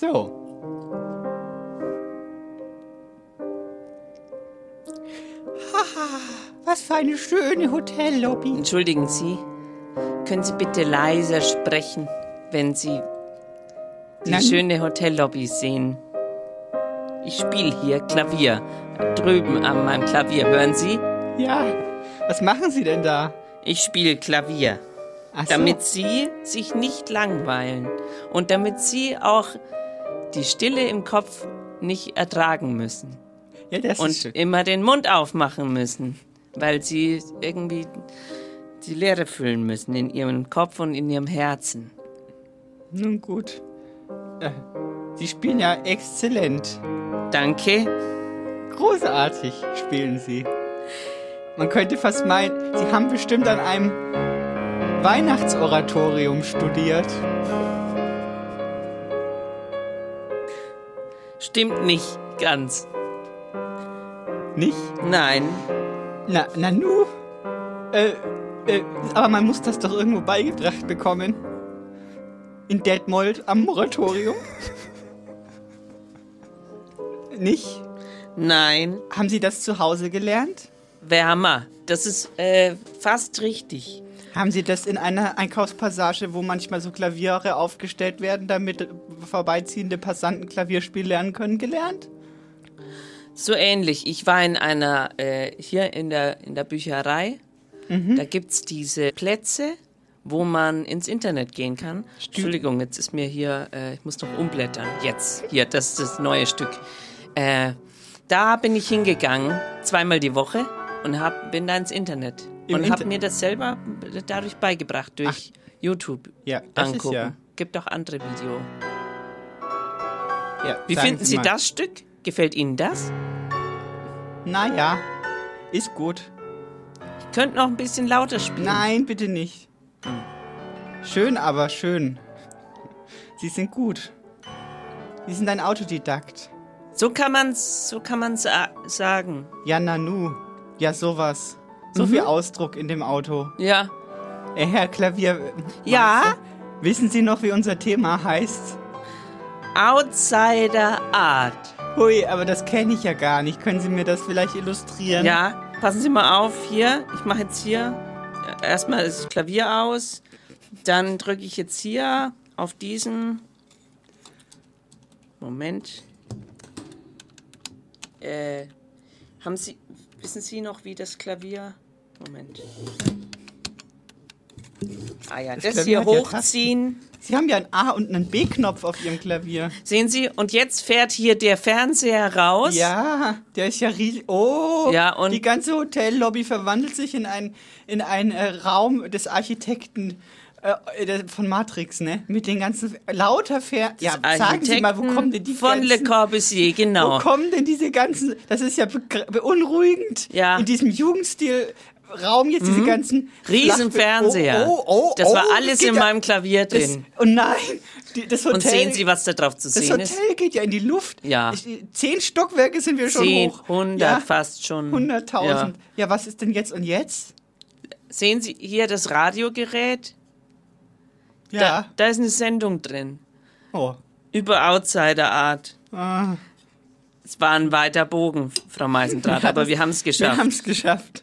So. Haha, was für eine schöne Hotellobby. Entschuldigen Sie, können Sie bitte leiser sprechen, wenn Sie die Na, schöne Hotellobby sehen? Ich spiele hier Klavier. Drüben an meinem Klavier, hören Sie? Ja, was machen Sie denn da? Ich spiele Klavier. Ach so. damit Sie sich nicht langweilen und damit Sie auch die Stille im Kopf nicht ertragen müssen ja, das ist und schön. immer den Mund aufmachen müssen, weil Sie irgendwie die Leere füllen müssen in Ihrem Kopf und in Ihrem Herzen. Nun gut. Äh, Sie spielen ja exzellent. Danke. Großartig spielen Sie. Man könnte fast meinen, Sie haben bestimmt an einem Weihnachtsoratorium studiert. Stimmt nicht ganz. Nicht? Nein. Na, Nanu? Äh, äh, aber man muss das doch irgendwo beigebracht bekommen. In Detmold am Moratorium. Nicht? Nein. Haben Sie das zu Hause gelernt? Wärmer. Das ist äh, fast richtig. Haben Sie das in einer Einkaufspassage, wo manchmal so Klaviere aufgestellt werden, damit vorbeiziehende Passanten Klavierspiel lernen können, gelernt? So ähnlich. Ich war in einer, äh, hier in der, in der Bücherei. Da gibt's diese Plätze, wo man ins Internet gehen kann. Entschuldigung, jetzt ist mir hier, äh, ich muss noch umblättern. Jetzt, hier, das ist das neue Stück. Äh, da bin ich hingegangen, zweimal die Woche und hab, bin da ins Internet. Im und habe mir das selber dadurch beigebracht, durch YouTube Ja, das angucken. ist ja. Gibt auch andere Video. Ja Wie finden Sie mal. das Stück? Gefällt Ihnen das? Naja, ist gut. Ich könnte noch ein bisschen lauter spielen. Nein, bitte nicht. Schön, aber schön. Sie sind gut. Sie sind ein Autodidakt. So kann man's, so kann man's sa sagen. Ja, Nanu. Ja, sowas. So Mhm. viel Ausdruck in dem Auto. Ja. Äh, Herr Klavier. Ja? Wissen Sie noch, wie unser Thema heißt? Outsider Art. Hui, aber das kenne ich ja gar nicht. Können Sie mir das vielleicht illustrieren? Ja, passen Sie mal auf hier. Ich mache jetzt hier äh, erstmal das Klavier aus. Dann drücke ich jetzt hier auf diesen. Moment. Äh, haben Sie, wissen Sie noch, wie das Klavier. Moment. Ah ja, das, Klavier hier hat ja hochziehen. Sie haben ja einen A- und einen B-Knopf auf Ihrem Klavier. Sehen Sie, und jetzt fährt hier der Fernseher raus. Ja, der ist ja riesig. Oh, Ja, und- die ganze Hotellobby verwandelt sich in einen in einen äh, Raum des Architekten äh, von Matrix, ne? Mit den ganzen lauter Fer Ja, sagen Sie mal, wo kommen denn die Von Le ganzen Corbusier, genau. Wo kommen denn diese ganzen Das ist ja be beunruhigend. Ja. In diesem Jugendstil Raum jetzt diese ganzen Riesenfernseher. Oh, oh, oh, das war oh, alles in ja- meinem Klavier das, drin. Oh nein, die, das Hotel Und sehen Sie, was da drauf zu das sehen ist? Hotel geht ja in die Luft. Ja. Ich, zehn Stockwerke sind wir schon Zehn, hoch. hundert ja? fast schon. 100.000. Ja. Ja. was ist denn jetzt und jetzt? Sehen Sie hier das Radiogerät? Ja. Da, da ist eine Sendung drin. oh. Über Outsider Art. Ah, Es war ein weiter Bogen, Frau Meisendrath, aber wir haben es wir geschafft. haben es geschafft.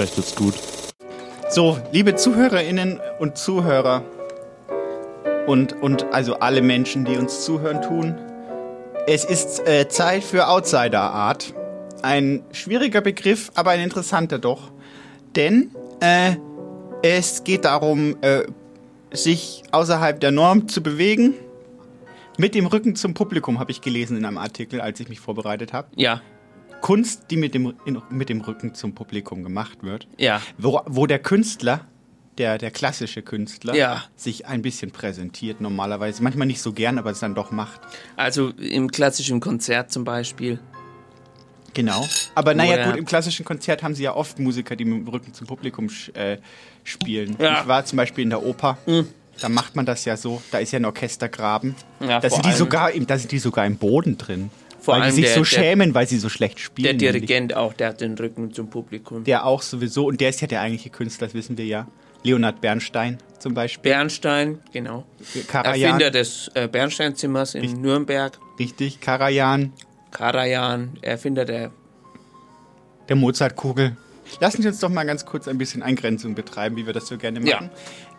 Vielleicht wird's gut. So, liebe Zuhörerinnen und Zuhörer und, und also alle Menschen, die uns zuhören tun, es ist äh, Zeit für Outsider Art. Ein schwieriger Begriff, aber ein interessanter doch. Denn äh, es geht darum, äh, sich außerhalb der Norm zu bewegen. Mit dem Rücken zum Publikum habe ich gelesen in einem Artikel, als ich mich vorbereitet habe. Ja, Kunst, die mit dem, in, mit dem Rücken zum Publikum gemacht wird. ja. Wo, wo der Künstler, der, der klassische Künstler, Ja. sich ein bisschen präsentiert normalerweise. Manchmal nicht so gern, aber es dann doch macht. Also im klassischen Konzert zum Beispiel. Genau. Aber naja, Oder- gut, im klassischen Konzert haben sie ja oft Musiker, die mit dem Rücken zum Publikum äh, spielen. Ja. Mhm. Ich war zum Beispiel in der Oper. Da macht man das ja so. Da ist ja ein Orchestergraben. Ja, da, sind die sogar im, da sind die sogar im Boden drin. Vor weil allem die sich der- so der- schämen, weil sie so schlecht Der spielen. nämlich. Dirigent auch, der hat den Rücken zum Publikum. Der auch sowieso. Und der ist ja der eigentliche Künstler, das wissen wir ja. Leonard Bernstein zum Beispiel. Bernstein, genau. Karajan. Erfinder des äh, Bernsteinzimmers in Nürnberg. Richtig, Karajan. Karajan, Erfinder der. Der Mozartkugel. Lassen Sie uns doch mal ganz kurz ein bisschen Eingrenzung betreiben, wie wir das so gerne Ja. machen.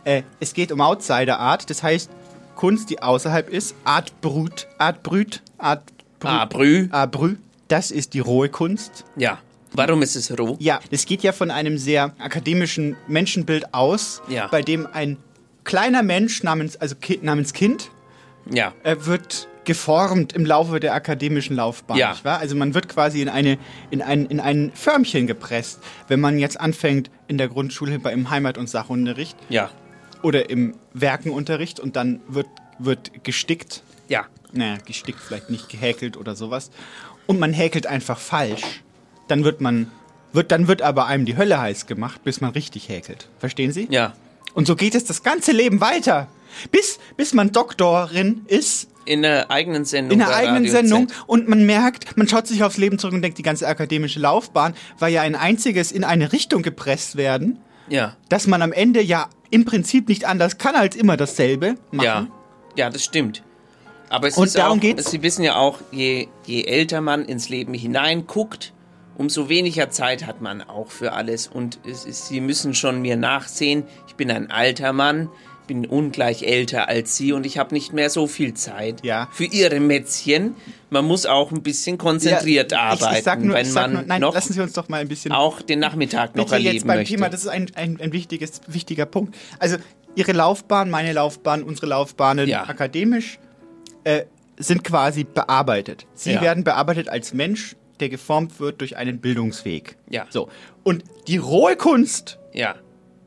Äh, es geht um Outsider Art, das heißt Kunst, die außerhalb ist. Art Brut, Art Brüt, Art Brüt. Ah, Brü. Art Brü. Das ist die rohe Kunst. Ja. Warum ist es roh? Ja, es geht ja von einem sehr akademischen Menschenbild aus, Ja. bei dem ein kleiner Mensch namens, also kind, namens Kind Ja. er wird geformt im Laufe der akademischen Laufbahn. Ja. Also man wird quasi in, eine, in, ein, in ein Förmchen gepresst, wenn man jetzt anfängt in der Grundschule bei im Heimat- und Sachunterricht Ja. oder im Werkenunterricht und dann wird, wird gestickt. Ja. Naja, gestickt vielleicht nicht, gehäkelt oder sowas. Und man häkelt einfach falsch. Dann wird man, wird, dann wird aber einem die Hölle heiß gemacht, bis man richtig häkelt. Verstehen Sie? Ja. Und so geht es das ganze Leben weiter. Bis, bis man Doktorin ist In der eigenen Sendung. in der eigenen Radio Sendung Z. und man merkt, man schaut sich aufs Leben zurück und denkt, die ganze akademische Laufbahn war ja ein einziges in eine Richtung gepresst werden, Ja. dass man am Ende ja im Prinzip nicht anders kann als immer dasselbe machen. Ja. Ja, das stimmt. Aber es Und ist darum auch, geht's. Sie wissen ja auch, je, je älter man ins Leben hineinguckt, umso weniger Zeit hat man auch für alles. Und es ist, Sie müssen schon mir nachsehen, ich bin ein alter Mann, bin ungleich älter als Sie und ich habe nicht mehr so viel Zeit Ja. für Ihre Mätzchen. Man muss auch ein bisschen konzentriert Ja, arbeiten, ich, ich sag nur, wenn ich sag man nur, nein, noch lassen Sie uns doch mal ein bisschen auch den Nachmittag noch erleben jetzt beim möchte. Thema, das ist ein, ein, ein wichtiges, wichtiger Punkt. Also Ihre Laufbahn, meine Laufbahn, unsere Laufbahnen Ja. akademisch äh, sind quasi bearbeitet. Sie Ja. werden bearbeitet als Mensch, der geformt wird durch einen Bildungsweg. Ja. So. Und die rohe Kunst ja,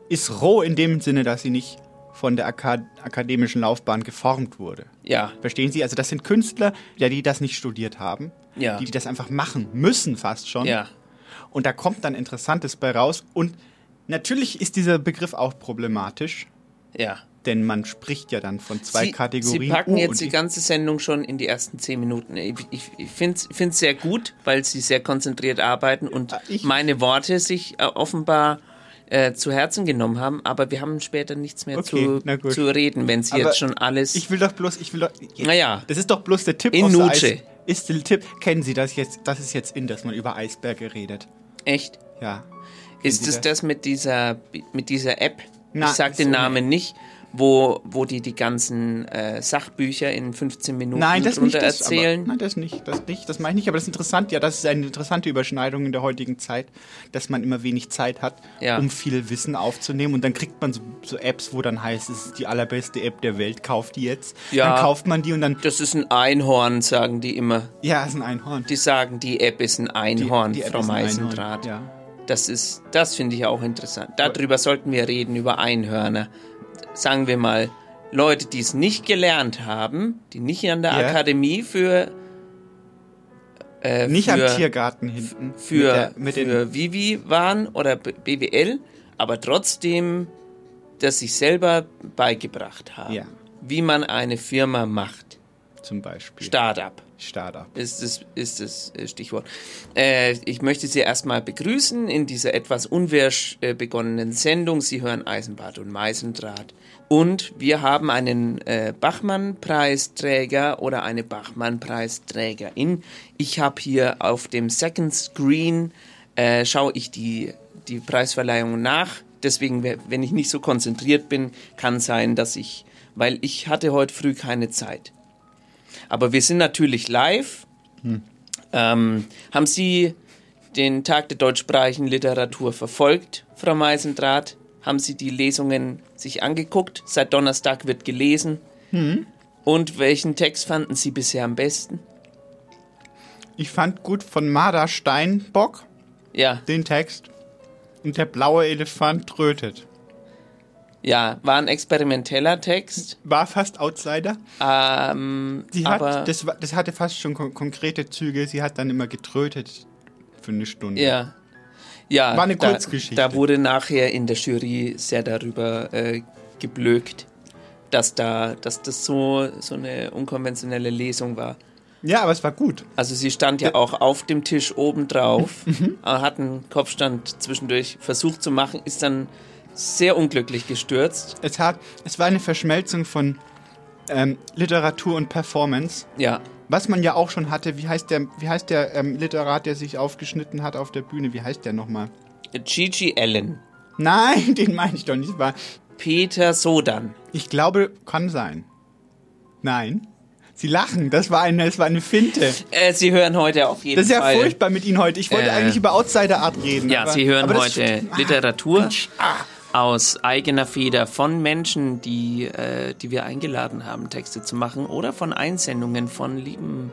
ist roh in dem Sinne, dass sie nicht von der Aka akademischen Laufbahn geformt wurde. ja, Verstehen Sie? Also das sind Künstler, ja, die das nicht studiert haben, Ja. die, die das einfach machen müssen fast schon. ja, Und da kommt dann Interessantes bei raus. Und natürlich ist dieser Begriff auch problematisch, ja. Denn man spricht ja dann von zwei Sie, Kategorien. Sie packen U jetzt die ganze Sendung schon in die ersten zehn Minuten. Ich, ich, ich finde es sehr gut, weil Sie sehr konzentriert arbeiten und ich- meine Worte sich äh, offenbar äh, zu Herzen genommen haben, aber wir haben später nichts mehr Okay, zu, zu reden, wenn Sie Aber jetzt schon alles... Ich will doch bloß, ich will doch. Naja. Das ist doch bloß der Tipp In aus der Nuce. Eis, Ist der Tipp, kennen Sie das jetzt? Das ist jetzt in, dass man über Eisberge redet. echt? Ja. Ist Sie es das mit dieser, mit dieser App? Na, ich sag ist den so Namen nicht, wo, wo die die ganzen äh, Sachbücher in 15 Minuten Nein, das nicht. Das, aber, erzählen. nein, das nicht. Das nicht. Das meine ich nicht. Aber das ist interessant. Ja, das ist eine interessante Überschneidung in der heutigen Zeit, dass man immer wenig Zeit hat, Ja. um viel Wissen aufzunehmen. Und dann kriegt man so, so Apps, wo dann heißt, es ist die allerbeste App der Welt, kauft die jetzt. Ja. Dann kauft man die und dann. Das ist ein Einhorn, sagen die immer. Ja, ist ein Einhorn. Die sagen, die App ist ein Einhorn, die App Frau Meisendraht. Einhorn, Ja. Das ist, das finde ich auch interessant. Darüber sollten wir reden, über Einhörner. Sagen wir mal, Leute, die es nicht gelernt haben, die nicht an der Ja. Akademie für äh, Nicht für, am Tiergarten hinten. für, mit, der, mit für Vivi waren oder BWL, aber trotzdem das sich selber beigebracht haben, Ja. wie man eine Firma macht. zum Beispiel. Startup Startup. ist das, ist das äh, Stichwort. Äh, ich möchte Sie erstmal begrüßen in dieser etwas unwirsch äh, begonnenen Sendung. Sie hören Eisenbart und Meisendraht. Und wir haben einen äh, Bachmann-Preisträger oder eine Bachmann-Preisträgerin. Ich habe hier auf dem Second Screen, äh, schaue ich die, die Preisverleihung nach. Deswegen, wenn ich nicht so konzentriert bin, kann sein, dass ich, weil ich hatte heute früh keine Zeit. Aber wir sind natürlich live. Ähm, haben Sie den Tag der deutschsprachigen Literatur verfolgt, Frau Meisendrath? Haben Sie die Lesungen sich angeguckt? Seit Donnerstag wird gelesen. Und welchen Text fanden Sie bisher am besten? Ich fand gut von Marder Steinbock Ja, den Text. Und der blaue Elefant trötet. ja, war ein experimenteller Text. War fast Outsider. Ähm, Sie aber hat, das, war- das hatte fast schon kon konkrete Züge. Sie hat dann immer getrötet für eine Stunde. ja, ja, War eine da, Kurzgeschichte. Da wurde nachher in der Jury sehr darüber äh, geblökt, dass da, dass das so so eine unkonventionelle Lesung war. Ja, aber es war gut. Also sie stand ja auch auf dem Tisch oben drauf, Mhm. äh, hat einen Kopfstand zwischendurch versucht zu machen, ist dann sehr unglücklich gestürzt. Es, hat, es war eine Verschmelzung von ähm, Literatur und Performance. Ja, Was man ja auch schon hatte, wie heißt der, wie heißt der ähm, Literat, der sich aufgeschnitten hat auf der Bühne? Wie heißt der nochmal? Gigi Allen, Nein, den meine ich doch nicht. War, Peter Sodan. ich glaube, kann sein. Nein. Sie lachen, das war eine, das war eine Finte. Äh, Sie hören heute auf jeden Das ist ja Fall. furchtbar mit Ihnen heute. Ich wollte Äh, eigentlich über Outsider-Art reden. Ja, aber, Sie hören das- heute Ah, Literatur ah. Aus eigener Feder von Menschen, die, äh, die wir eingeladen haben, Texte zu machen oder von Einsendungen von lieben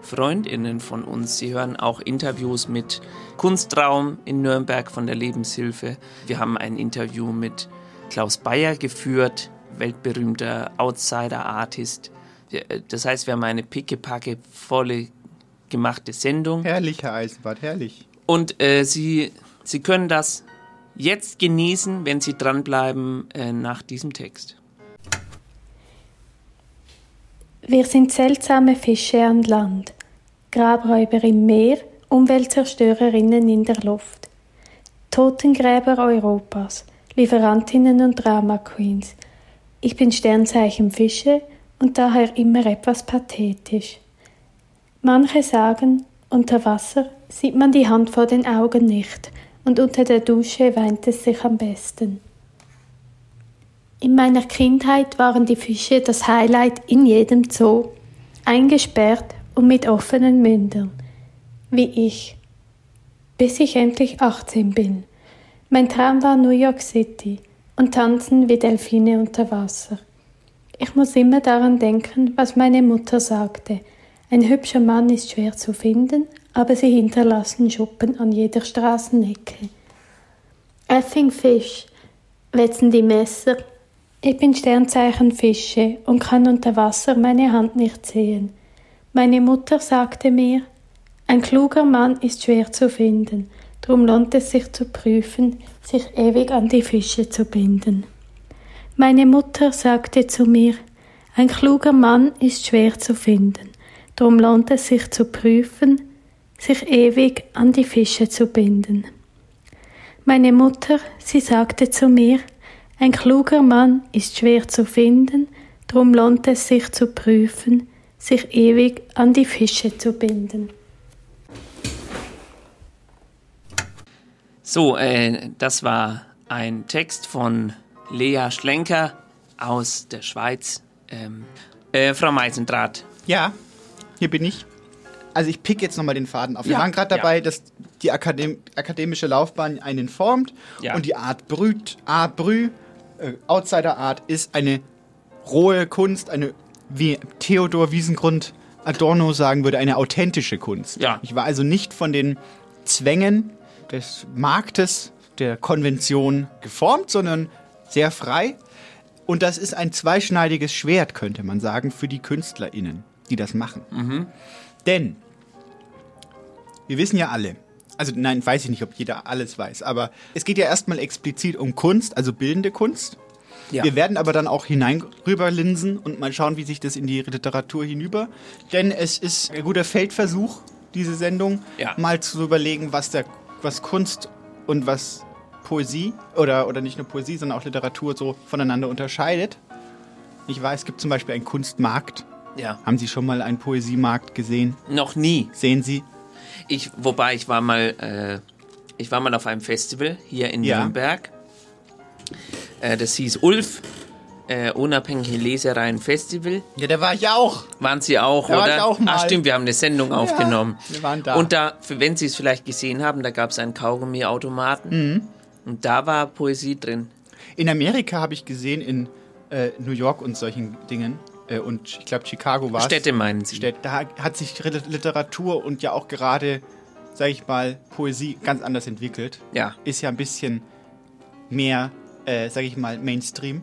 Freundinnen von uns. Sie hören auch Interviews mit Kunstraum in Nürnberg von der Lebenshilfe. Wir haben ein Interview mit Klaus Bayer geführt, weltberühmter Outsider-Artist. Äh, Das heißt, wir haben eine pickepacke volle gemachte Sendung. Herrlich, Herr Eisenbart, herrlich. Und äh, Sie, Sie können das jetzt genießen, wenn Sie dranbleiben äh, nach diesem Text. Wir sind seltsame Fische an Land, Grabräuber im Meer, Umweltzerstörerinnen in der Luft. Totengräber Europas, Lieferantinnen und Drama Queens. Ich bin Sternzeichen Fische und daher immer etwas pathetisch. Manche sagen, unter Wasser sieht man die Hand vor den Augen nicht und unter der Dusche weint es sich am besten. In meiner Kindheit waren die Fische das Highlight in jedem Zoo, eingesperrt und mit offenen Mündern, wie ich, bis ich endlich 18 bin. Mein Traum war New York City und tanzen wie Delfine unter Wasser. Ich muss immer daran denken, was meine Mutter sagte. Ein hübscher Mann ist schwer zu finden, aber sie hinterlassen Schuppen an jeder Straßenecke. Effing Fish, wetzen die Messer. Ich bin Sternzeichen Fische und kann unter Wasser meine Hand nicht sehen. Meine Mutter sagte mir, ein kluger Mann ist schwer zu finden, drum lohnt es sich zu prüfen, sich ewig an die Fische zu binden. Meine Mutter sagte zu mir, ein kluger Mann ist schwer zu finden, drum lohnt es sich zu prüfen, sich ewig an die Fische zu binden. Meine Mutter, sie sagte zu mir, ein kluger Mann ist schwer zu finden, drum lohnt es sich zu prüfen, sich ewig an die Fische zu binden. So, äh, das war ein Text von Lea Schlenker aus der Schweiz. Ähm, äh, Frau Meisendrath, Ja, hier bin ich. Also ich pick jetzt nochmal den Faden auf. Wir Ja, waren gerade ja. dabei, dass die Akadem akademische Laufbahn einen formt Ja. und die Art Brüt, Art Brü, äh, Outsider Art ist eine rohe Kunst, eine, wie Theodor Wiesengrund Adorno sagen würde, eine authentische Kunst. Ja. Ich war also nicht von den Zwängen des Marktes, der Konvention geformt, sondern sehr frei. Und das ist ein zweischneidiges Schwert, könnte man sagen, für die KünstlerInnen, die das machen. Denn wir wissen ja alle, also nein, weiß ich nicht, ob jeder alles weiß, aber es geht ja erstmal explizit um Kunst, also bildende Kunst. Ja. Wir werden aber dann auch hinein rüberlinsen und mal schauen, wie sich das in die Literatur hinüber. Denn es ist ein guter Feldversuch, diese Sendung, Ja. mal zu überlegen, was der, was Kunst und was Poesie oder, oder nicht nur Poesie, sondern auch Literatur so voneinander unterscheidet. Ich weiß, es gibt zum Beispiel einen Kunstmarkt. ja, Haben Sie schon mal einen Poesiemarkt gesehen? noch nie. Sehen Sie? Ich, wobei ich war mal äh, Ich war mal auf einem Festival hier in Ja. Nürnberg. Äh, das hieß Ulf, äh, Unabhängige Lesereien Festival. Ja, da war ich auch. Waren Sie auch, Da war oder? ich auch mal. Ach stimmt, wir haben eine Sendung aufgenommen. wir waren da. Und da, für- wenn Sie es vielleicht gesehen haben, da gab es einen Kaugummi-Automaten. Mhm. Und da war Poesie drin. In Amerika habe ich gesehen, in äh, New York und solchen Dingen, und ich glaube Chicago war. Städte meinen Sie? Städte, da hat sich Literatur und ja auch gerade, sage ich mal, Poesie ganz anders entwickelt. Ja. Ist ja ein bisschen mehr, äh, sage ich mal, Mainstream.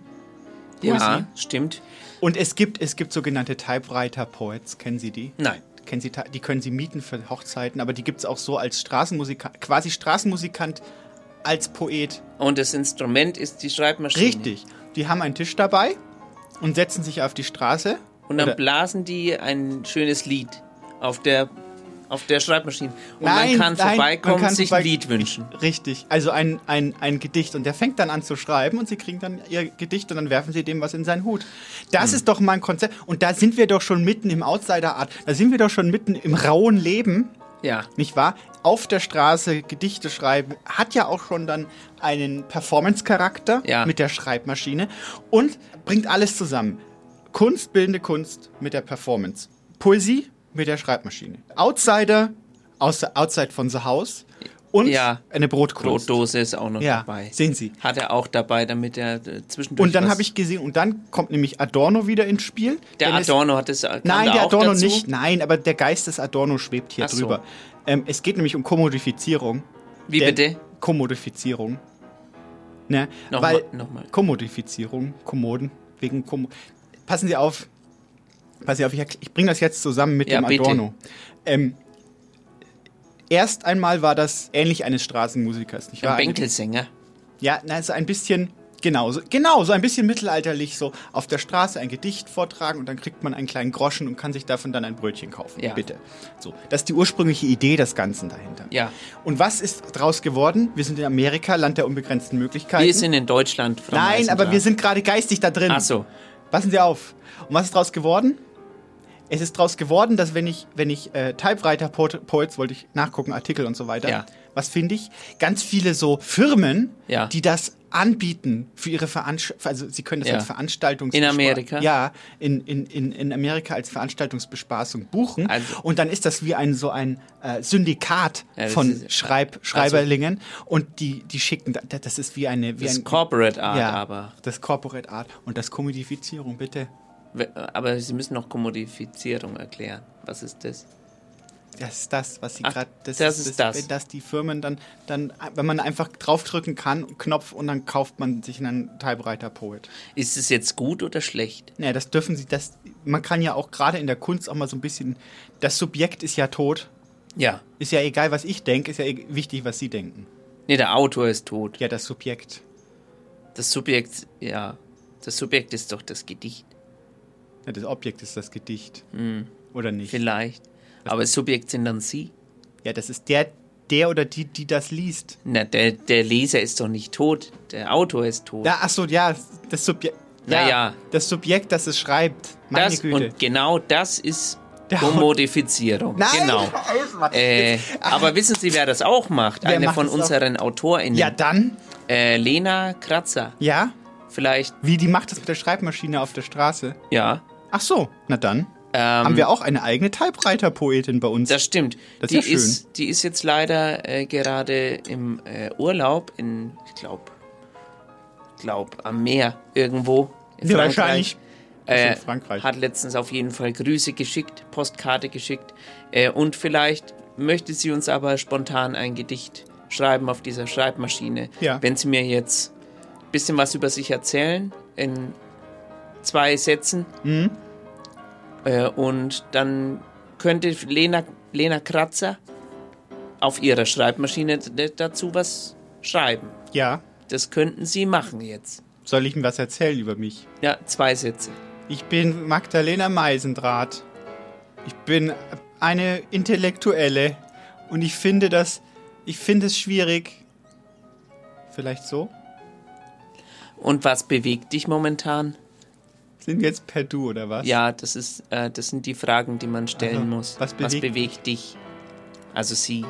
Ja, Poesie. stimmt. Und es gibt, es gibt sogenannte Typewriter-Poets, kennen Sie die? Nein. Kennen Sie, die können Sie mieten für Hochzeiten, aber die gibt es auch so als Straßenmusikant, quasi Straßenmusikant als Poet. Und das Instrument ist die Schreibmaschine. Richtig. Die haben einen Tisch dabei und setzen sich auf die Straße. Und dann Oder- blasen die ein schönes Lied auf der, auf der Schreibmaschine. Und Nein, man kann nein, vorbeikommen, man kann sich ein Lied wünschen. Richtig, also ein, ein, ein Gedicht. Und der fängt dann an zu schreiben und sie kriegen dann ihr Gedicht und dann werfen sie dem was in seinen Hut. Das ist doch mal ein Konzept. Und da sind wir doch schon mitten im Outsider-Art. Da sind wir doch schon mitten im rauen Leben. Ja. Nicht wahr? Auf der Straße Gedichte schreiben hat ja auch schon dann einen Performance-Charakter Ja. mit der Schreibmaschine und bringt alles zusammen. Kunst, bildende Kunst mit der Performance. Poesie mit der Schreibmaschine. Outsider, außer, outside von the house und Ja. eine Brotkunst. Brotdose ist auch noch Ja, dabei. sehen Sie. Hat er auch dabei, damit er äh, zwischendurch. Und dann habe ich gesehen, und dann kommt nämlich Adorno wieder ins Spiel. Der Adorno hat es. kam Nein, der Adorno dazu? nicht. Nein, aber der Geist des Adorno schwebt hier Ach so. drüber. Ähm, es geht nämlich um Kommodifizierung. Wie bitte? Kommodifizierung. Ne? Nochmal, Weil nochmal. Kommodifizierung, Kommoden, wegen Kommo Passen Sie auf. Passen Sie auf, ich, ich bringe das jetzt zusammen mit Ja, dem. Adorno. Ähm, erst einmal war das ähnlich eines Straßenmusikers. Nicht Ein wahr? Eine- Bänkelsänger. ja, na, so ein bisschen, genau, so, genau, so ein bisschen mittelalterlich, so auf der Straße ein Gedicht vortragen und dann kriegt man einen kleinen Groschen und kann sich davon dann ein Brötchen kaufen. Ja. Bitte. So, das ist die ursprüngliche Idee des Ganzen dahinter. Ja. Und was ist draus geworden? Wir sind in Amerika, Land der unbegrenzten Möglichkeiten. Wir sind in Deutschland. Nein, aber wir sind gerade geistig da drin. Ach so. Passen Sie auf. Und was ist draus geworden? Es ist draus geworden, dass wenn ich, wenn ich äh, Typewriter Po- Poets wollte ich nachgucken, Artikel und so weiter. Ja. Was finde ich? Ganz viele so Firmen, Ja. die das anbieten für ihre Veranstaltungen. Also sie können das Ja. als Veranstaltungs In Amerika? Ja, in, in, in, in Amerika als Veranstaltungsbespaßung buchen. Also- und dann ist das wie ein so ein äh, Syndikat Ja, von ist- Schreib, Schreiberlingen. und die, die schicken, da- das ist wie eine wie Das ein Corporate Art, ja, aber. das Corporate Art und das Kommodifizierung, bitte. Aber Sie müssen noch Kommodifizierung erklären. Was ist das? Das ist das, was sie gerade. das ist das. Wenn das die Firmen dann, dann, wenn man einfach draufdrücken kann, Knopf und dann kauft man sich einen Typewriter Poet. Ist es jetzt gut oder schlecht? Naja, das dürfen sie, das, man kann ja auch gerade in der Kunst auch mal so ein bisschen, das Subjekt ist ja tot. Ja. Ist ja egal, was ich denke, ist ja e- wichtig, was sie denken. Nee, der Autor ist tot. Ja, das Subjekt. Das Subjekt, ja. Das Subjekt ist doch das Gedicht. Ja, das Objekt ist das Gedicht. Hm, Oder nicht? vielleicht. Aber das Subjekt sind dann Sie. Ja, das ist der, der oder die, die das liest. Na, der, der Leser ist doch nicht tot. Der Autor ist tot. Ja, ach so, ja, das Subjekt. Ja. Das Subjekt, das es schreibt. Meine das, Güte. und genau das ist Der Kommodifizierung. Nein! Genau. Äh, aber wissen Sie, wer das auch macht? Wer Eine macht von das auch? unseren AutorInnen. Ja, dann. Äh, Lena Kratzer. Ja? Vielleicht, Wie, die macht das mit der Schreibmaschine auf der Straße? ja. Ach so, na dann. Ähm, Haben wir auch eine eigene Typewriter-Poetin bei uns. Das stimmt. Das ist die, ja schön. ist, die ist jetzt leider äh, gerade im äh, Urlaub in, ich glaube, glaub, am Meer irgendwo. In Ja, Frankreich. wahrscheinlich. Äh, in Frankreich. Hat letztens auf jeden Fall Grüße geschickt, Postkarte geschickt. Äh, und vielleicht möchte sie uns aber spontan ein Gedicht schreiben auf dieser Schreibmaschine. Ja. Wenn sie mir jetzt ein bisschen was über sich erzählen, in zwei Sätzen. Mhm. Äh, und dann könnte Lena, Lena Kratzer auf ihrer Schreibmaschine dazu was schreiben. Ja. Das könnten sie machen jetzt. Soll ich ihm was erzählen über mich? Ja, zwei Sätze. Ich bin Magdalena Meisendraht. Ich bin eine Intellektuelle und ich finde das, ich finde es schwierig. Vielleicht so? Und was bewegt dich momentan? Sind jetzt per Du oder was? Ja, das ist, äh, das sind die Fragen, die man stellen Aha. muss. Was bewegt- bewegt dich? Also sie.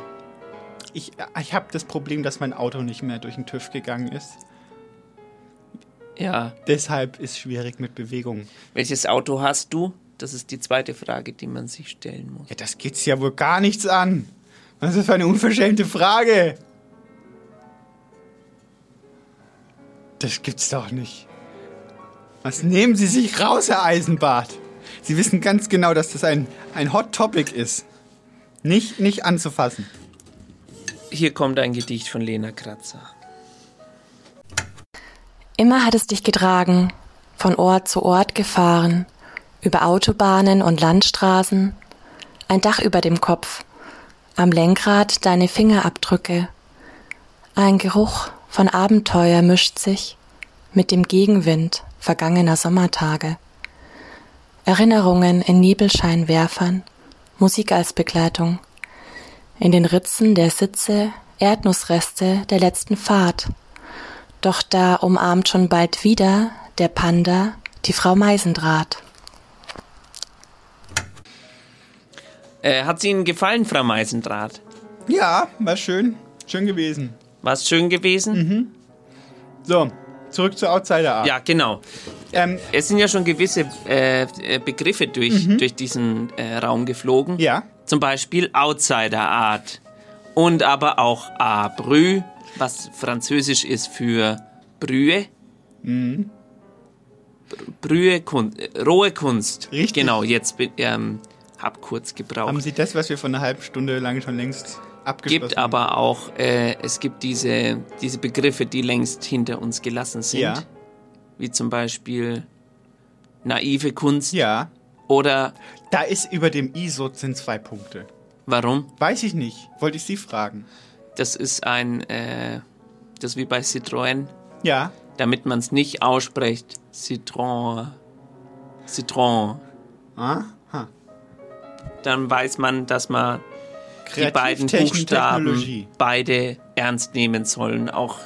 ich, ich habe das Problem, dass mein Auto nicht mehr durch den TÜV gegangen ist. Ja. Deshalb ist schwierig mit Bewegung. Welches Auto hast du? Das ist die zweite Frage, die man sich stellen muss. Ja, das geht's ja wohl gar nichts an. Was ist das für eine unverschämte Frage? Das gibt's doch nicht. Was nehmen Sie sich raus, Herr Eisenbart? Sie wissen ganz genau, dass das ein, ein Hot Topic ist. Nicht, nicht anzufassen. Hier kommt ein Gedicht von Lena Kratzer. Immer hat es dich getragen, von Ort zu Ort gefahren, über Autobahnen und Landstraßen, ein Dach über dem Kopf, am Lenkrad deine Fingerabdrücke. Ein Geruch von Abenteuer mischt sich mit dem Gegenwind vergangener Sommertage. Erinnerungen in Nebelscheinwerfern, Musik als Begleitung. In den Ritzen der Sitze Erdnussreste der letzten Fahrt. Doch da umarmt schon bald wieder der Panda die Frau Meisendraht. Äh, hat sie Ihnen gefallen, Frau Meisendraht? Ja, war schön. Schön gewesen. War es schön gewesen? So, zurück zur Outsider Art. Ja, genau. Ähm, Es sind ja schon gewisse äh, äh, Begriffe durch, durch diesen äh, Raum geflogen. Mhm. ja. Zum Beispiel Outsider Art. Und aber auch Abrü, was französisch ist für Brühe. Mhm. Br- Brühe, Kun äh, rohe Kunst. Richtig. Genau, jetzt bin- ähm, hab kurz gebraucht. Haben Sie das, was wir vor einer halben Stunde lang schon längst gibt aber auch, äh, es gibt diese, diese Begriffe, die längst hinter uns gelassen sind. Ja. Wie zum Beispiel naive Kunst. Ja. Oder Da ist über dem ISO sind zwei Punkte. warum? Weiß ich nicht. Wollte ich Sie fragen. Das ist ein, äh, das ist wie bei Citroën, Ja. damit man es nicht ausspricht. Citron. Citron. Aha. Dann weiß man, dass man die beiden Buchstaben beide ernst nehmen sollen, auch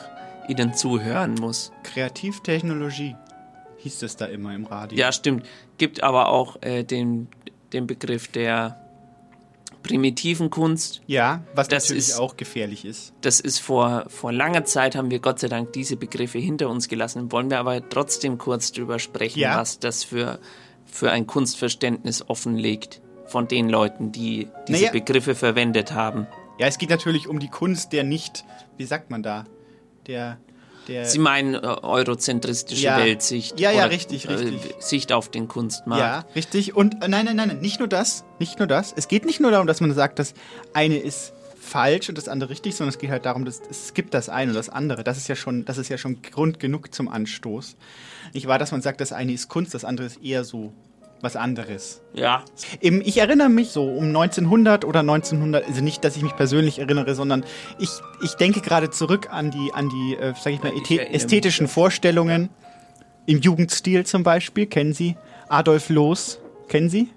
ihnen zuhören muss. Kreativtechnologie hieß das da immer im Radio. Ja, stimmt. Gibt aber auch äh, den, den Begriff der primitiven Kunst. Ja, was Das natürlich ist- auch gefährlich ist. Das ist vor, vor langer Zeit haben wir Gott sei Dank diese Begriffe hinter uns gelassen. Wollen wir aber trotzdem kurz drüber sprechen, Ja. was das für, für ein Kunstverständnis offenlegt von den Leuten, die diese Naja. Begriffe verwendet haben. Ja, es geht natürlich um die Kunst der nicht, wie sagt man da, der, der, Sie meinen äh, eurozentristische Ja. Weltsicht. Ja, ja, oder, richtig, äh, richtig. Sicht auf den Kunstmarkt. ja, richtig. Und äh, nein, nein, nein, nein, nicht nur das, nicht nur das. Es geht nicht nur darum, dass man sagt, das eine ist falsch und das andere richtig, sondern es geht halt darum, dass es gibt das eine und das andere. Das ist ja schon, das ist ja schon Grund genug zum Anstoß. Nicht wahr, dass man sagt, das eine ist Kunst, das andere ist eher so was anderes. ja. Ich erinnere mich so um 1900 oder 1900, also nicht, dass ich mich persönlich erinnere, sondern ich, ich denke gerade zurück an die, an die, äh, sag ich mal, Ich ästhe- erinnere mich ästhetischen Vorstellungen im Jugendstil zum Beispiel. Kennen Sie Adolf Loos? Kennen Sie?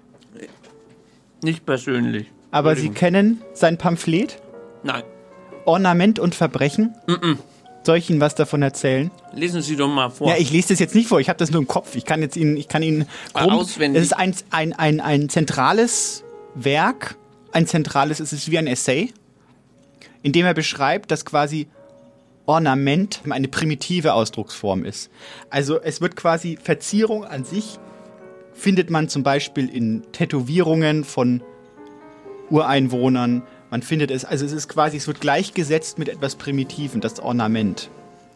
Nicht persönlich. Aber Sie kennen sein Pamphlet Nein. Ornament und Verbrechen? Soll ich Ihnen was davon erzählen? Lesen Sie doch mal vor. Ja, ich lese das jetzt nicht vor, ich habe das nur im Kopf. Ich kann jetzt Ihnen, ich kann Ihnen grob, auswendig. Es ist ein, ein, ein, ein zentrales Werk, ein zentrales, es ist wie ein Essay, in dem er beschreibt, dass quasi Ornament eine primitive Ausdrucksform ist. Also es wird quasi Verzierung an sich, findet man zum Beispiel in Tätowierungen von Ureinwohnern. Man findet es, also es ist quasi, es wird gleichgesetzt mit etwas Primitiven, das Ornament.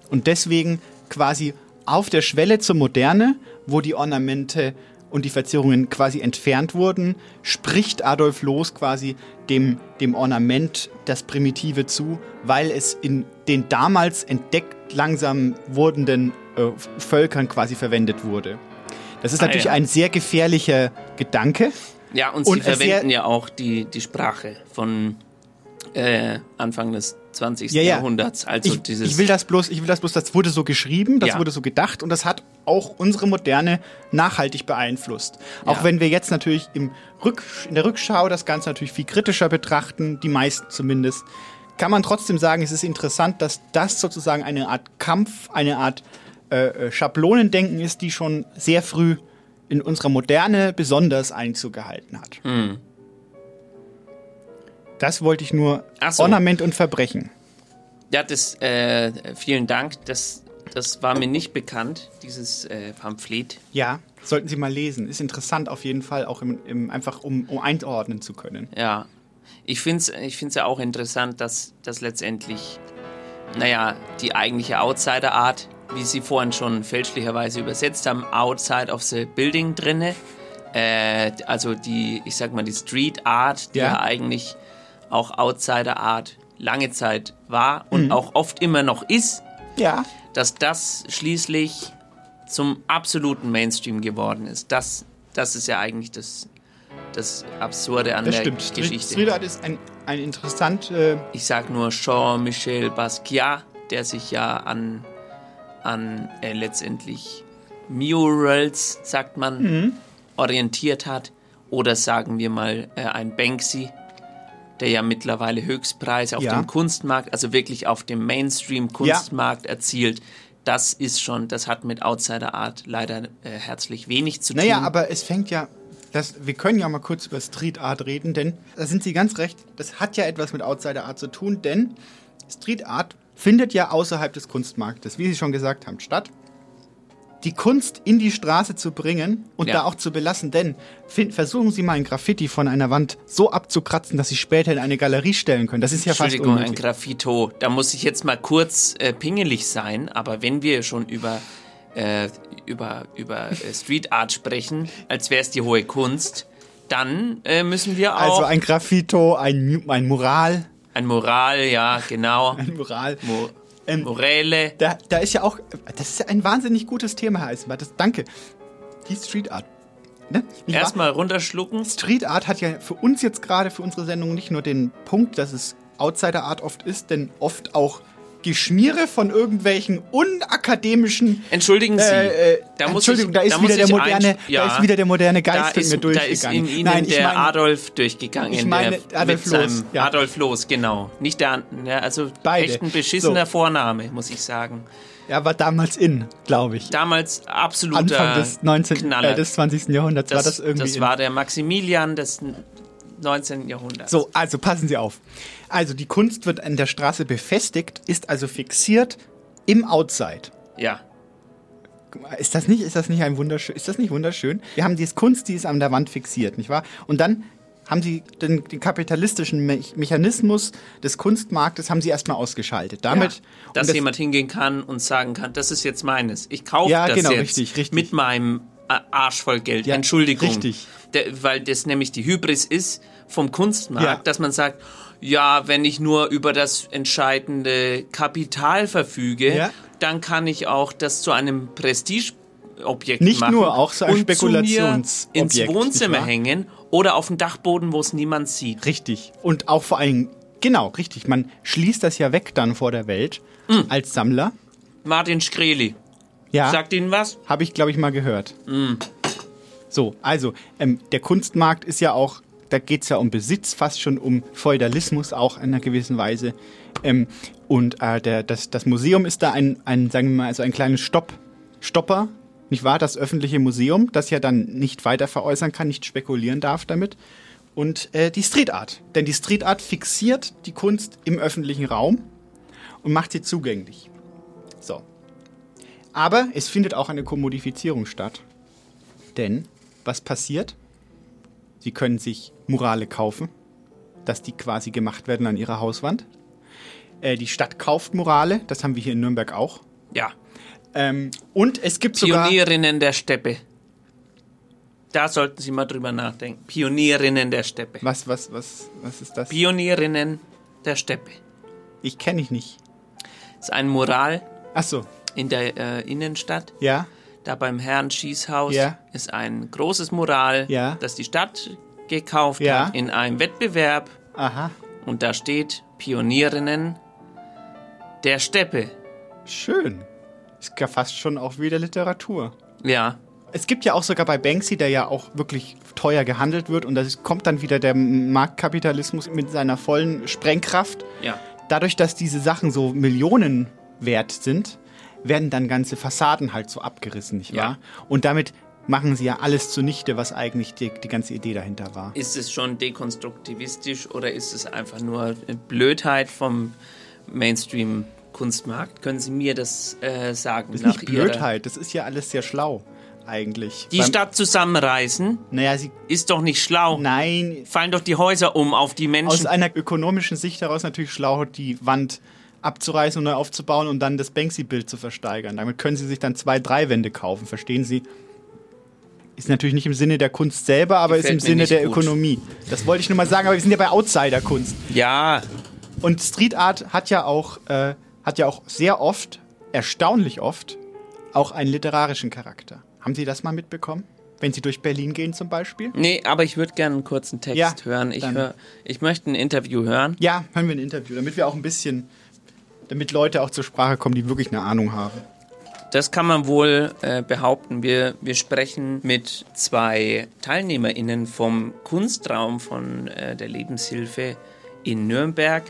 Und deswegen quasi auf der Schwelle zur Moderne, wo die Ornamente und die Verzierungen quasi entfernt wurden, spricht Adolf Loos quasi dem, dem Ornament das Primitive zu, weil es in den damals entdeckt langsam wurdenden äh, Völkern quasi verwendet wurde. Das ist Ah, natürlich ja. ein sehr gefährlicher Gedanke. Ja, und sie Und es verwenden ja auch die, die Sprache von äh, Anfang des 20. Ja, ja. Jahrhunderts. Also ich, dieses. ich will das bloß, ich will das bloß, das wurde so geschrieben, das Ja. wurde so gedacht und das hat auch unsere Moderne nachhaltig beeinflusst. Auch wenn wir jetzt natürlich im Rück, in der Rückschau das Ganze natürlich viel kritischer betrachten, die meisten zumindest, kann man trotzdem sagen, es ist interessant, dass das sozusagen eine Art Kampf, eine Art äh, äh, Schablonendenken ist, die schon sehr früh in unserer Moderne besonders Einzug gehalten hat. Das wollte ich nur so. Ornament und Verbrechen. Ja, das, äh, vielen Dank. Das, das war mir nicht bekannt, dieses äh, Pamphlet. Ja, sollten Sie mal lesen. Ist interessant auf jeden Fall, auch im, im, einfach um, um einordnen zu können. Ja. Ich finde es ich find's ja auch interessant, dass, dass letztendlich, naja, die eigentliche Outsider-Art, wie Sie vorhin schon fälschlicherweise übersetzt haben, outside of the building drinne, äh, also die, ich sag mal, die Street Art, die ja, Ja. eigentlich auch Outsider Art lange Zeit war und Mhm. auch oft immer noch ist, Ja. dass das schließlich zum absoluten Mainstream geworden ist. Das, das ist ja eigentlich das, das Absurde an Das der stimmt. Geschichte. Street Art ist ein, ein interessant. Äh, Ich sag nur Jean-Michel Basquiat, der sich ja an, an äh, letztendlich Murals, sagt man, Mhm. orientiert hat. Oder sagen wir mal äh, ein Banksy, der ja mittlerweile Höchstpreise auf Ja. dem Kunstmarkt, also wirklich auf dem Mainstream-Kunstmarkt erzielt. Das ist schon, das hat mit Outsider Art leider äh, herzlich wenig zu naja, tun. aber es fängt ja. Das, wir können ja mal kurz über Street Art reden, denn da sind Sie ganz recht. Das hat ja etwas mit Outsider Art zu tun, denn Street Art findet ja außerhalb des Kunstmarktes, wie Sie schon gesagt haben, statt. Die Kunst in die Straße zu bringen und Ja. da auch zu belassen, denn versuchen Sie mal ein Graffiti von einer Wand so abzukratzen, dass Sie später in eine Galerie stellen können. Das ist ja fast Entschuldigung, ein. Graffito. Da muss ich jetzt mal kurz äh, pingelig sein, aber wenn wir schon über, äh, über, über äh, Street Art sprechen, als wäre es die hohe Kunst, dann äh, müssen wir auch Also ein Graffito, ein, ein Mural, ein Moral, ja, genau. ein Mural. Mo Ähm, Morelle. Da, da ist ja auch, das ist ja ein wahnsinnig gutes Thema, Herr Eisenbart. Das, danke. Die Street Art. Ne? Erstmal runterschlucken. Street Art hat ja für uns jetzt gerade, für unsere Sendung, nicht nur den Punkt, dass es Outsider Art oft ist, denn oft auch Geschmiere von irgendwelchen unakademischen. Entschuldigen Sie. Äh, äh, da muss Entschuldigung, ich, da ist muss wieder der moderne, ja, da ist wieder der moderne da Geist in mir da durchgegangen. ist in Ihnen Nein, der meine, Adolf durchgegangen. Ich meine Adolf Loos, ja. Adolf Loos, genau. Nicht der, ja, also Beide. echt ein beschissener So. Vorname, muss ich sagen. er war damals in, glaube ich. Damals absoluter Anfang des 19. Knaller. Äh, des 20. Jahrhunderts war das irgendwie. das in. war der Maximilian des 19. Jahrhunderts. So, also passen Sie auf. Also die Kunst wird an der Straße befestigt, ist also fixiert im Outside. Ja. Ist das nicht, ist das nicht ein wunderschön, ist das nicht wunderschön? Wir haben diese Kunst, die ist an der Wand fixiert, nicht wahr? Und dann haben sie den, den kapitalistischen Me Mechanismus des Kunstmarktes haben sie erstmal ausgeschaltet. Damit, ja, dass das- jemand hingehen kann und sagen kann, das ist jetzt meines. Ich kaufe Ja, das genau, jetzt richtig, richtig. mit meinem äh, Arsch voll Geld. Ja, Entschuldigung. richtig. Der, weil das nämlich die Hybris ist vom Kunstmarkt, Ja. dass man sagt, ja, wenn ich nur über das entscheidende Kapital verfüge, Ja. dann kann ich auch das zu einem Prestigeobjekt Nicht machen. nur, auch so ein Spekulationsobjekt, ins nicht Wohnzimmer hängen oder auf dem Dachboden, wo es niemand sieht. Richtig. Und auch vor allem, genau, richtig. Man schließt das ja weg dann vor der Welt Mm. als Sammler. Martin Shkreli, Ja. sagt Ihnen was? Habe ich, glaube ich, mal gehört. Mm. So, also, ähm, der Kunstmarkt ist ja auch, da geht es ja um Besitz, fast schon um Feudalismus auch in einer gewissen Weise. Ähm, und äh, der, das, das Museum ist da ein, ein, sagen wir mal, also ein kleines Stopp, Stopper, nicht wahr? Das öffentliche Museum, das ja dann nicht weiter veräußern kann, nicht spekulieren darf damit. Und äh, die Street Art. Denn die Street Art fixiert die Kunst im öffentlichen Raum und macht sie zugänglich. So. Aber es findet auch eine Kommodifizierung statt. Denn was passiert? Sie können sich Murale kaufen, dass die quasi gemacht werden an ihrer Hauswand. Äh, die Stadt kauft Murale, das haben wir hier in Nürnberg auch. Ja. Ähm, und es gibt sogar. Pionierinnen der Steppe. Da sollten Sie mal drüber nachdenken. Pionierinnen der Steppe. Was, was, was, was ist das? Pionierinnen der Steppe. Ich kenne ich nicht. Das ist ein Mural Ach so, in der äh, Innenstadt. ja, Da beim Herrn Schießhaus Ja. ist ein großes Mural, Ja. das die Stadt gekauft Ja. hat in einem Wettbewerb. aha, Und da steht Pionierinnen der Steppe. schön. Ist ja fast schon auch wieder Literatur. Ja, Es gibt ja auch sogar bei Banksy, der ja auch wirklich teuer gehandelt wird und da kommt dann wieder der Marktkapitalismus mit seiner vollen Sprengkraft. ja. Dadurch, dass diese Sachen so Millionen wert sind, werden dann ganze Fassaden halt so abgerissen, nicht wahr? Ja. Und damit machen sie ja alles zunichte, was eigentlich die, die ganze Idee dahinter war. Ist es schon dekonstruktivistisch oder ist es einfach nur Blödheit vom Mainstream-Kunstmarkt? Können Sie mir das äh, sagen? Das ist nicht Blödheit, das ist ja alles sehr schlau eigentlich. Die Beim Stadt zusammenreißen? Naja, sie. Ist doch nicht schlau. Nein. Fallen doch die Häuser um auf die Menschen. Aus einer ökonomischen Sicht heraus natürlich schlau, die Wand abzureißen und neu aufzubauen und dann das Banksy-Bild zu versteigern. Damit können sie sich dann zwei, drei Wände kaufen, verstehen Sie? Ist natürlich nicht im Sinne der Kunst selber, aber Gefällt ist im Sinne der gut. Ökonomie. Das wollte ich nur mal sagen, aber wir sind ja bei Outsider-Kunst. Ja. Und Street Art hat ja auch, äh, hat ja auch sehr oft, erstaunlich oft, auch einen literarischen Charakter. Haben Sie das mal mitbekommen? Wenn Sie durch Berlin gehen zum Beispiel? Nee, aber ich würde gerne einen kurzen Text ja, hören. Ich, hör, ich möchte ein Interview hören. Ja, hören wir ein Interview, damit wir auch ein bisschen, damit Leute auch zur Sprache kommen, die wirklich eine Ahnung haben. Das kann man wohl äh, behaupten. Wir, wir sprechen mit zwei TeilnehmerInnen vom Kunstraum von äh, der Lebenshilfe in Nürnberg,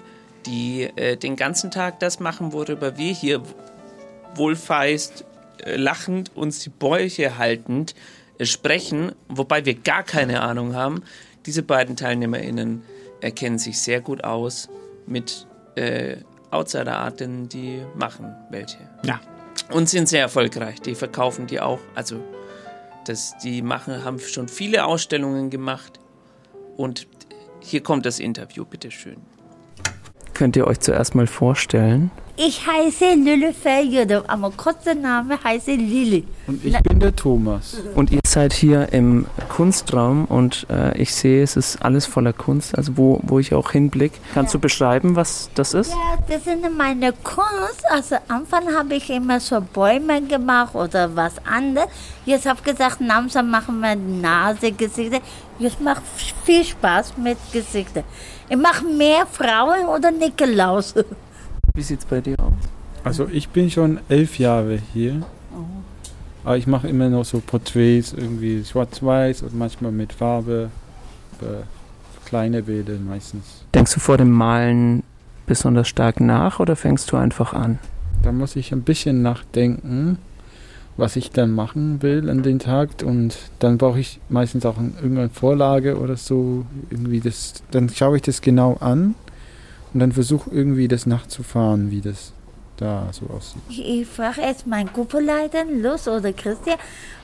die äh, den ganzen Tag das machen, worüber wir hier wohlfeist äh, lachend uns die Bäuche haltend äh, sprechen, wobei wir gar keine Ahnung haben. Diese beiden TeilnehmerInnen erkennen sich sehr gut aus mit äh, Outsider-Arten, die machen welche. Ja. Und sind sehr erfolgreich. Die verkaufen die auch. Also, das, die machen, haben schon viele Ausstellungen gemacht. Und hier kommt das Interview, bitteschön. Könnt ihr euch zuerst mal vorstellen? Ich heiße Lille Feljede, aber kurzer Name heiße Lili. Und ich bin der Thomas. Und ihr seid hier im Kunstraum und äh, ich sehe, es ist alles voller Kunst, also wo, wo ich auch hinblicke. Kannst ja. du beschreiben, was das ist? Ja, das sind meine Kunst. Also am Anfang habe ich immer so Bäume gemacht oder was anderes. Jetzt habe ich gesagt, langsam machen wir Nase, Gesichter. Jetzt macht viel Spaß mit Gesichtern. Ich mache mehr Frauen oder Nikolaus. Wie sieht es bei dir aus? Also ich bin schon elf Jahre hier. Oh. Aber ich mache immer noch so Porträts, irgendwie schwarz-weiß und manchmal mit Farbe. kleine Bilder meistens. Denkst du vor dem Malen besonders stark nach oder fängst du einfach an? Da muss ich ein bisschen nachdenken, was ich dann machen will an den Tag und dann brauche ich meistens auch irgendeine Vorlage oder so. Irgendwie das, dann schaue ich das genau an und dann versuche irgendwie das nachzufahren, wie das da so aussieht. Ich, ich frage erst meinen Gruppenleiter, Luz oder Christian,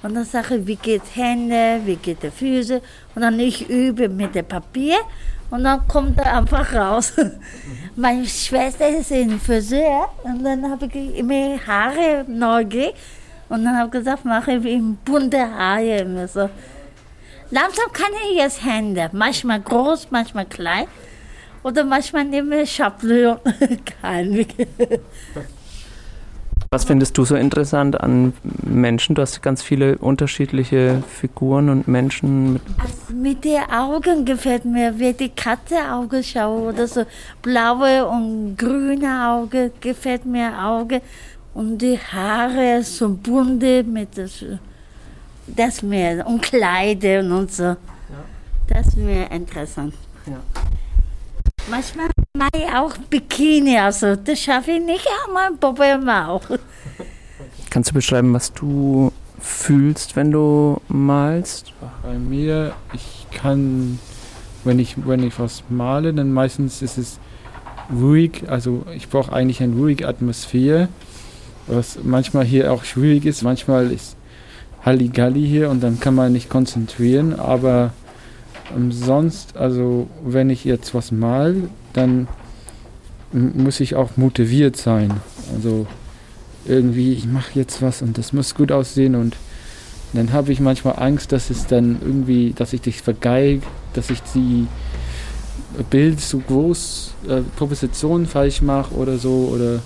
und dann sage ich, wie geht Hände, wie geht die Füße, und dann ich übe mit dem Papier, und dann kommt er einfach raus. Meine Schwester ist in Friseur, und dann habe ich immer Haare neugierig, und dann habe ich gesagt, mache ich ihm bunte Haare immer so. Langsam kann ich jetzt Hände, manchmal groß, manchmal klein. Oder manchmal nehme ich Schablon. Was findest du so interessant an Menschen? Du hast ganz viele unterschiedliche Figuren und Menschen. Mit, also mit den Augen gefällt mir, wie die Katze Auge schaue oder so blaue und grüne Auge gefällt mir Auge und die Haare so bunte mit das, das mir und Kleider und so. Das ist mir interessant. Ja. Manchmal mache ich auch Bikini, also das schaffe ich nicht, aber probieren wir auch. Kannst du beschreiben, was du fühlst, wenn du malst? Bei mir, ich kann, wenn ich, wenn ich was male, dann meistens ist es ruhig, also ich brauche eigentlich eine ruhige Atmosphäre, was manchmal hier auch schwierig ist, manchmal ist Halligalli hier und dann kann man nicht konzentrieren, aber ähm, sonst, also wenn ich jetzt was mal, dann muss ich auch motiviert sein. Also irgendwie, ich mache jetzt was und das muss gut aussehen und dann habe ich manchmal Angst, dass es dann irgendwie, dass ich dich vergeige, dass ich die Bild zu groß, äh, Proposition falsch mache oder so oder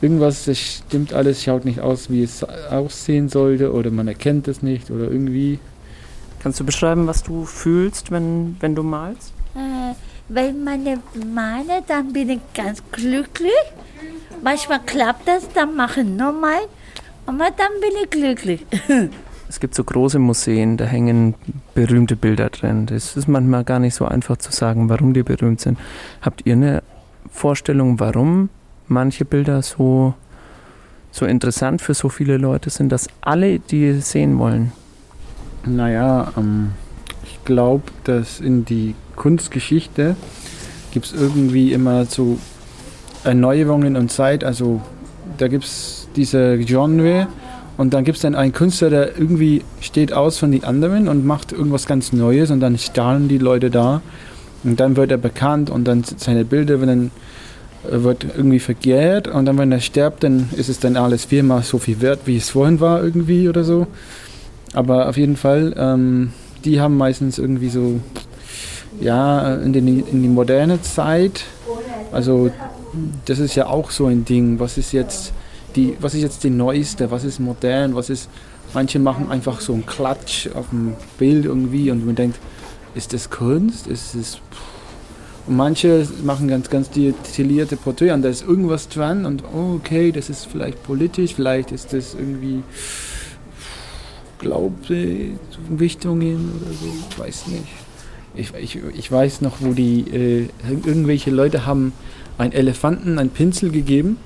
irgendwas, das stimmt alles, schaut nicht aus, wie es aussehen sollte oder man erkennt es nicht oder irgendwie. Kannst du beschreiben, was du fühlst, wenn, wenn du malst? Äh, wenn meine meine, dann bin ich ganz glücklich. Manchmal klappt das, dann mache ich nochmal. Aber dann bin ich glücklich. Es gibt so große Museen, da hängen berühmte Bilder drin. Es ist manchmal gar nicht so einfach zu sagen, warum die berühmt sind. Habt ihr eine Vorstellung, warum manche Bilder so, so interessant für so viele Leute sind, dass alle die sehen wollen? Naja, ähm, ich glaube, dass in die Kunstgeschichte gibt es irgendwie immer so Erneuerungen und Zeit. Also da gibt es diese Genre und dann gibt es dann einen Künstler, der irgendwie steht aus von den anderen und macht irgendwas ganz Neues und dann stahlen die Leute da und dann wird er bekannt und dann seine Bilder werden äh, wird irgendwie verjährt und dann, wenn er stirbt, dann ist es dann alles viermal so viel wert, wie es vorhin war irgendwie oder so. Aber auf jeden Fall, ähm, die haben meistens irgendwie so, ja, in, den, in die moderne Zeit, also das ist ja auch so ein Ding, was ist jetzt die, was ist jetzt die neueste, was ist modern, was ist, manche machen einfach so einen Klatsch auf dem Bild irgendwie und man denkt, ist das Kunst, ist pff, und manche machen ganz, ganz detaillierte Porträts und da ist irgendwas dran und oh, okay, das ist vielleicht politisch, vielleicht ist das irgendwie Glaubensrichtungen oder so, ich weiß nicht. Ich, ich, ich weiß noch, wo die äh, irgendwelche Leute haben einen Elefanten einen Pinsel gegeben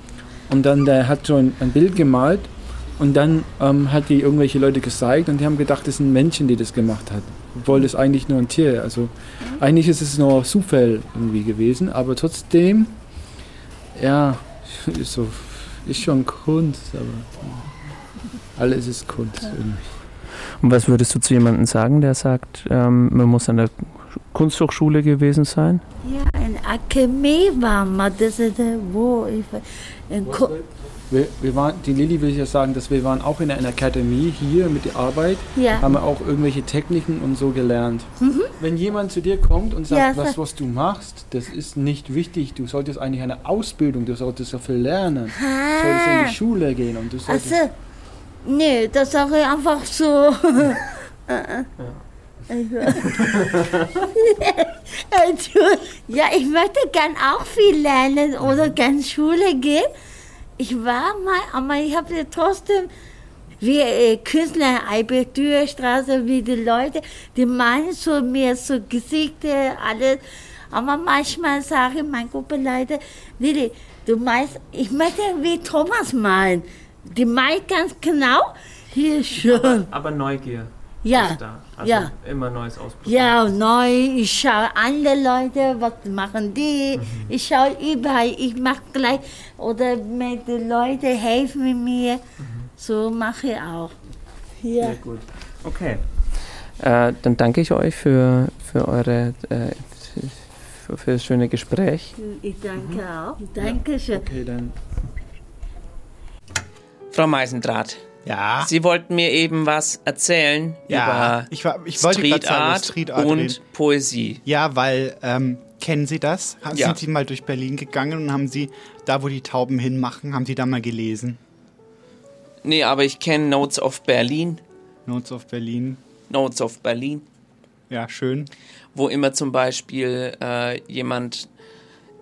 und dann der hat so ein, ein Bild gemalt und dann ähm, hat die irgendwelche Leute gezeigt und die haben gedacht, das sind Menschen, die das gemacht hat. Obwohl das eigentlich nur ein Tier. Also eigentlich ist es nur Zufall irgendwie gewesen, aber trotzdem, ja, ist, so, ist schon Kunst, aber alles ist Kunst irgendwie. Und was würdest du zu jemandem sagen, der sagt, ähm, man muss an der Kunsthochschule gewesen sein? Ja, in Akademie war man, das ist wo ich in Ko wir, wir waren, die Lilly will ja sagen, dass wir waren auch in einer Akademie hier mit der Arbeit, Ja. haben wir auch irgendwelche Techniken und so gelernt. Mhm. Wenn jemand zu dir kommt und sagt, Ja, was, was du machst, das ist nicht wichtig. Du solltest eigentlich eine Ausbildung, du solltest dafür lernen. Du solltest in die Schule gehen und du solltest... Also, nee, das sage ich einfach so. Äh, äh. Also, ja, ich möchte gern auch viel lernen oder gern Schule gehen. Ich war mal, aber ich habe ja trotzdem, wie äh, Künstler, Albertürstraße, wie die Leute, die malen so mir so Gesichter, alles. Aber manchmal sage ich meinen Gruppenleiter, Lili, du meinst, ich möchte wie Thomas malen. Die malt ganz genau. Hier schon. Aber Neugier Ja, ist da. Also ja. immer Neues ausprobieren. Ja, neu, ich schaue andere Leute, was machen die. Mhm. Ich schaue überall, ich mache gleich, oder mit den Leute helfen mir. So mache ich auch. Ja. Sehr gut. Okay. Äh, dann danke ich euch für, für eure äh, für, für das schöne Gespräch. Ich danke auch. Danke schön. Okay, dann. Frau Meisendraht. Ja. Sie wollten mir eben was erzählen Ja, über ich, war, ich Street sagen, Art Street Art und reden. Poesie. Ja, weil, ähm, kennen Sie das? Ha- Ja. Sind Sie mal durch Berlin gegangen und haben Sie, da wo die Tauben hinmachen, haben Sie da mal gelesen? Nee, aber ich kenne Notes of Berlin. Notes of Berlin. Notes of Berlin. Ja, schön. Wo immer zum Beispiel äh, jemand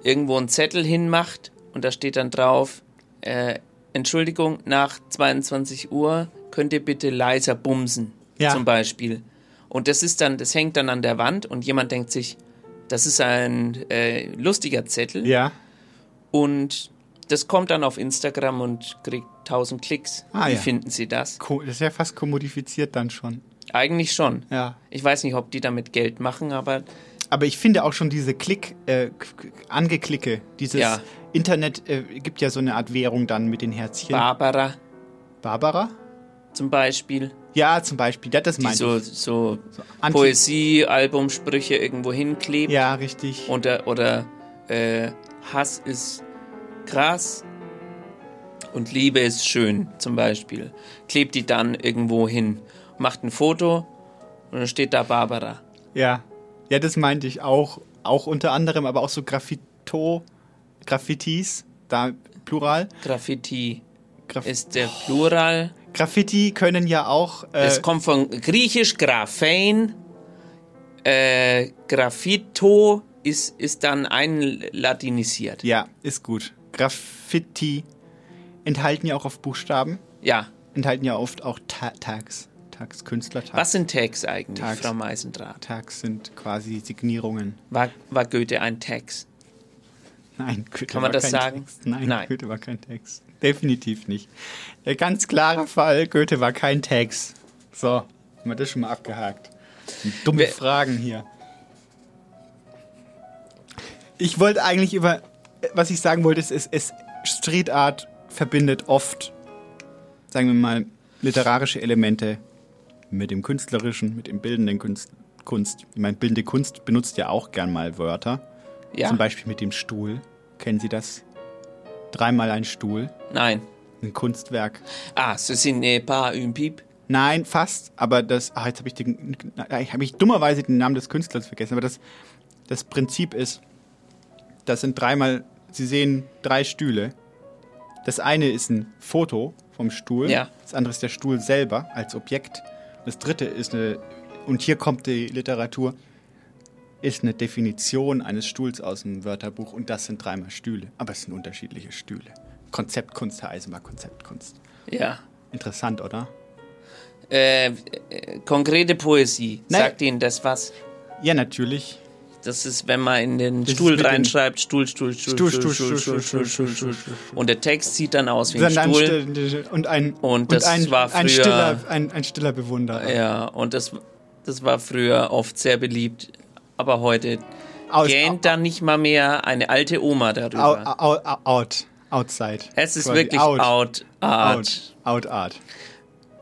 irgendwo einen Zettel hinmacht und da steht dann drauf, äh, Entschuldigung, nach 22 Uhr könnt ihr bitte leiser bumsen. Ja. Zum Beispiel. Und das ist dann, das hängt dann an der Wand und jemand denkt sich, das ist ein äh, lustiger Zettel. Ja. Und das kommt dann auf Instagram und kriegt 1000 Klicks. Ah, Wie ja. finden Sie das? Das ist ja fast kommodifiziert dann schon. Eigentlich schon. Ja. Ich weiß nicht, ob die damit Geld machen, aber Aber ich finde auch schon diese Klick, äh, Angeklicke, dieses Ja. Internet äh, gibt ja so eine Art Währung dann mit den Herzchen. Barbara Barbara? zum Beispiel, Ja, zum Beispiel. Ja, das die meine so, ich. so, Anti- Poesie-Albumsprüche irgendwo hinklebt. Ja, richtig. Oder, oder äh, Hass ist krass und Liebe ist schön zum Beispiel. Klebt die dann irgendwo hin, macht ein Foto und dann steht da Barbara. Ja. Ja, das meinte ich auch. Auch unter anderem, aber auch so Graffito, Graffitis, da Plural. Graffiti Graff ist der Plural. Graffiti können ja auch. Äh, Es kommt von griechisch Graphein. Äh, Graffito ist, ist dann einlatinisiert. ja, ist gut. Graffiti enthalten ja auch auf Buchstaben. Ja. Enthalten ja oft auch Ta Tags. Tags, Künstlertags. Was sind Tags eigentlich, Tags. Frau Meisendraht? Tags sind quasi Signierungen. War, war Goethe ein Tags? Nein, Goethe Kann man war das kein sagen? Text. Nein, Nein. Goethe war kein Text. Definitiv nicht. Der ganz klare Fall, Goethe war kein Text. So. Haben wir das schon mal abgehakt? Dumme Fragen hier. Ich wollte eigentlich über, was ich sagen wollte, ist, ist, ist Street Art verbindet oft, sagen wir mal, literarische Elemente mit dem künstlerischen, mit dem bildenden Kunst. Kunst. Ich meine, bildende Kunst benutzt ja auch gern mal Wörter. Ja. Zum Beispiel mit dem Stuhl. Kennen Sie das? Dreimal ein Stuhl. Nein. Ein Kunstwerk. Ah, ceci n'est pas un pipe. Nein, fast, aber das, ah, jetzt habe ich, den- ich dummerweise den Namen des Künstlers vergessen, aber das, das Prinzip ist, das sind dreimal, Sie sehen drei Stühle. Das eine ist ein Foto vom Stuhl, Ja. das andere ist der Stuhl selber als Objekt. Das dritte ist eine, und hier kommt die Literatur, ist eine Definition eines Stuhls aus dem Wörterbuch und das sind dreimal Stühle, aber es sind unterschiedliche Stühle. Konzeptkunst, Herr Eisenbach, Konzeptkunst. Ja. Interessant, oder? Äh, äh, konkrete Poesie. Nein. Sagt Ihnen das was? Ja, natürlich. Das ist, wenn man in den Das Stuhl reinschreibt, Stuhl, Stuhl, Stuhl, Stuhl, Stuhl, Stuhl, Stuhl, Stuhl, Stuhl, Stuhl, Stuhl. Und der Text sieht dann aus wie ein ein Stuhl. Und ein, Und das ein, war ein, früher- stiller, ein, ein stiller Bewunderer. Ja, und das, das war früher oft sehr beliebt. Aber heute Aus- gähnt da nicht mal mehr eine alte Oma Out, darüber. out, out, outside. Es ist wirklich out, art. Out, out art.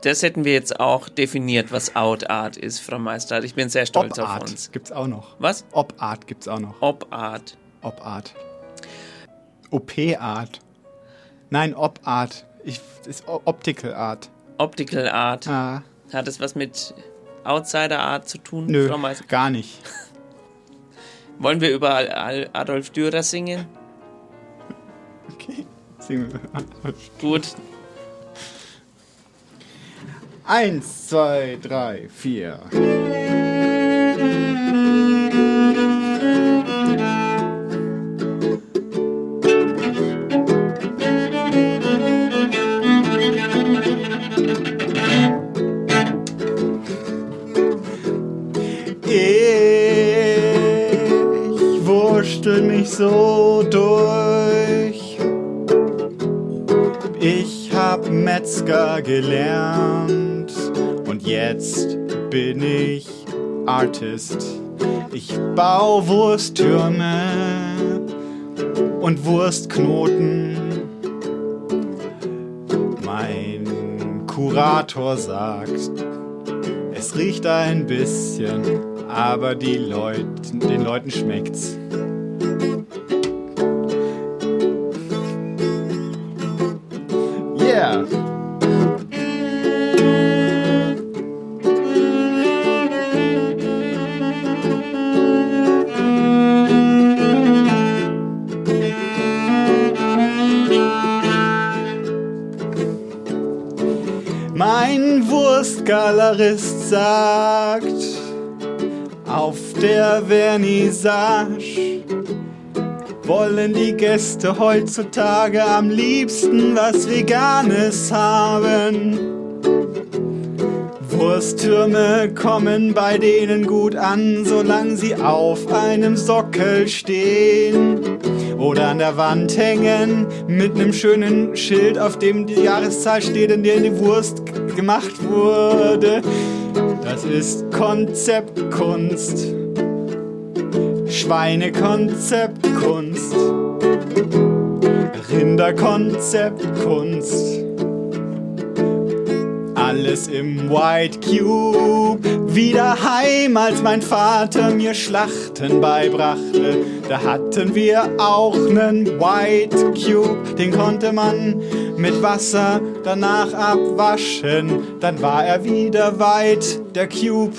Das hätten wir jetzt auch definiert, was out art ist, Frau Meister. Ich bin sehr stolz auf Op-Art uns. gibt's auch noch. Was? Op-Art gibt's auch noch. Op-Art. Op-Art. OP-Art. Nein, Op-Art. Ich, ist Optical Art. Optical Art. Ah. Hat das was mit Outsider Art zu tun, Nö, Frau Meister? gar nicht. Wollen wir über Adolf Dürer singen? Okay. Singen wir. Gut. Eins, zwei, drei, vier. So durch. Ich hab Metzger gelernt und jetzt bin ich Artist. Ich bau Wursttürme und Wurstknoten. Mein Kurator sagt, es riecht ein bisschen, aber die Leute, den Leuten schmeckt's. Wurstgalerist sagt auf der Vernissage wollen die Gäste heutzutage am liebsten was Veganes haben. Wursttürme kommen bei denen gut an, solange sie auf einem Sockel stehen oder an der Wand hängen mit einem schönen Schild, auf dem die Jahreszahl steht, in der die Wurst gemacht wurde. Das ist Konzeptkunst. Schweinekonzeptkunst. Rinderkonzeptkunst. Alles im White Cube. Wieder heim, als mein Vater mir Schlachten beibrachte. Da hatten wir auch nen White Cube. Den konnte man mit Wasser danach abwaschen. Dann war er wieder weit, der Cube.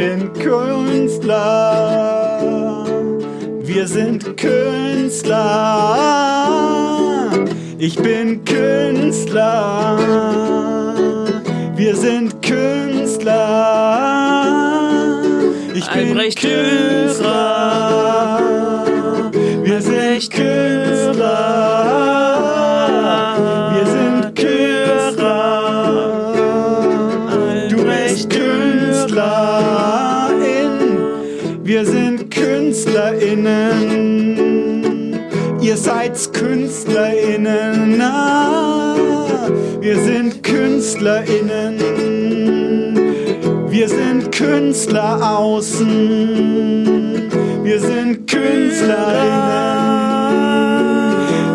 Bin Künstler. Wir sind Künstler. Ich bin Künstler. Wir sind Künstler. Ich bin Albrecht sind Künstler. Wir sind Künstler. Seid KünstlerInnen. Ah, wir sind KünstlerInnen. Wir sind Künstler außen. Wir sind KünstlerInnen.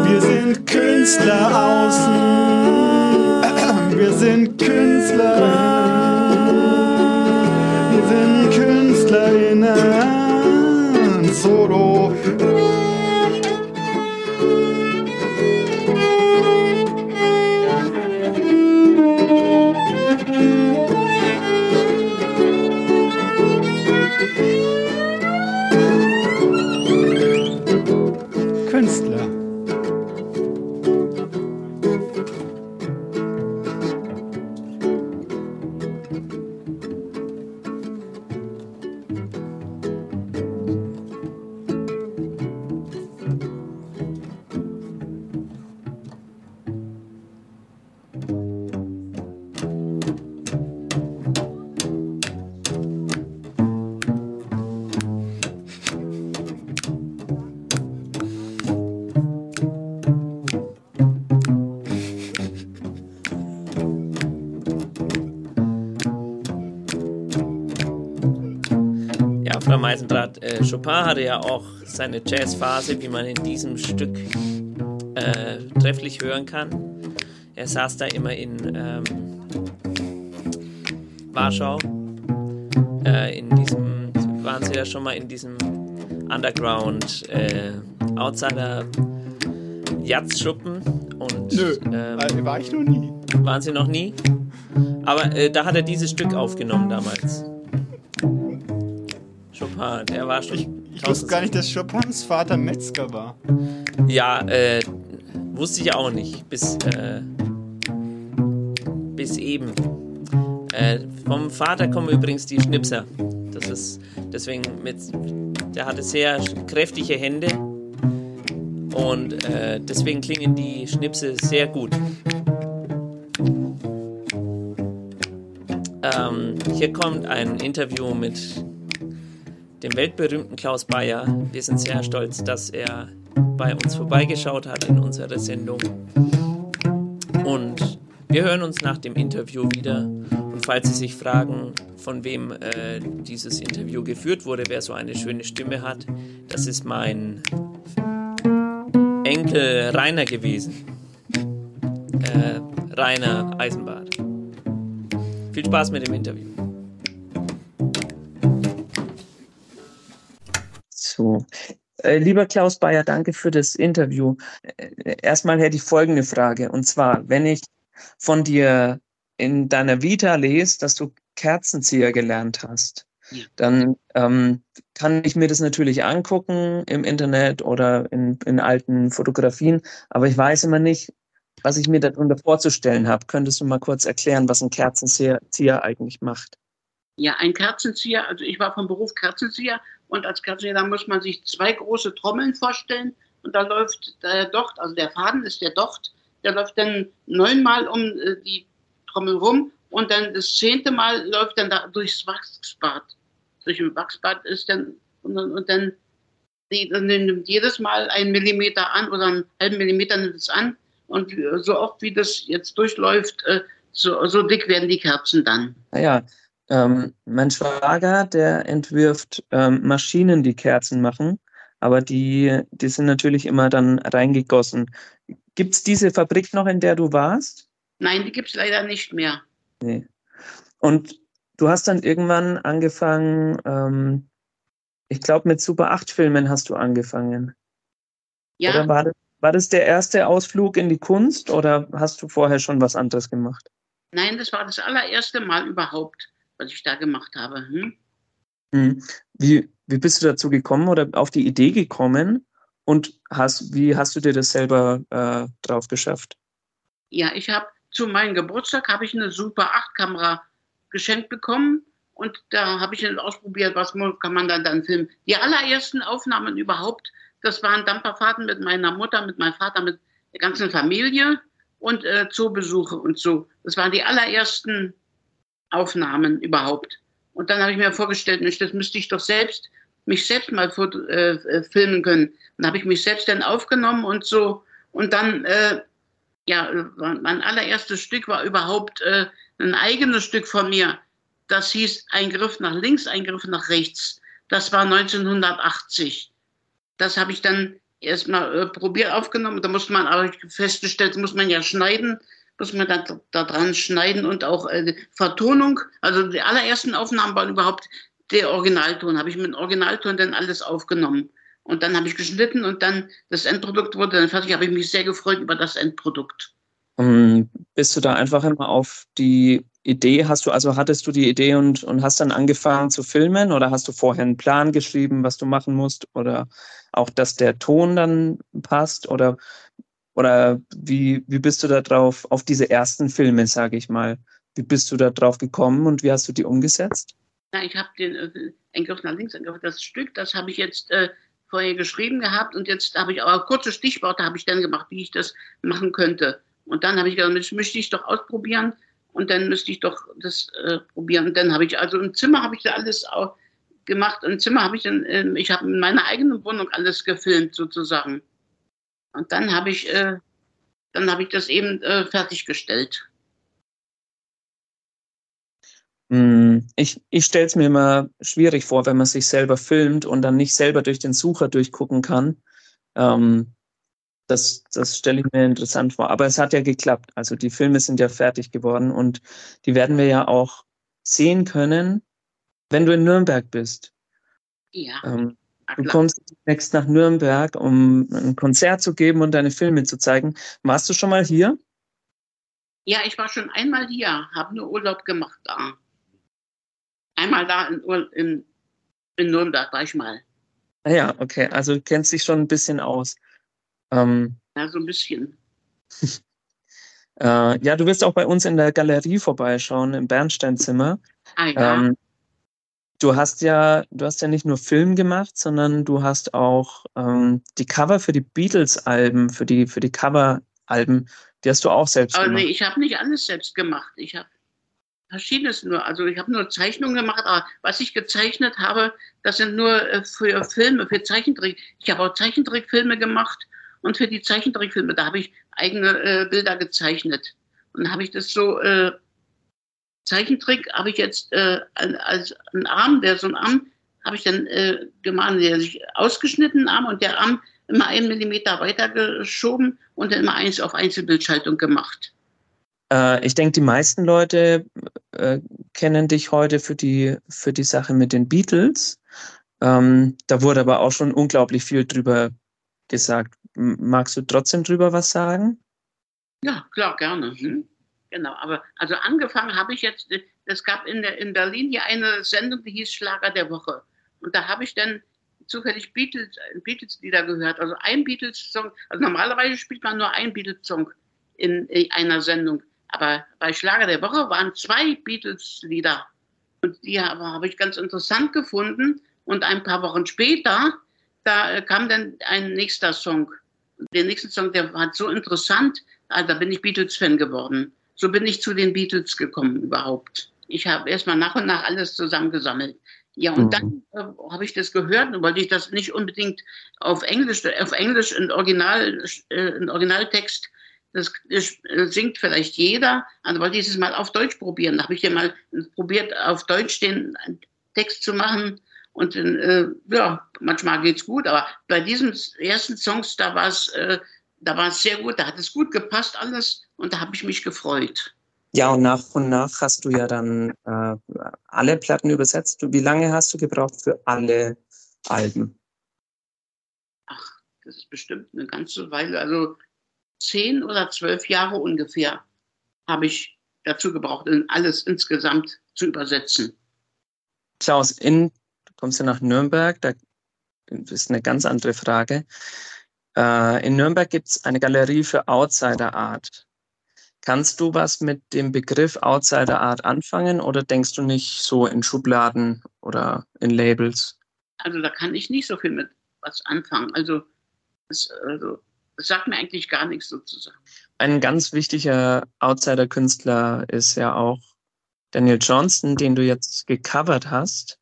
Wir sind Künstler außen. Wir sind KünstlerInnen. Wir sind KünstlerInnen. Loro Chopin hatte ja auch seine Jazzphase, wie man in diesem Stück äh, trefflich hören kann. Er saß da immer in ähm, Warschau. Äh, in diesem, waren Sie ja schon mal in diesem Underground äh, Outsider Jazzschuppen und Nö, ähm, äh, war ich noch nie. waren Sie noch nie? Aber äh, da hat er dieses Stück aufgenommen damals. Chopin, der war schon. Ich wusste gar nicht, dass Chopins Vater Metzger war. Ja, äh, wusste ich auch nicht. Bis, äh, bis eben. Äh, vom Vater kommen übrigens die Schnipser. Das ist deswegen mit. Der hatte sehr kräftige Hände. Und äh, deswegen klingen die Schnipse sehr gut. Ähm, hier kommt ein Interview mit dem weltberühmten Klaus Bayer. Wir sind sehr stolz, dass er bei uns vorbeigeschaut hat in unserer Sendung. Und wir hören uns nach dem Interview wieder. Und falls Sie sich fragen, von wem äh, dieses Interview geführt wurde, wer so eine schöne Stimme hat, das ist mein Enkel Rainer gewesen. Äh, Rainer Eisenbart. Viel Spaß mit dem Interview. So. Äh, lieber Klaus Bayer, danke für das Interview. Äh, erstmal hätte ich folgende Frage. Und zwar, wenn ich von dir in deiner Vita lese, dass du Kerzenzieher gelernt hast, Ja. dann ähm, kann ich mir das natürlich angucken im Internet oder in, in alten Fotografien, aber ich weiß immer nicht, was ich mir darunter vorzustellen habe. Könntest du mal kurz erklären, was ein Kerzenzieher Zieher eigentlich macht? Ja, ein Kerzenzieher, also ich war vom Beruf Kerzenzieher und als Kerzenzieher, da muss man sich zwei große Trommeln vorstellen und da läuft der Docht, also der Faden ist der Docht, der läuft dann neunmal um äh, die Trommel rum und dann das zehnte Mal läuft dann da durchs Wachsbad. Durch ein Wachsbad ist dann und, dann- und dann die, nimmt jedes Mal einen Millimeter an oder einen halben Millimeter nimmt es an und so oft wie das jetzt durchläuft, äh, so, so dick werden die Kerzen dann. Naja, ähm, mein Schwager, der entwirft ähm, Maschinen, die Kerzen machen, aber die, die sind natürlich immer dann reingegossen. Gibt es diese Fabrik noch, in der du warst? Nein, die gibt es leider nicht mehr. Nee. Und du hast dann irgendwann angefangen, ähm, ich glaube, mit Super 8 Filmen hast du angefangen. Ja, Oder war das, war das der erste Ausflug in die Kunst oder hast du vorher schon was anderes gemacht? nein, das war das allererste Mal überhaupt, was ich da gemacht habe. Hm? Hm. Wie, wie bist du dazu gekommen oder auf die Idee gekommen? Und hast, wie hast du dir das selber äh, drauf geschafft? Ja, ich habe zu meinem Geburtstag habe ich eine Super 8 Kamera geschenkt bekommen und da habe ich dann ausprobiert, was kann man dann dann filmen. Die allerersten Aufnahmen überhaupt, das waren Dampferfahrten mit meiner Mutter, mit meinem Vater, mit der ganzen Familie und äh, Zoobesuche und so. Das waren die allerersten Aufnahmen überhaupt. Und dann habe ich mir vorgestellt, Mensch, das müsste ich doch selbst mich selbst mal äh, äh, filmen können. Dann habe ich mich selbst dann aufgenommen und so. Und dann, äh, ja, mein allererstes Stück war überhaupt äh, ein eigenes Stück von mir. Das hieß Ein Griff nach links, ein Griff nach rechts. Das war 1980. Das habe ich dann erstmal äh, probiert aufgenommen. Da musste man aber festgestellt, muss man ja schneiden, muss man da, da dran schneiden und auch äh, Vertonung. Also die allerersten Aufnahmen waren überhaupt der Originalton. Habe ich mit dem Originalton dann alles aufgenommen. Und dann habe ich geschnitten und dann das Endprodukt wurde dann fertig. Habe ich mich sehr gefreut über das Endprodukt. Um, ähm, bist du da einfach immer auf die Idee, hast du, also hattest du die Idee und, und hast dann angefangen zu filmen oder hast du vorher einen Plan geschrieben, was du machen musst oder auch, dass der Ton dann passt oder, oder wie, wie bist du da drauf, auf diese ersten Filme, sage ich mal, wie bist du da drauf gekommen und wie hast du die umgesetzt? Na, ich habe den äh, Engriff nach links, Engriff das Stück, das habe ich jetzt äh, vorher geschrieben gehabt und jetzt habe ich aber kurze Stichworte habe ich dann gemacht, wie ich das machen könnte. Und dann habe ich gesagt, das möchte ich doch ausprobieren und dann müsste ich doch das äh, probieren. Und dann habe ich, also im Zimmer habe ich da alles auch gemacht. Im Zimmer habe ich dann, äh, ich habe in meiner eigenen Wohnung alles gefilmt sozusagen. Und dann habe ich, äh, dann habe ich das eben äh, fertiggestellt. Hm, ich, ich stelle es mir immer schwierig vor, wenn man sich selber filmt und dann nicht selber durch den Sucher durchgucken kann. Ähm, das, das stelle ich mir interessant vor. Aber es hat ja geklappt. Also die Filme sind ja fertig geworden und die werden wir ja auch sehen können, wenn du in Nürnberg bist. Ja. Ähm, du kommst nächst nach Nürnberg, um ein Konzert zu geben und deine Filme zu zeigen. Warst du schon mal hier? Ja, ich war schon einmal hier, habe nur Urlaub gemacht da einmal da in, in, in Nürnberg war ich mal. Ah ja, okay. Also du kennst dich schon ein bisschen aus. Ähm, ja, so ein bisschen. äh, ja, du wirst auch bei uns in der Galerie vorbeischauen, im Bernsteinzimmer. Ah, ja. Ähm, du hast ja, du hast ja nicht nur Film gemacht, sondern du hast auch ähm, die Cover für die Beatles-Alben, für die, für die Cover-Alben, die hast du auch selbst Aber gemacht. nee, ich habe nicht alles selbst gemacht. Ich habe Verschiedenes nur. Also ich habe nur Zeichnungen gemacht, aber was ich gezeichnet habe, das sind nur äh, für Filme, für Zeichentrick. Ich habe auch Zeichentrickfilme gemacht und für die Zeichentrickfilme, da habe ich eigene äh, Bilder gezeichnet. Und habe ich das so, äh, Zeichentrick habe ich jetzt äh, als einen Arm, der so ein Arm, habe ich dann äh, gemalt, der sich ausgeschnitten Arm und der Arm immer einen Millimeter weitergeschoben und dann immer eins auf Einzelbildschaltung gemacht. Äh, ich denke, die meisten Leute äh, kennen dich heute für die, für die Sache mit den Beatles. Ähm, da wurde aber auch schon unglaublich viel drüber gesagt. Magst du trotzdem drüber was sagen? Ja, klar, gerne. Hm? Genau, aber also angefangen habe ich jetzt, es gab in, der, in Berlin hier eine Sendung, die hieß Schlager der Woche. Und da habe ich dann zufällig Beatles, Beatles-Lieder gehört. Also ein Beatles-Song, also normalerweise spielt man nur ein Beatles-Song in, in einer Sendung. Aber bei Schlager der Woche waren zwei Beatles-Lieder. Und die habe, habe ich ganz interessant gefunden. Und ein paar Wochen später, da kam dann ein nächster Song. Der nächste Song, der war so interessant, also da bin ich Beatles-Fan geworden. So bin ich zu den Beatles gekommen überhaupt. Ich habe erstmal nach und nach alles zusammengesammelt. Ja, und mhm. dann äh, habe ich das gehört und wollte ich das nicht unbedingt auf Englisch, auf Englisch in Original, äh, in Originaltext das, das äh, singt vielleicht jeder, aber dieses Mal auf Deutsch probieren. Da habe ich ja mal probiert, auf Deutsch den Text zu machen. Und äh, ja, manchmal geht es gut, aber bei diesen ersten Songs, da war es äh, da war es sehr gut, da hat es gut gepasst alles und da habe ich mich gefreut. Ja, und nach und nach hast du ja dann äh, alle Platten übersetzt. Wie lange hast du gebraucht für alle Alben? Ach, das ist bestimmt eine ganze Weile. Also zehn oder zwölf Jahre ungefähr habe ich dazu gebraucht, alles insgesamt zu übersetzen. Klaus, in, du kommst ja nach Nürnberg, da ist eine ganz andere Frage. Äh, in Nürnberg gibt es eine Galerie für Outsider Art. Kannst du was mit dem Begriff Outsider Art anfangen oder denkst du nicht so in Schubladen oder in Labels? Also da kann ich nicht so viel mit was anfangen. Also, das, also sagt mir eigentlich gar nichts sozusagen. Ein ganz wichtiger Outsider-Künstler ist ja auch Daniel Johnston, den du jetzt gecovert hast.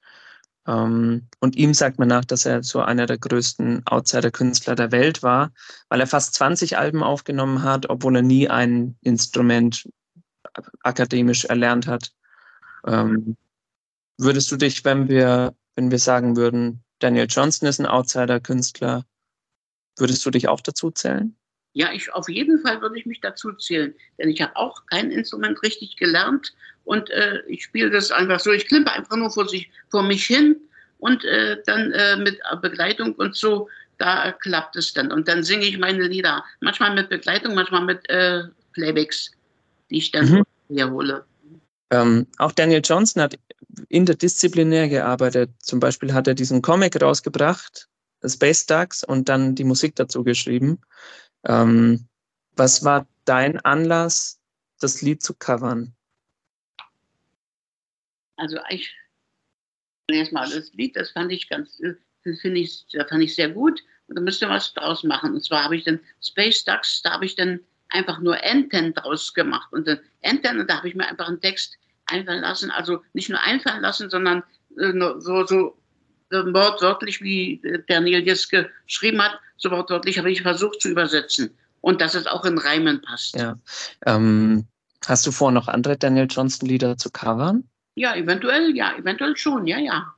Ähm, und ihm sagt man nach, dass er so einer der größten Outsider-Künstler der Welt war, weil er fast 20 Alben aufgenommen hat, obwohl er nie ein Instrument akademisch erlernt hat. Ähm, würdest du dich, wenn wir, wenn wir sagen würden, Daniel Johnston ist ein Outsider-Künstler, würdest du dich auch dazu zählen? Ja, ich auf jeden Fall würde ich mich dazu zählen, denn ich habe auch kein Instrument richtig gelernt und äh, ich spiele das einfach so. Ich klimpe einfach nur vor, sich, vor mich hin und äh, dann äh, mit Begleitung und so, da klappt es dann. Und dann singe ich meine Lieder, manchmal mit Begleitung, manchmal mit äh, Playbacks, die ich dann mhm. Ähm, auch Daniel Johnson hat interdisziplinär gearbeitet. Zum Beispiel hat er diesen Comic rausgebracht, Space Ducks, und dann die Musik dazu geschrieben. Ähm, was war dein Anlass, das Lied zu covern? Also ich erstmal das Lied, das fand ich ganz, das finde ich, das fand ich sehr gut und da müsste was draus machen. Und zwar habe ich dann Space Ducks, da habe ich dann einfach nur Enten draus gemacht und dann Enten und da habe ich mir einfach einen Text einfallen lassen, also nicht nur einfallen lassen, sondern äh, so, so wortwörtlich, wie der Neil jetzt geschrieben hat, so wortwörtlich habe ich versucht zu übersetzen und dass es auch in Reimen passt. Ja. Ähm, hast du vor, noch andere Daniel Johnston Lieder zu covern? Ja, eventuell, ja, eventuell schon, ja, ja.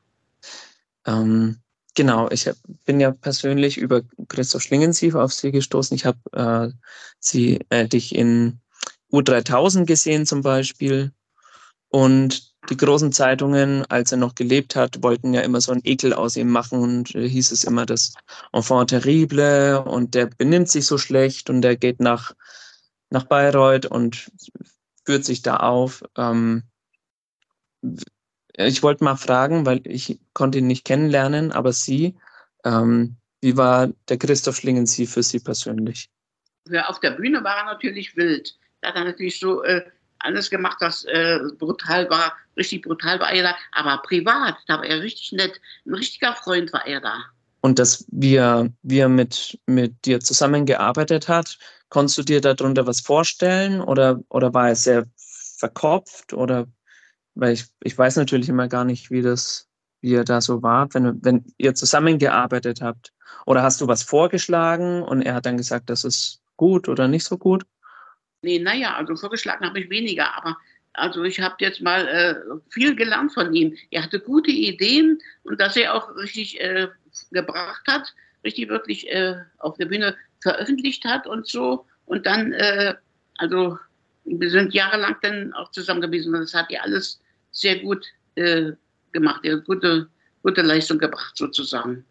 Ähm, genau, ich hab, bin ja persönlich über Christoph Schlingensief auf sie gestoßen. Ich habe äh, sie, äh, dich in U3000 gesehen zum Beispiel. Und die großen Zeitungen, als er noch gelebt hat, wollten ja immer so einen Ekel aus ihm machen und äh, hieß es immer das Enfant terrible und der benimmt sich so schlecht und der geht nach, nach Bayreuth und führt sich da auf. Ähm, ich wollte mal fragen, weil ich konnte ihn nicht kennenlernen, aber Sie, ähm, wie war der Christoph Schlingen Sie für Sie persönlich? Ja, auf der Bühne war er natürlich wild. Da hat er natürlich so äh, alles gemacht, was äh, brutal war, richtig brutal war er da. Aber privat, da war er richtig nett. Ein richtiger Freund war er da. Und dass wir, wir mit, mit dir zusammengearbeitet hat, konntest du dir darunter was vorstellen oder, oder war er sehr verkopft oder weil ich, ich weiß natürlich immer gar nicht, wie das, wie er da so war, wenn, wenn ihr zusammengearbeitet habt. Oder hast du was vorgeschlagen und er hat dann gesagt, das ist gut oder nicht so gut? Nee, naja, also vorgeschlagen habe ich weniger, aber also ich habe jetzt mal äh, viel gelernt von ihm. Er hatte gute Ideen und dass er auch richtig äh, gebracht hat, richtig wirklich äh, auf der Bühne veröffentlicht hat und so. Und dann, äh, also wir sind jahrelang dann auch zusammen gewesen und das hat er alles sehr gut äh, gemacht. Hat gute, gute Leistung gebracht sozusagen.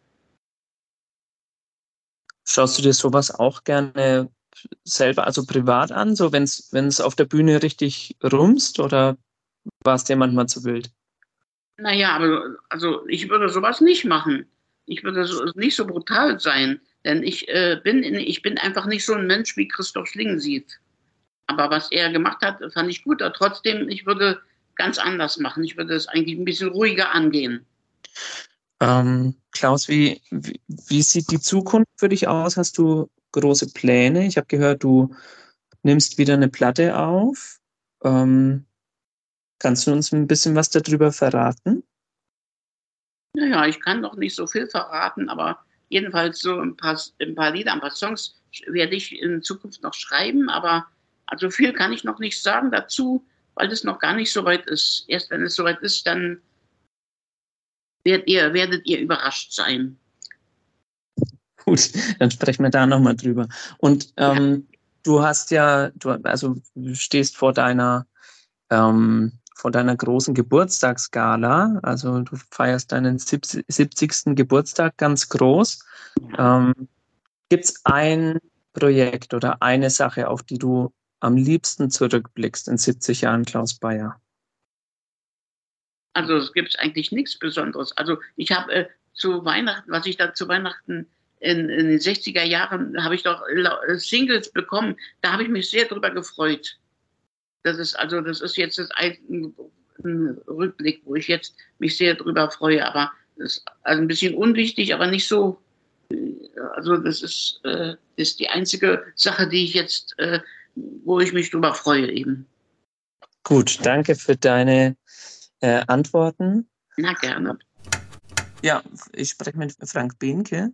Schaust du dir sowas auch gerne selber, also privat an, so wenn es auf der Bühne richtig rumst oder war es dir manchmal zu wild? Naja, aber also ich würde sowas nicht machen. Ich würde so, nicht so brutal sein, denn ich, äh, bin in, ich bin einfach nicht so ein Mensch, wie Christoph Schling sieht. Aber was er gemacht hat, fand ich gut. Aber trotzdem, ich würde ganz anders machen. Ich würde es eigentlich ein bisschen ruhiger angehen. Ähm, Klaus, wie, wie, wie, sieht die Zukunft für dich aus? Hast du große Pläne? Ich habe gehört, du nimmst wieder eine Platte auf. Ähm, kannst du uns ein bisschen was darüber verraten? Naja, ich kann noch nicht so viel verraten, aber jedenfalls so ein paar, ein paar Lieder, ein paar Songs werde ich in Zukunft noch schreiben, aber also viel kann ich noch nicht sagen dazu weil es noch gar nicht so weit ist. Erst wenn es so weit ist, dann werdet ihr, werdet ihr überrascht sein. Gut, dann sprechen wir da nochmal drüber. Und ähm, ja. du hast ja, du, also du stehst vor deiner, ähm, vor deiner großen Geburtstagsgala. Also du feierst deinen 70. Geburtstag ganz groß. Ja. Ähm, Gibt es ein Projekt oder eine Sache, auf die du am liebsten zurückblickst in 70 Jahren Klaus Bayer? Also es gibt eigentlich nichts Besonderes. Also ich habe äh, zu Weihnachten, was ich da zu Weihnachten in, in den 60er Jahren, habe ich doch Singles bekommen. Da habe ich mich sehr drüber gefreut. Das ist also, das ist jetzt das ein, ein Rückblick, wo ich jetzt mich sehr drüber freue. Aber das ist also ein bisschen unwichtig, aber nicht so. Äh, also das ist, äh, ist die einzige Sache, die ich jetzt äh, wo ich mich drüber freue eben. Gut, danke für deine äh, Antworten. Na gerne. Ja, ich spreche mit Frank Behnke,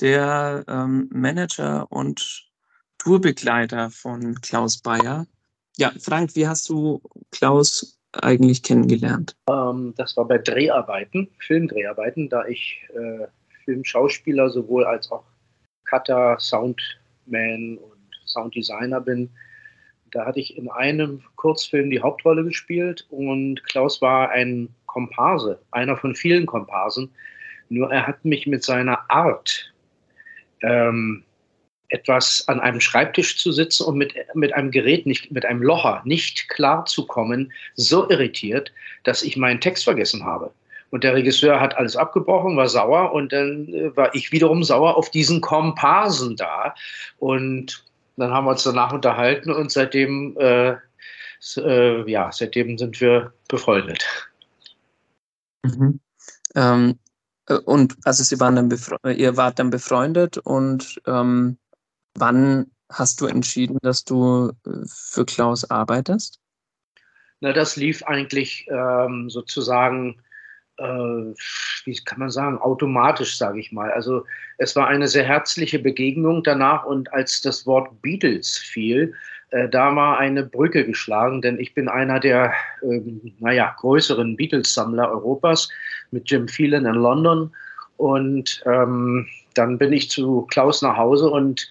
der ähm, Manager und Tourbegleiter von Klaus Bayer. Ja, Frank, wie hast du Klaus eigentlich kennengelernt? Ähm, das war bei Dreharbeiten, Filmdreharbeiten, da ich äh, Filmschauspieler sowohl als auch Cutter, Soundman und Sounddesigner bin. Da hatte ich in einem Kurzfilm die Hauptrolle gespielt und Klaus war ein Komparse, einer von vielen Komparsen. Nur er hat mich mit seiner Art, ähm, etwas an einem Schreibtisch zu sitzen und mit, mit einem Gerät, nicht, mit einem Locher nicht klar zu kommen, so irritiert, dass ich meinen Text vergessen habe. Und der Regisseur hat alles abgebrochen, war sauer und dann äh, war ich wiederum sauer auf diesen Komparsen da. Und dann haben wir uns danach unterhalten und seitdem, äh, äh, ja, seitdem sind wir befreundet. Mhm. Ähm, äh, und also Sie waren dann ihr wart dann befreundet und ähm, wann hast du entschieden, dass du äh, für Klaus arbeitest? Na, das lief eigentlich ähm, sozusagen äh, wie kann man sagen, automatisch, sage ich mal. Also es war eine sehr herzliche Begegnung danach und als das Wort Beatles fiel, äh, da war eine Brücke geschlagen, denn ich bin einer der, äh, naja, größeren Beatles-Sammler Europas mit Jim Phelan in London und ähm, dann bin ich zu Klaus nach Hause und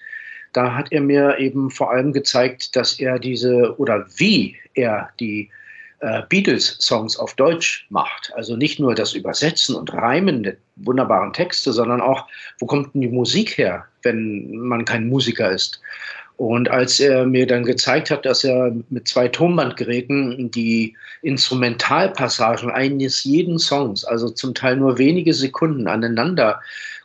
da hat er mir eben vor allem gezeigt, dass er diese oder wie er die äh, Beatles-Songs auf Deutsch macht. Also nicht nur das Übersetzen und Reimen der wunderbaren Texte, sondern auch, wo kommt denn die Musik her, wenn man kein Musiker ist. Und als er mir dann gezeigt hat, dass er mit zwei Tonbandgeräten die Instrumentalpassagen eines jeden Songs, also zum Teil nur wenige Sekunden aneinander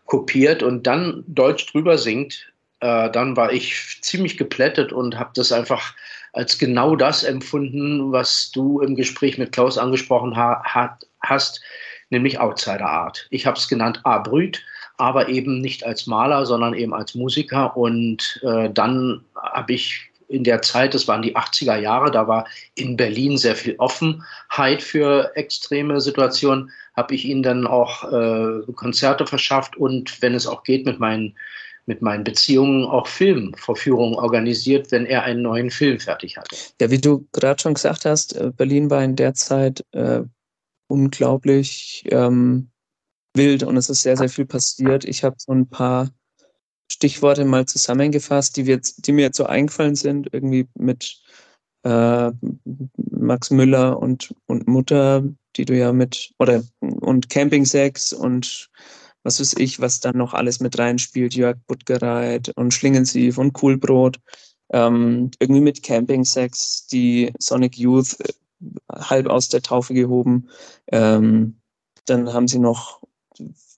kopiert und dann Deutsch drüber singt, äh, dann war ich ziemlich geplättet und habe das einfach als genau das empfunden, was du im Gespräch mit Klaus angesprochen ha hat, hast, nämlich Outsider Art. Ich habe es genannt A-Brüt, aber eben nicht als Maler, sondern eben als Musiker. Und äh, dann habe ich in der Zeit, das waren die 80er Jahre, da war in Berlin sehr viel Offenheit für extreme Situationen, habe ich ihnen dann auch äh, Konzerte verschafft und wenn es auch geht mit meinen mit meinen Beziehungen auch Filmvorführungen organisiert, wenn er einen neuen Film fertig hatte. Ja, wie du gerade schon gesagt hast, äh, Berlin war in der Zeit äh, unglaublich ähm, wild und es ist sehr, sehr viel passiert. Ich habe so ein paar Stichworte mal zusammengefasst, die, wir, die mir jetzt so eingefallen sind, irgendwie mit äh, Max Müller und, und Mutter, die du ja mit, oder und Camping Sex und was weiß ich, was dann noch alles mit reinspielt, Jörg Buttgereit und Schlingensief und Coolbrot, ähm, irgendwie mit Camping Sex, die Sonic Youth äh, halb aus der Taufe gehoben. Ähm, dann haben sie noch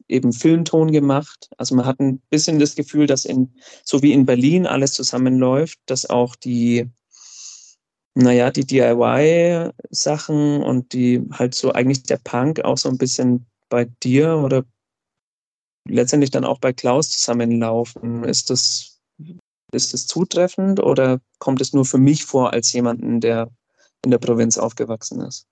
eben Filmton gemacht. Also man hat ein bisschen das Gefühl, dass in, so wie in Berlin alles zusammenläuft, dass auch die, naja, die DIY-Sachen und die halt so eigentlich der Punk auch so ein bisschen bei dir oder letztendlich dann auch bei Klaus zusammenlaufen. Ist das, ist das zutreffend oder kommt es nur für mich vor als jemanden, der in der Provinz aufgewachsen ist?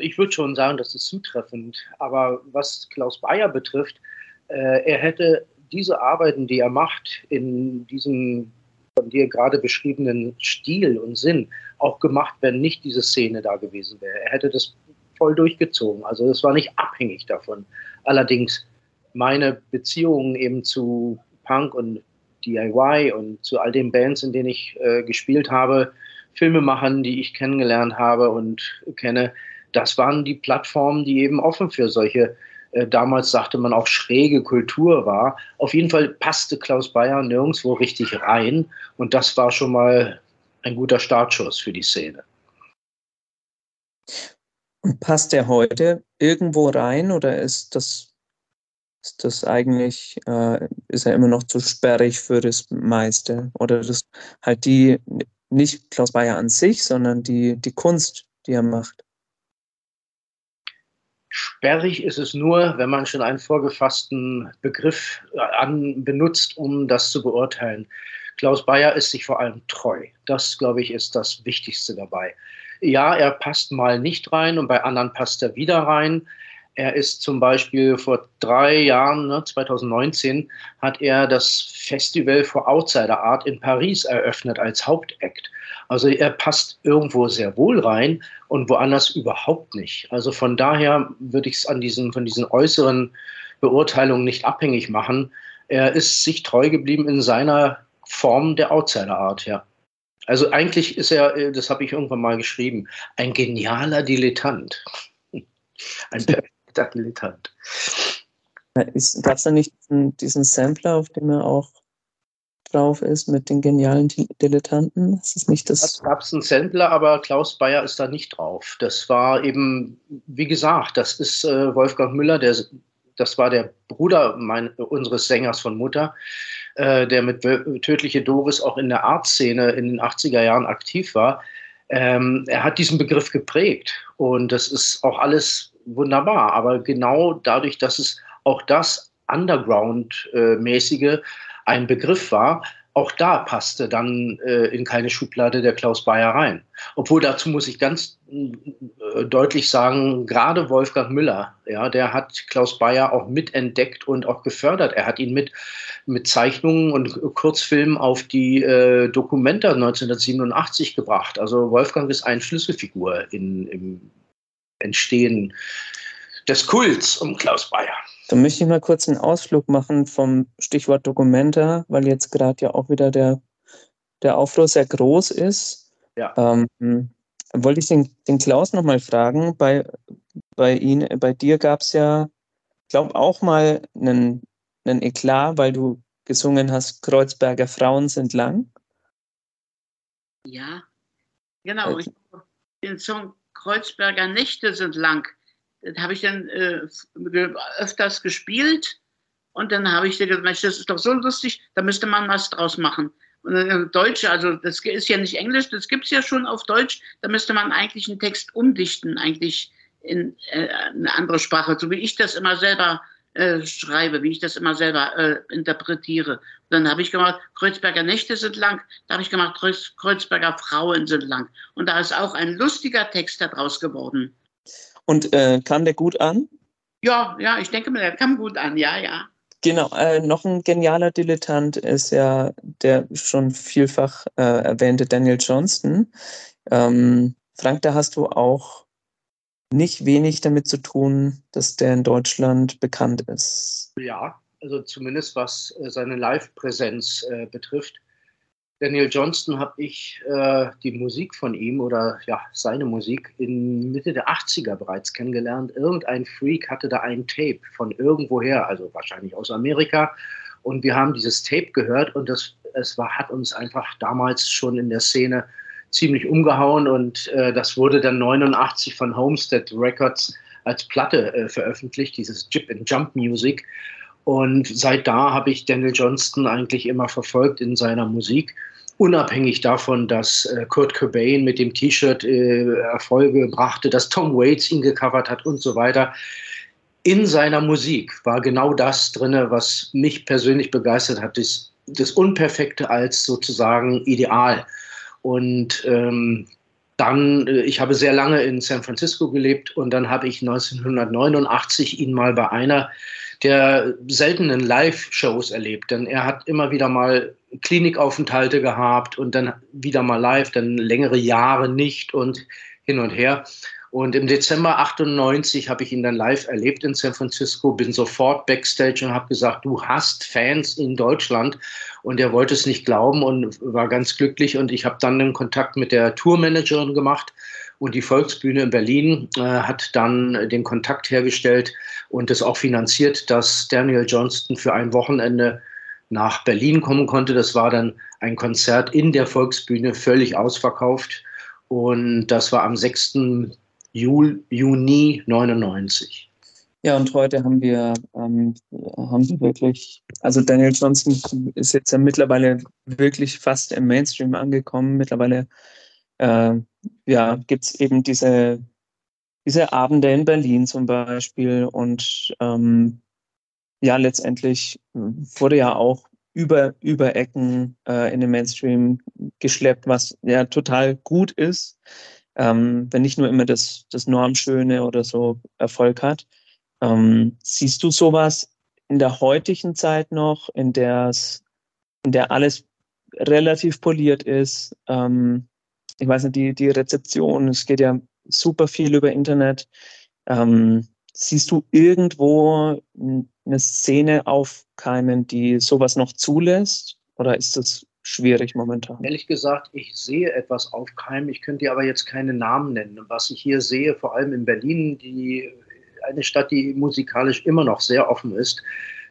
Ich würde schon sagen, das ist zutreffend. Aber was Klaus Bayer betrifft, äh, er hätte diese Arbeiten, die er macht, in diesem von dir gerade beschriebenen Stil und Sinn auch gemacht, wenn nicht diese Szene da gewesen wäre. Er hätte das voll durchgezogen. Also das war nicht abhängig davon. Allerdings meine Beziehungen eben zu Punk und DIY und zu all den Bands, in denen ich äh, gespielt habe, Filmemachern, die ich kennengelernt habe und kenne, das waren die Plattformen, die eben offen für solche, äh, damals sagte man auch schräge Kultur war. Auf jeden Fall passte Klaus Bayer nirgendwo richtig rein und das war schon mal ein guter Startschuss für die Szene. Passt er heute irgendwo rein oder ist das ist das eigentlich, äh, ist er immer noch zu sperrig für das meiste. Oder das halt die, nicht Klaus Bayer an sich, sondern die, die Kunst, die er macht. Sperrig ist es nur, wenn man schon einen vorgefassten Begriff äh, an, benutzt, um das zu beurteilen. Klaus Bayer ist sich vor allem treu. Das, glaube ich, ist das Wichtigste dabei. Ja, er passt mal nicht rein und bei anderen passt er wieder rein Er ist zum Beispiel vor drei Jahren, ne, 2019, hat er das Festival for Outsider Art in Paris eröffnet als Hauptakt. Also er passt irgendwo sehr wohl rein und woanders überhaupt nicht. Also von daher würde ich es an diesen, von diesen äußeren Beurteilungen nicht abhängig machen. Er ist sich treu geblieben in seiner Form der Outsider Art, ja. Also eigentlich ist er, äh, das habe ich irgendwann mal geschrieben, ein genialer Dilettant. Ein perfekter Dilettant. Gab es da nicht diesen, diesen, Sampler, auf dem er auch drauf ist mit den genialen Dilettanten? Ist das nicht das? Es gab einen Sampler, aber Klaus Bayer ist da nicht drauf. Das war eben, wie gesagt, das ist äh, Wolfgang Müller, der, das war der Bruder mein, unseres Sängers von Mutter, äh, der mit Tödliche Doris auch in der Artszene in den 80er Jahren aktiv war. Ähm, er hat diesen Begriff geprägt und das ist auch alles wunderbar. Aber genau dadurch, dass es auch das Underground-mäßige ein Begriff war, auch da passte dann äh, in keine Schublade der Klaus Bayer rein. Obwohl dazu muss ich ganz äh, deutlich sagen, gerade Wolfgang Müller, ja, der hat Klaus Bayer auch mitentdeckt und auch gefördert. Er hat ihn mit, mit Zeichnungen und Kurzfilmen auf die äh, Dokumenta 1987 gebracht. Also Wolfgang ist eine Schlüsselfigur in, im Entstehen des Kults um Klaus Bayer. Dann möchte ich mal kurz einen Ausflug machen vom Stichwort Dokumenta, weil jetzt gerade ja auch wieder der, der Aufruhr sehr groß ist. Ja. Ähm, wollte ich den, den Klaus nochmal fragen. Bei, bei, ihn, bei dir gab es ja, glaube auch mal einen, einen Eklat, weil du gesungen hast, Kreuzberger Frauen sind lang. Ja, genau. Also, den Song Kreuzberger Nächte sind lang das habe ich dann äh, öfters gespielt und dann habe ich gedacht, das ist doch so lustig, da müsste man was draus machen. Und äh, Deutsch, also das ist ja nicht Englisch, das gibt es ja schon auf Deutsch, da müsste man eigentlich einen Text umdichten, eigentlich in äh, eine andere Sprache, so wie ich das immer selber äh, schreibe, wie ich das immer selber äh, interpretiere. Und dann habe ich gemacht, Kreuzberger Nächte sind lang, da habe ich gemacht, Kreuz, Kreuzberger Frauen sind lang. Und da ist auch ein lustiger Text daraus geworden. Und äh, kam der gut an? Ja, ja, ich denke mal, der kam gut an, ja, ja. Genau, äh, noch ein genialer Dilettant ist ja der schon vielfach äh, erwähnte Daniel Johnston. Ähm, Frank, da hast du auch nicht wenig damit zu tun, dass der in Deutschland bekannt ist. Ja, also zumindest was äh, seine Live-Präsenz äh, betrifft. Daniel Johnston habe ich äh, die Musik von ihm oder ja, seine Musik in Mitte der 80er bereits kennengelernt. Irgendein Freak hatte da ein Tape von irgendwoher, also wahrscheinlich aus Amerika. Und wir haben dieses Tape gehört und das, es war, hat uns einfach damals schon in der Szene ziemlich umgehauen und äh, das wurde dann 89 von Homestead Records als Platte äh, veröffentlicht, dieses Jip and Jump Music. Und seit da habe ich Daniel Johnston eigentlich immer verfolgt in seiner Musik. Unabhängig davon, dass äh, Kurt Cobain mit dem T-Shirt äh, Erfolge brachte, dass Tom Waits ihn gecovert hat und so weiter. In seiner Musik war genau das drin, was mich persönlich begeistert hat. Das, das Unperfekte als sozusagen Ideal. Und ähm, dann, äh, ich habe sehr lange in San Francisco gelebt und dann habe ich 1989 ihn mal bei einer der seltenen Live-Shows erlebt, denn er hat immer wieder mal Klinikaufenthalte gehabt und dann wieder mal live, dann längere Jahre nicht und hin und her. Und im Dezember 98 habe ich ihn dann live erlebt in San Francisco, bin sofort backstage und habe gesagt, du hast Fans in Deutschland. Und er wollte es nicht glauben und war ganz glücklich. Und ich habe dann den Kontakt mit der Tourmanagerin gemacht und die Volksbühne in Berlin äh, hat dann den Kontakt hergestellt und es auch finanziert, dass Daniel Johnston für ein Wochenende nach Berlin kommen konnte. Das war dann ein Konzert in der Volksbühne, völlig ausverkauft. Und das war am 6. Juli, Juni 99. Ja, und heute haben wir, ähm, haben wir wirklich, also Daniel Johnston ist jetzt ja mittlerweile wirklich fast im Mainstream angekommen. Mittlerweile äh, ja, gibt es eben diese, diese Abende in Berlin zum Beispiel und ähm, ja, letztendlich wurde ja auch über, über Ecken äh, in den Mainstream geschleppt, was ja total gut ist, ähm, wenn nicht nur immer das, das Normschöne oder so Erfolg hat. Ähm, siehst du sowas in der heutigen Zeit noch, in der in der alles relativ poliert ist? Ähm, ich weiß nicht, die, die Rezeption, es geht ja super viel über Internet. Ähm, siehst du irgendwo eine Szene aufkeimen, die sowas noch zulässt? Oder ist das schwierig momentan? Ehrlich gesagt, ich sehe etwas aufkeimen. Ich könnte dir aber jetzt keine Namen nennen. Was ich hier sehe, vor allem in Berlin, die, eine Stadt, die musikalisch immer noch sehr offen ist,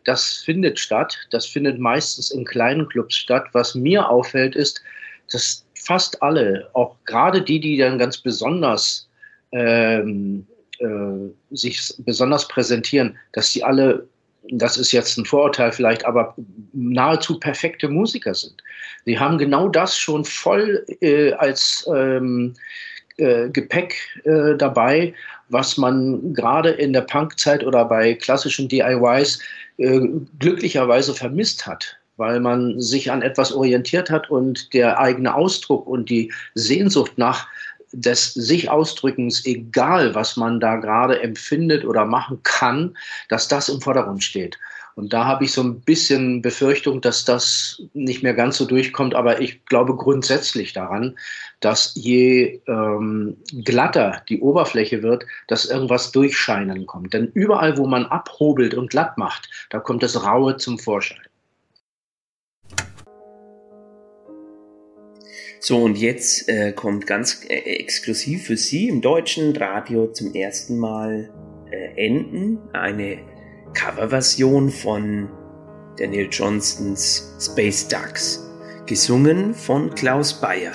das findet statt. Das findet meistens in kleinen Clubs statt. Was mir auffällt, ist, dass fast alle, auch gerade die, die dann ganz besonders ähm, äh, sich besonders präsentieren, dass die alle, das ist jetzt ein Vorurteil vielleicht, aber nahezu perfekte Musiker sind. Sie haben genau das schon voll äh, als ähm, äh, Gepäck äh, dabei, was man gerade in der Punkzeit oder bei klassischen DIYs äh, glücklicherweise vermisst hat weil man sich an etwas orientiert hat und der eigene Ausdruck und die Sehnsucht nach des sich Ausdrückens, egal was man da gerade empfindet oder machen kann, dass das im Vordergrund steht. Und da habe ich so ein bisschen Befürchtung, dass das nicht mehr ganz so durchkommt. Aber ich glaube grundsätzlich daran, dass je ähm, glatter die Oberfläche wird, dass irgendwas durchscheinen kommt. Denn überall, wo man abhobelt und glatt macht, da kommt das Raue zum Vorschein. So, und jetzt äh, kommt ganz äh, exklusiv für Sie im deutschen Radio zum ersten Mal äh, Enden eine Coverversion von Daniel Johnstons Space Ducks, gesungen von Klaus Bayer.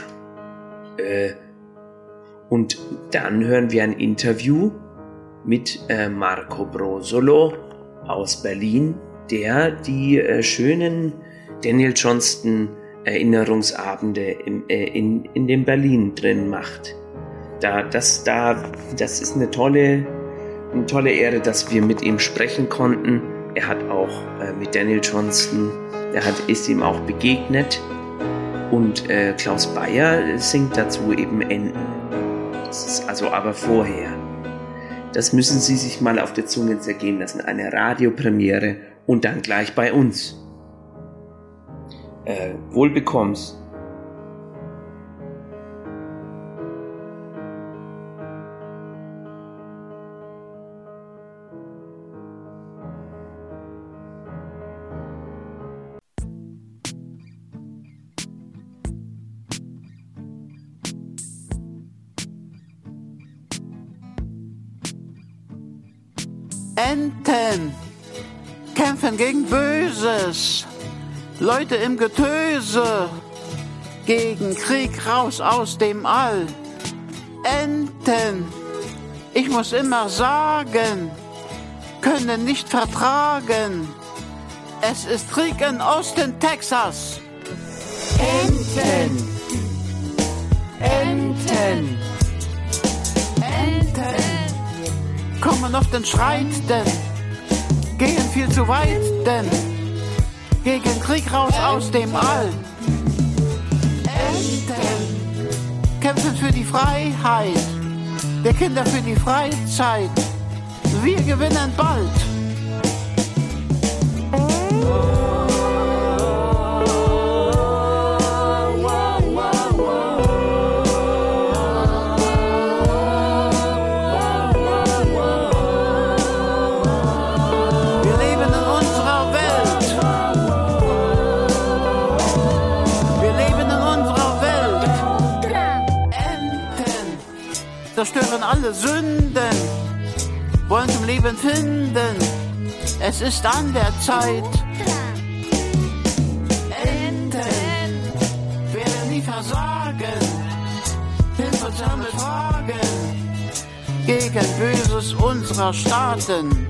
Äh, und dann hören wir ein Interview mit äh, Marco Brosolo aus Berlin, der die äh, schönen Daniel Johnston Erinnerungsabende in, äh, in, in dem Berlin drin macht. Da, das, da, das ist eine tolle, eine tolle Ehre, dass wir mit ihm sprechen konnten. Er hat auch äh, mit Daniel Johnston, er hat, ist ihm auch begegnet. Und äh, Klaus Bayer singt dazu eben Enden. Das ist also aber vorher. Das müssen Sie sich mal auf der Zunge zergehen lassen. Eine Radiopremiere und dann gleich bei uns äh, wohl bekommst. Enten kämpfen gegen Böses. Leute im Getöse, gegen Krieg raus aus dem All. Enten, ich muss immer sagen, können nicht vertragen. Es ist Krieg in Osten Texas. Enten, Enten, Enten, kommen auf den Schreit, denn gehen viel zu weit, denn gegen Krieg raus aus dem All. Enten kämpfen für die Freiheit der Kinder für die Freizeit. Wir gewinnen bald. Zerstören alle Sünden, wollen zum Leben finden. Es ist an der Zeit. Enden werden nie versagen, Hilfe zusammen fragen gegen Böses unserer Staaten.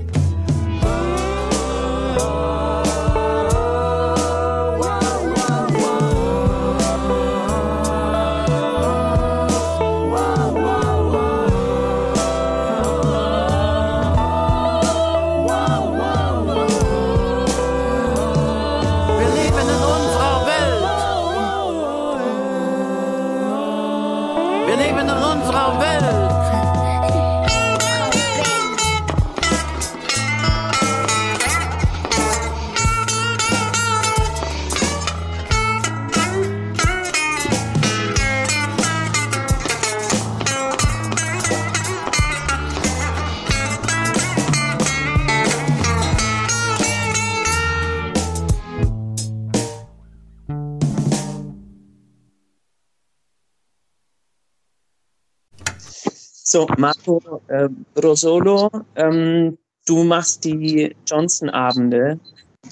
So, Marco äh, Rosolo, ähm, du machst die Johnson-Abende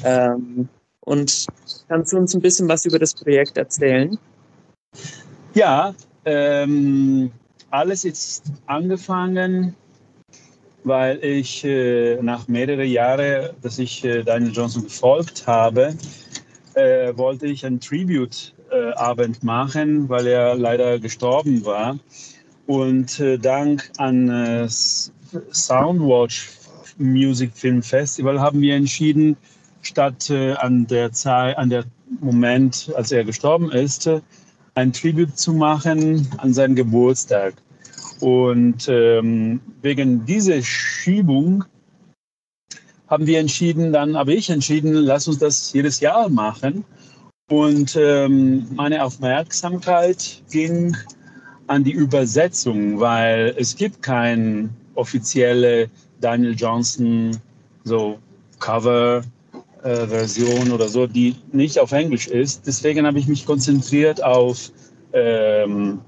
ähm, und kannst du uns ein bisschen was über das Projekt erzählen? Ja, ähm, alles ist angefangen, weil ich äh, nach mehreren Jahren, dass ich äh, Daniel Johnson gefolgt habe, äh, wollte ich ein Tribute-Abend machen, weil er leider gestorben war. Und äh, dank an äh, Soundwatch Music Film Festival haben wir entschieden, statt äh, an der Zeit, an der Moment, als er gestorben ist, ein Tribute zu machen an seinen Geburtstag. Und ähm, wegen dieser Schiebung haben wir entschieden, dann habe ich entschieden, lass uns das jedes Jahr machen. Und ähm, meine Aufmerksamkeit ging an die Übersetzung, weil es gibt keine offizielle Daniel Johnson so Cover äh, Version oder so, die nicht auf Englisch ist. Deswegen habe ich mich konzentriert auf ähm,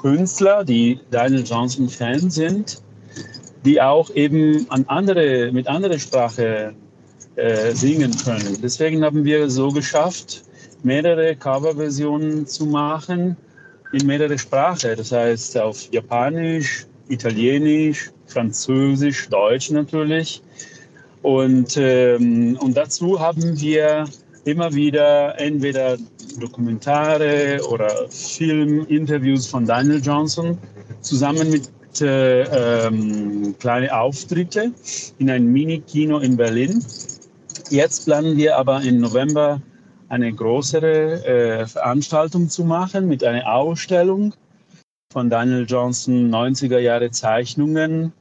Künstler, die Daniel Johnson Fan sind, die auch eben an andere, mit anderer Sprache äh, singen können. Deswegen haben wir so geschafft, mehrere Coverversionen zu machen in mehrere Sprachen. Das heißt auf Japanisch, Italienisch, Französisch, Deutsch natürlich. Und, ähm, und dazu haben wir immer wieder entweder Dokumentare oder Filminterviews von Daniel Johnson zusammen mit äh, ähm, kleine Auftritte in ein Mini-Kino in Berlin. Jetzt planen wir aber im November eine größere äh, Veranstaltung zu machen mit einer Ausstellung von Daniel Johnson 90er Jahre Zeichnungen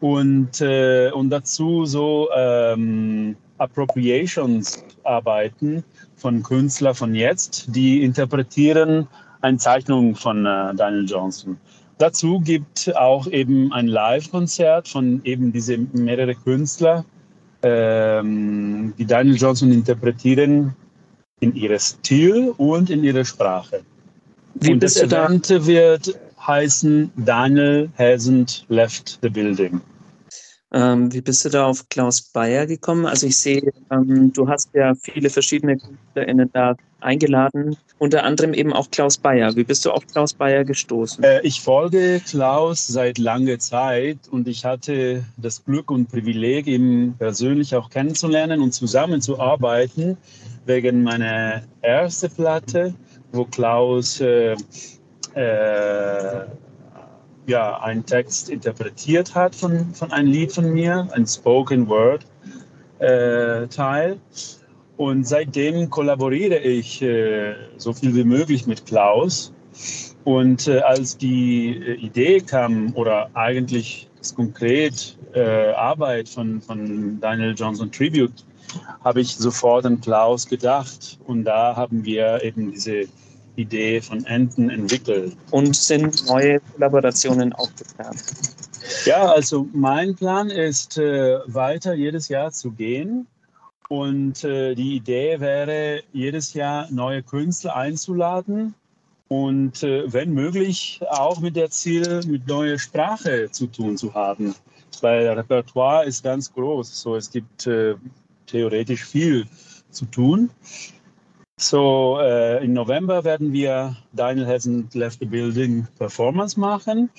und, äh, und dazu so ähm, Appropriations-Arbeiten von Künstlern von jetzt, die interpretieren eine Zeichnung von äh, Daniel Johnson. Dazu gibt auch eben ein Live-Konzert von eben diese mehrere Künstler, ähm, die Daniel Johnson interpretieren in ihrem Stil und in ihrer Sprache. Wie und das Event wird heißen Daniel hasn't left the building. Ähm, wie bist du da auf Klaus Bayer gekommen? Also ich sehe, ähm, du hast ja viele verschiedene KünstlerInnen da eingeladen, unter anderem eben auch Klaus Bayer. Wie bist du auf Klaus Bayer gestoßen? Äh, ich folge Klaus seit langer Zeit und ich hatte das Glück und Privileg, ihn persönlich auch kennenzulernen und zusammenzuarbeiten wegen meiner ersten Platte, wo Klaus äh, äh, ja, einen Text interpretiert hat von, von einem Lied von mir, ein Spoken Word äh, Teil. Und seitdem kollaboriere ich äh, so viel wie möglich mit Klaus. Und äh, als die äh, Idee kam, oder eigentlich konkret Arbeit von, von Daniel Johnson Tribute, habe ich sofort an Klaus gedacht. Und da haben wir eben diese Idee von Enten entwickelt. Und sind neue Kollaborationen auch geplant? Ja, also mein Plan ist, äh, weiter jedes Jahr zu gehen. Und äh, die Idee wäre, jedes Jahr neue Künstler einzuladen und äh, wenn möglich auch mit der Ziel, mit neuer Sprache zu tun zu haben. Weil das Repertoire ist ganz groß. So, es gibt äh, theoretisch viel zu tun. So, äh, im November werden wir Daniel Hasn't Left the Building Performance machen,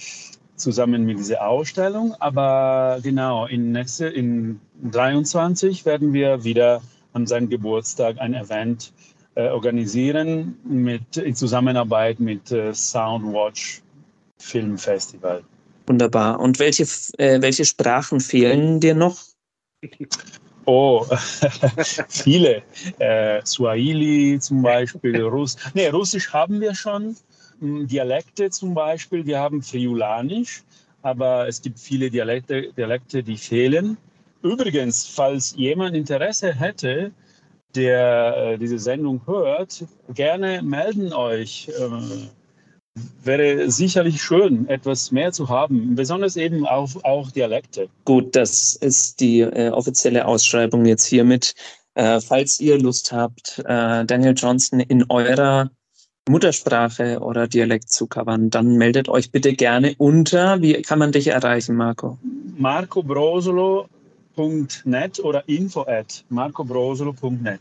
zusammen mit dieser Ausstellung. Aber genau, in, nächste, in 23 werden wir wieder an seinem Geburtstag ein Event äh, organisieren mit, in Zusammenarbeit mit äh, Soundwatch Film Festival. Wunderbar. Und welche, äh, welche Sprachen fehlen dir noch? Oh, viele. Äh, Swahili zum Beispiel, Russ nee, Russisch haben wir schon. Hm, Dialekte zum Beispiel, wir haben Friulanisch, aber es gibt viele Dialekte, Dialekte, die fehlen. Übrigens, falls jemand Interesse hätte, der äh, diese Sendung hört, gerne melden euch. Äh, wäre sicherlich schön, etwas mehr zu haben, besonders eben auch, auch Dialekte. Gut, das ist die äh, offizielle Ausschreibung jetzt hiermit. Äh, falls ihr Lust habt, äh, Daniel Johnson in eurer Muttersprache oder Dialekt zu covern, dann meldet euch bitte gerne unter. Wie kann man dich erreichen, Marco? marcobrosolo.net oder info at marcobrosolo.net.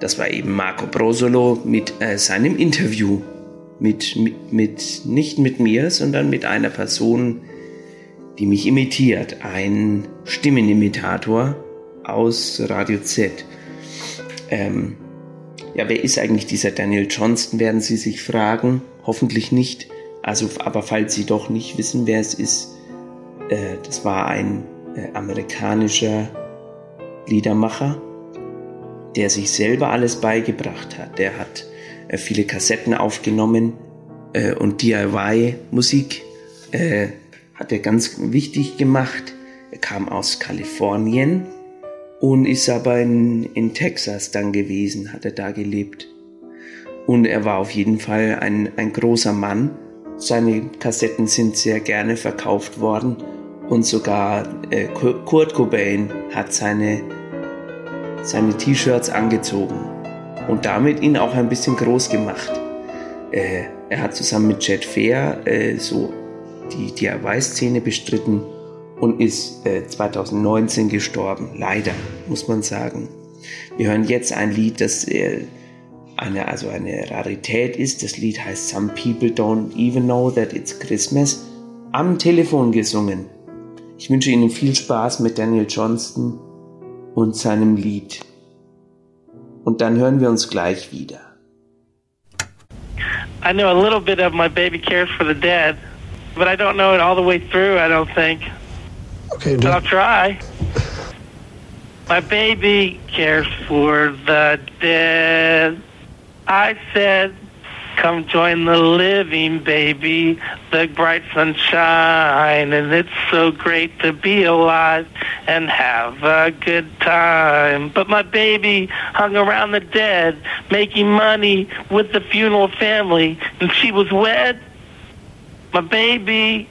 Das war eben Marco Brosolo mit äh, seinem Interview. Mit, mit, mit, nicht mit mir, sondern mit einer Person, die mich imitiert. Ein Stimmenimitator aus Radio Z. Ähm, ja, wer ist eigentlich dieser Daniel Johnston, werden Sie sich fragen. Hoffentlich nicht. Also, aber falls Sie doch nicht wissen, wer es ist, äh, das war ein äh, amerikanischer Liedermacher, der sich selber alles beigebracht hat. Der hat äh, viele Kassetten aufgenommen äh, und DIY-Musik äh, hat er ganz wichtig gemacht. Er kam aus Kalifornien und ist aber in, in Texas dann gewesen, hat er da gelebt. Und er war auf jeden Fall ein, ein großer Mann. Seine Kassetten sind sehr gerne verkauft worden und sogar äh, Kurt Cobain hat seine seine T-Shirts angezogen und damit ihn auch ein bisschen groß gemacht. Äh, er hat zusammen mit Jet Fair äh, so die DIY-Szene bestritten und ist äh, 2019 gestorben. Leider, muss man sagen. Wir hören jetzt ein Lied, das äh, eine, also eine Rarität ist. Das Lied heißt Some People Don't Even Know That It's Christmas. Am Telefon gesungen. Ich wünsche Ihnen viel Spaß mit Daniel Johnston und seinem Lied. Und dann hören wir uns gleich wieder. I know a little bit of my baby cares for the dead, but I don't know it all the way through, I don't think. Okay, but I'll try. My baby cares for the dead. I said, come join the living, baby, the bright sunshine, and it's so great to be alive and have a good time. But my baby hung around the dead, making money with the funeral family, and she was wed. My baby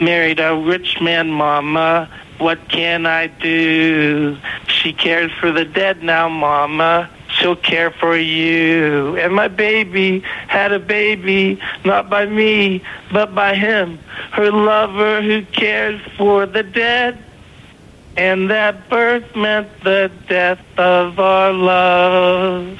married a rich man, mama. What can I do? She cares for the dead now, mama. She'll care for you. And my baby had a baby, not by me, but by him, her lover who cares for the dead. And that birth meant the death of our love.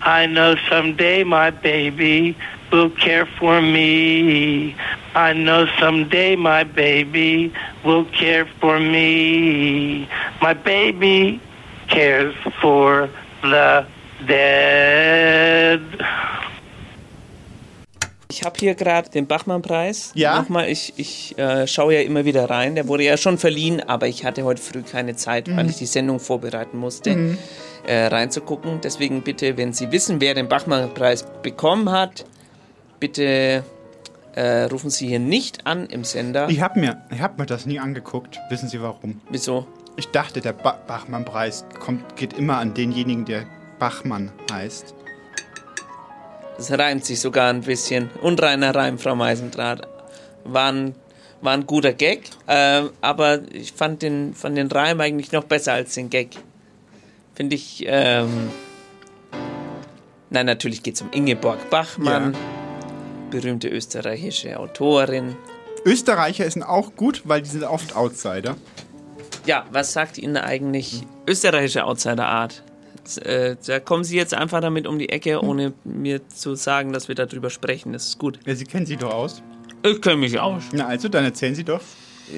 I know someday my baby will care for me. I know someday my baby will care for me. My baby cares for the dead. Ich habe hier gerade den Bachmann-Preis. Ja. Nochmal, ich, ich äh, schaue ja immer wieder rein. Der wurde ja schon verliehen, aber ich hatte heute früh keine Zeit, Mhm. weil ich die Sendung vorbereiten musste, Mhm. äh, reinzugucken. Deswegen bitte, wenn Sie wissen, wer den Bachmann-Preis bekommen hat, bitte äh, rufen Sie hier nicht an im Sender. Ich habe mir, ich hab mir das nie angeguckt. Wissen Sie warum? Wieso? Ich dachte, der ba Bachmann-Preis geht immer an denjenigen, der Bachmann heißt. Das reimt sich sogar ein bisschen. Unreiner Reim, Frau Meisendraht. War ein, war ein guter Gag, äh, aber ich fand den, fand den Reim eigentlich noch besser als den Gag. Finde ich. Ähm Nein, natürlich geht es um Ingeborg Bachmann, berühmte österreichische Autorin. Österreicher sind auch gut, weil die sind oft Outsider. Ja, was sagt Ihnen eigentlich österreichische Outsider-Art? Äh, da kommen Sie jetzt einfach damit um die Ecke, ohne mir zu sagen, dass wir darüber sprechen. Das ist gut. Ja, Sie kennen sie doch aus. Ich kenne mich aus. Na also, dann erzählen Sie doch.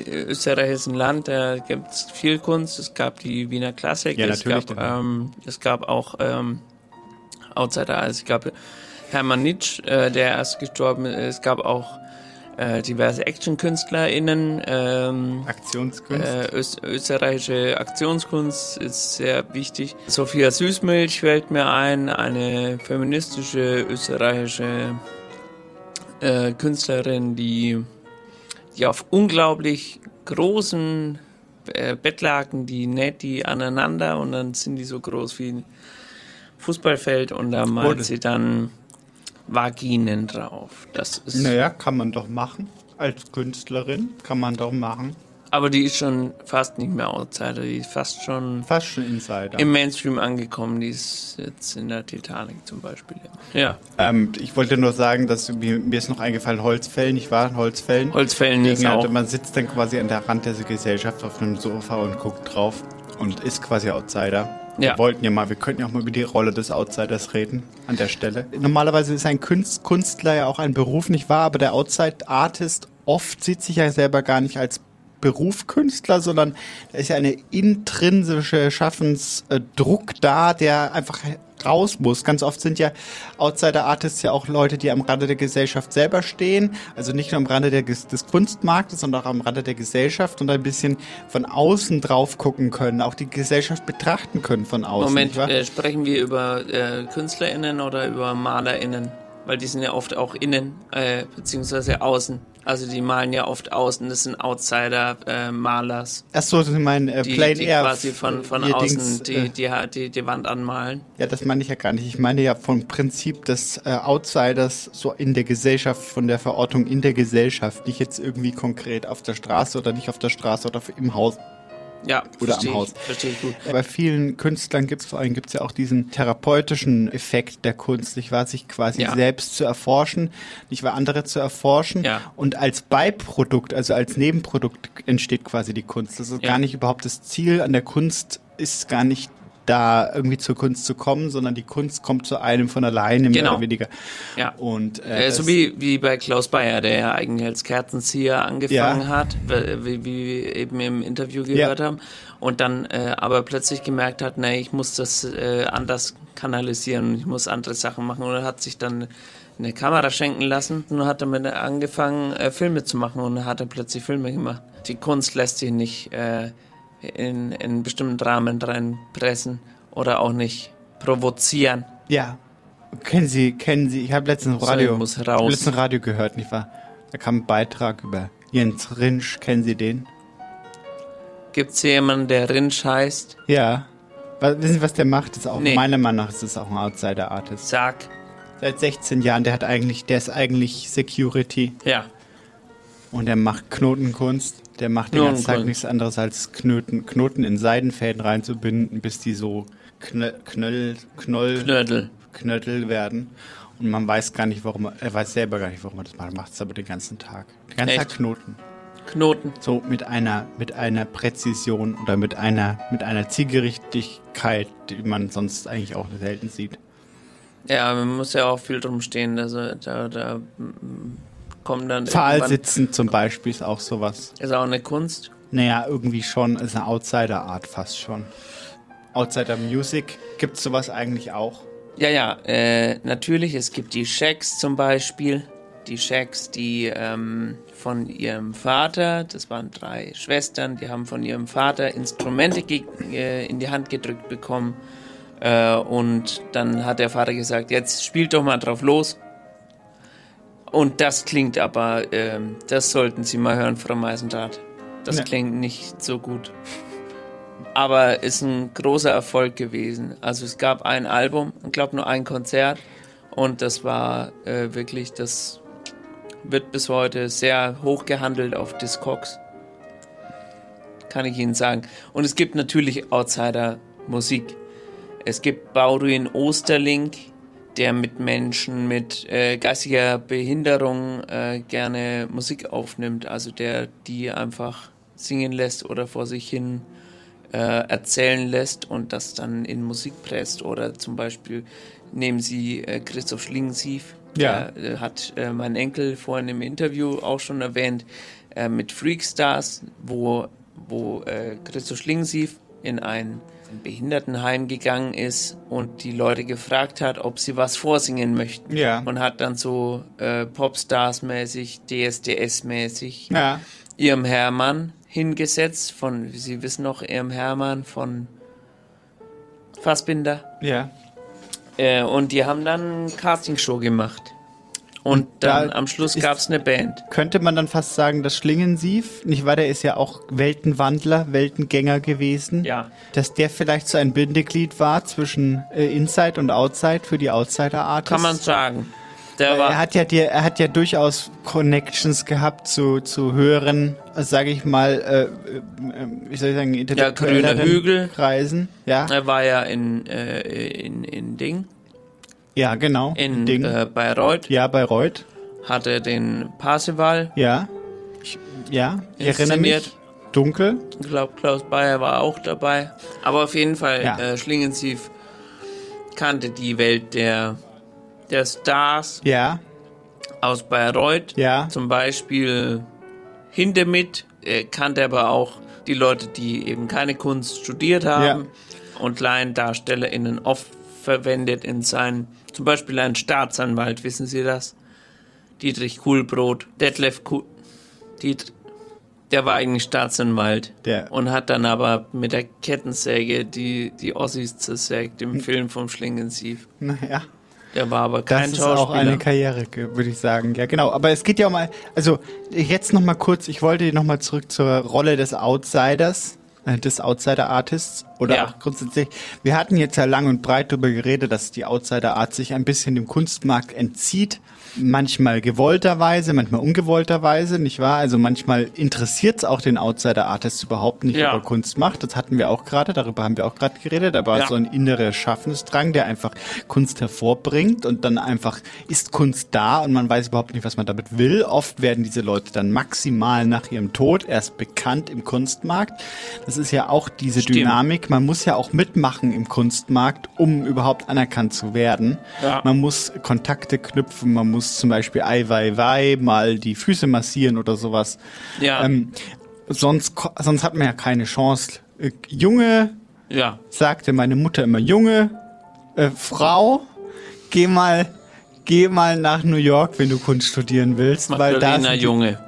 Österreich ist ein Land, da gibt es viel Kunst. Es gab die Wiener Klassik. Ja, es, gab, ähm, es gab auch ähm, Outsider. Also es gab Hermann Nitsch, äh, der erst gestorben ist. Es gab auch äh, diverse ActionkünstlerInnen. Ähm, Aktionskunst. Äh, Öst österreichische Aktionskunst ist sehr wichtig. Sophia Süßmilch fällt mir ein, eine feministische österreichische äh, Künstlerin, die, die auf unglaublich großen äh, Bettlaken, die näht die aneinander und dann sind die so groß wie ein Fußballfeld und da malt sie dann Vaginen drauf. Das ist Naja, kann man doch machen. Als Künstlerin kann man doch machen. Aber die ist schon fast nicht mehr Outsider, die ist fast schon, fast schon Insider. im Mainstream angekommen. Die ist jetzt in der Titanic zum Beispiel. Ja. Ähm, ich wollte nur sagen, dass mir, mir ist noch eingefallen, Holzfällen, ich war Holzfällen. Holzfällen ist auch. Man sitzt dann quasi an der Rand der Gesellschaft auf einem Sofa und guckt drauf und ist quasi Outsider. Ja. Wir wollten ja mal, wir könnten ja auch mal über die Rolle des Outsiders reden an der Stelle. Normalerweise ist ein Kunst, Künstler ja auch ein Beruf, nicht wahr? Aber der Outside Artist oft sieht sich ja selber gar nicht als Beruf Künstler, sondern da ist ja eine intrinsische Schaffensdruck da, der einfach raus muss. Ganz oft sind ja Outsider Artists ja auch Leute, die am Rande der Gesellschaft selber stehen. Also nicht nur am Rande der, des Kunstmarktes, sondern auch am Rande der Gesellschaft und ein bisschen von außen drauf gucken können, auch die Gesellschaft betrachten können von außen. Moment, äh, sprechen wir über äh, KünstlerInnen oder über MalerInnen? Weil die sind ja oft auch innen, äh, beziehungsweise außen. Also die malen ja oft außen, das sind Outsider-Malers. Ach so, Sie meinen äh, die, Plain die Air. quasi von, von ihr außen Dings, die, äh, die, die, die Wand anmalen. Ja, das meine ich ja gar nicht. Ich meine ja vom Prinzip des äh, Outsiders so in der Gesellschaft, von der Verortung in der Gesellschaft, nicht jetzt irgendwie konkret auf der Straße oder nicht auf der Straße oder im Haus. Ja, Oder verstehe am Haus. Ich, verstehe ich gut. Bei vielen Künstlern gibt es vor allem gibt's ja auch diesen therapeutischen Effekt der Kunst, nicht wahr? Sich quasi Ja. selbst zu erforschen, nicht wahr? Andere zu erforschen. Ja. Und als Beiprodukt, also als Nebenprodukt entsteht quasi die Kunst. Das ist Ja. gar nicht überhaupt das Ziel an der Kunst, ist gar nicht da irgendwie zur Kunst zu kommen, sondern die Kunst kommt zu einem von alleine mehr Genau. oder weniger. Ja. Und äh, Äh, so wie, wie bei Klaus Bayer, der ja eigentlich als Kerzenzieher angefangen Ja. hat, wie, wie wir eben im Interview gehört Ja. haben, und dann äh, aber plötzlich gemerkt hat, nee, ich muss das äh, anders kanalisieren, ich muss andere Sachen machen und er hat sich dann eine Kamera schenken lassen und hat damit angefangen, äh, Filme zu machen und dann hat er plötzlich Filme gemacht. Die Kunst lässt sich nicht äh, in, in einen bestimmten Rahmen reinpressen oder auch nicht provozieren. Ja. Kennen Sie, kennen Sie, ich habe letztens So, Radio, muss raus. letztens Radio gehört, nicht wahr? Da kam ein Beitrag über Jens Rinsch, kennen Sie den? Gibt es jemanden, der Rinsch heißt? Ja. Was, wissen Sie, was der macht? Das ist auch, Nee. meiner Meinung nach ist das auch ein Outsider-Artist. Sag. Seit 16 Jahren, der hat eigentlich, der ist eigentlich Security. Ja. Und der macht Knotenkunst. Der macht den ganzen Tag nichts anderes als Knoten, Knoten in Seidenfäden reinzubinden, bis die so knöll, knöll, knoll, Knödel. Knödel werden. Und man weiß gar nicht, warum er, er weiß selber gar nicht, warum er das macht. Er macht es aber den ganzen Tag. Den ganzen Echt? Tag Knoten. Knoten. So mit einer, mit einer Präzision oder mit einer, mit einer Zielgerichtigkeit, die man sonst eigentlich auch selten sieht. Ja, man muss ja auch viel drum stehen. Also da, da kommen dann Pfahl irgendwann- sitzen zum Beispiel ist auch sowas. Ist auch eine Kunst. Naja, irgendwie schon, ist eine Outsider-Art fast schon. Outsider Music, gibt's sowas eigentlich auch? Ja, ja, äh, natürlich. Es gibt die Shacks zum Beispiel. Die Shacks, die ähm, von ihrem Vater, das waren drei Schwestern, die haben von ihrem Vater Instrumente äh, in die Hand gedrückt bekommen. Äh, und dann hat der Vater gesagt, jetzt spielt doch mal drauf los. Und das klingt aber, ähm, das sollten Sie mal hören, Frau Meisendrath. Das Ja. klingt nicht so gut. Aber ist ein großer Erfolg gewesen. Also es gab ein Album, ich glaube nur ein Konzert. Und das war äh, wirklich, das wird bis heute sehr hoch gehandelt auf Discogs. Kann ich Ihnen sagen. Und es gibt natürlich Outsider-Musik. Es gibt Bauduin Osterlink, der mit Menschen mit äh, geistiger Behinderung äh, gerne Musik aufnimmt. Also der die einfach singen lässt oder vor sich hin äh, erzählen lässt und das dann in Musik presst. Oder zum Beispiel nehmen Sie äh, Christoph Schlingensief. Ja. Der äh, hat äh, mein Enkel vorhin im Interview auch schon erwähnt, äh, mit Freakstars, wo, wo äh, Christoph Schlingensief in ein Behindertenheim gegangen ist und die Leute gefragt hat, ob sie was vorsingen möchten. Ja. Und hat dann so äh, Popstars-mäßig, DSDS-mäßig Ja. Irm Hermann hingesetzt von, wie Sie wissen noch, Irm Hermann von Fassbinder. Ja. Äh, und die haben dann Castingshow gemacht. Und, da dann am Schluss gab es eine Band. Könnte man dann fast sagen, dass Schlingensief, nicht wahr, der ist ja auch Weltenwandler, Weltengänger gewesen. Ja. Dass der vielleicht so ein Bindeglied war zwischen äh, Inside und Outside für die Outsider-Artists. Kann man sagen. Der war- er hat ja dir, er hat ja durchaus Connections gehabt zu, zu höheren, sage ich mal, äh, äh, wie soll ich sagen, intellektuelleren grüne Hügel. Kreisen. Ja, Er war ja in, äh, in, in Ding, ja, genau. in Ding. Äh, Bayreuth, ja, Bayreuth. hatte den Parsival Ja, ich, ja, ich erinnere mich. Dunkel. Ich glaube, Klaus Bayer war auch dabei. Aber auf jeden Fall, Ja. äh, Schlingensief kannte die Welt der, der Stars Ja, aus Bayreuth. Ja. Zum Beispiel Hindemith. Er kannte aber auch die Leute, die eben keine Kunst studiert haben und LaiendarstellerInnen oft verwendet in seinen, zum Beispiel ein Staatsanwalt, wissen Sie das? Dietrich Kuhlbrot, Detlef Kuhl, Diet, der war eigentlich Staatsanwalt Der- und hat dann aber mit der Kettensäge die, die Ossis zersägt im Film vom Schlingensief. naja. Der war aber kein Das ist Schauspieler. auch eine Karriere, würde ich sagen. Ja, genau. Aber es geht ja um, also jetzt noch mal kurz, ich wollte noch mal zurück zur Rolle des Outsiders, äh, des Outsider-Artists oder Ja. auch grundsätzlich. Wir hatten jetzt ja lang und breit darüber geredet, dass die Outsider-Art sich ein bisschen dem Kunstmarkt entzieht. Manchmal gewollterweise, manchmal ungewollterweise, nicht wahr? Also manchmal interessiert es auch den Outsider-Artist überhaupt nicht, Ja. ob er Kunst macht. Das hatten wir auch gerade, darüber haben wir auch gerade geredet. Aber Ja. so ein innerer Schaffensdrang, der einfach Kunst hervorbringt und dann einfach ist Kunst da und man weiß überhaupt nicht, was man damit will. Oft werden diese Leute dann maximal nach ihrem Tod erst bekannt im Kunstmarkt. Das ist ja auch diese Stimmt. Dynamik. Man muss ja auch mitmachen im Kunstmarkt, um überhaupt anerkannt zu werden. Ja. Man muss Kontakte knüpfen, man muss zum Beispiel Ai Weiwei mal die Füße massieren oder sowas. Ja. Ähm, sonst, sonst hat man ja keine Chance. Äh, Junge, Ja. sagte meine Mutter immer, Junge, äh, Frau, geh mal, geh mal nach New York, wenn du Kunst studieren willst, weil da Magdalena sind die- Junge.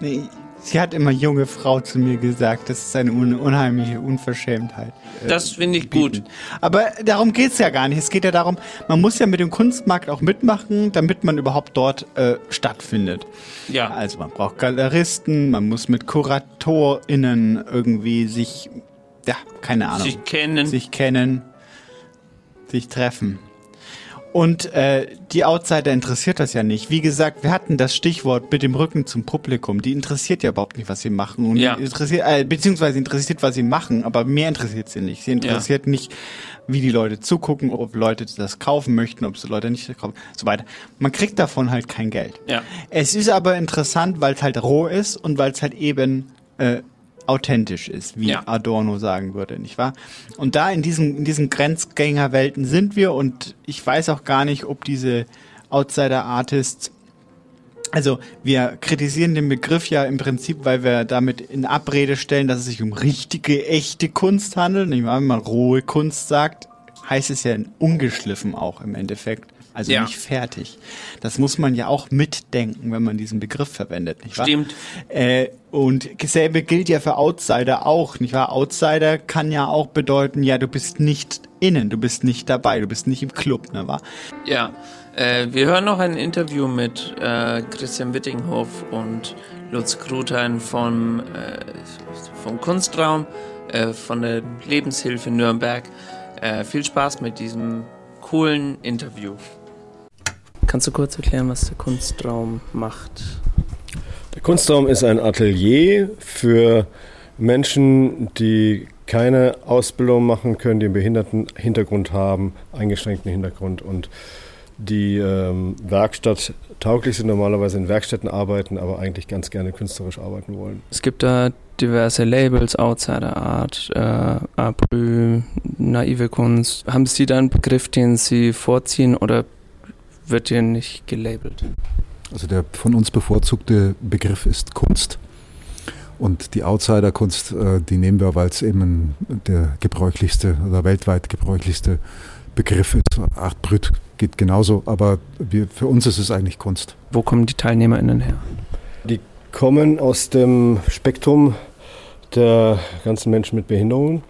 Nee, sie hat immer junge Frau zu mir gesagt. Das ist eine un unheimliche Unverschämtheit. äh, Das finde ich gut. Aber darum geht's ja gar nicht. Es geht ja darum, man muss ja mit dem Kunstmarkt auch mitmachen, damit man überhaupt dort äh, stattfindet. Ja. Also man braucht Galeristen, man muss mit KuratorInnen irgendwie sich, ja, keine Ahnung. Sich kennen. Sich kennen, sich treffen. Und äh, die Outsider interessiert das ja nicht. Wie gesagt, wir hatten das Stichwort mit dem Rücken zum Publikum. Die interessiert ja überhaupt nicht, was sie machen. Und Ja. interessiert, äh, beziehungsweise interessiert, was sie machen, aber mehr interessiert sie nicht. Sie interessiert nicht, wie die Leute zugucken, ob Leute das kaufen möchten, ob sie Leute nicht kaufen, so weiter. Man kriegt davon halt kein Geld. Ja. Es ist aber interessant, weil es halt roh ist und weil es halt eben äh, authentisch ist, wie Ja. Adorno sagen würde, nicht wahr? Und da in diesen, in diesen Grenzgängerwelten sind wir und ich weiß auch gar nicht, ob diese Outsider-Artists also wir kritisieren den Begriff ja im Prinzip, weil wir damit in Abrede stellen, dass es sich um richtige, echte Kunst handelt. Wenn man rohe Kunst sagt, heißt es ja ungeschliffen auch im Endeffekt. Also Ja. nicht fertig. Das muss man ja auch mitdenken, wenn man diesen Begriff verwendet, nicht wahr? Stimmt. Äh, und dasselbe gilt ja für Outsider auch, nicht wahr? Outsider kann ja auch bedeuten, ja, du bist nicht innen, du bist nicht dabei, du bist nicht im Club, ne wahr? Ja, äh, wir hören noch ein Interview mit äh, Christian Wittinghoff und Lutz Kruthein vom, äh, vom Kunstraum, äh, von der Lebenshilfe Nürnberg. Äh, viel Spaß mit diesem coolen Interview. Kannst du kurz erklären, was der Kunstraum macht? Der Kunstraum ist ein Atelier für Menschen, die keine Ausbildung machen können, die einen Behindertenhintergrund haben, eingeschränkten Hintergrund und die ähm, Werkstatt tauglich sind, normalerweise in Werkstätten arbeiten, aber eigentlich ganz gerne künstlerisch arbeiten wollen. Es gibt da diverse Labels, Outsider Art, äh, Aprü, naive Kunst. Haben Sie da einen Begriff, den Sie vorziehen oder wird hier nicht gelabelt? Also der von uns bevorzugte Begriff ist Kunst. Und die Outsider-Kunst, äh, die nehmen wir, weil es eben der gebräuchlichste oder weltweit gebräuchlichste Begriff ist. Art Brüt geht genauso, aber wir, für uns ist es eigentlich Kunst. Wo kommen die TeilnehmerInnen her? Die kommen aus dem Spektrum der ganzen Menschen mit Behinderungen,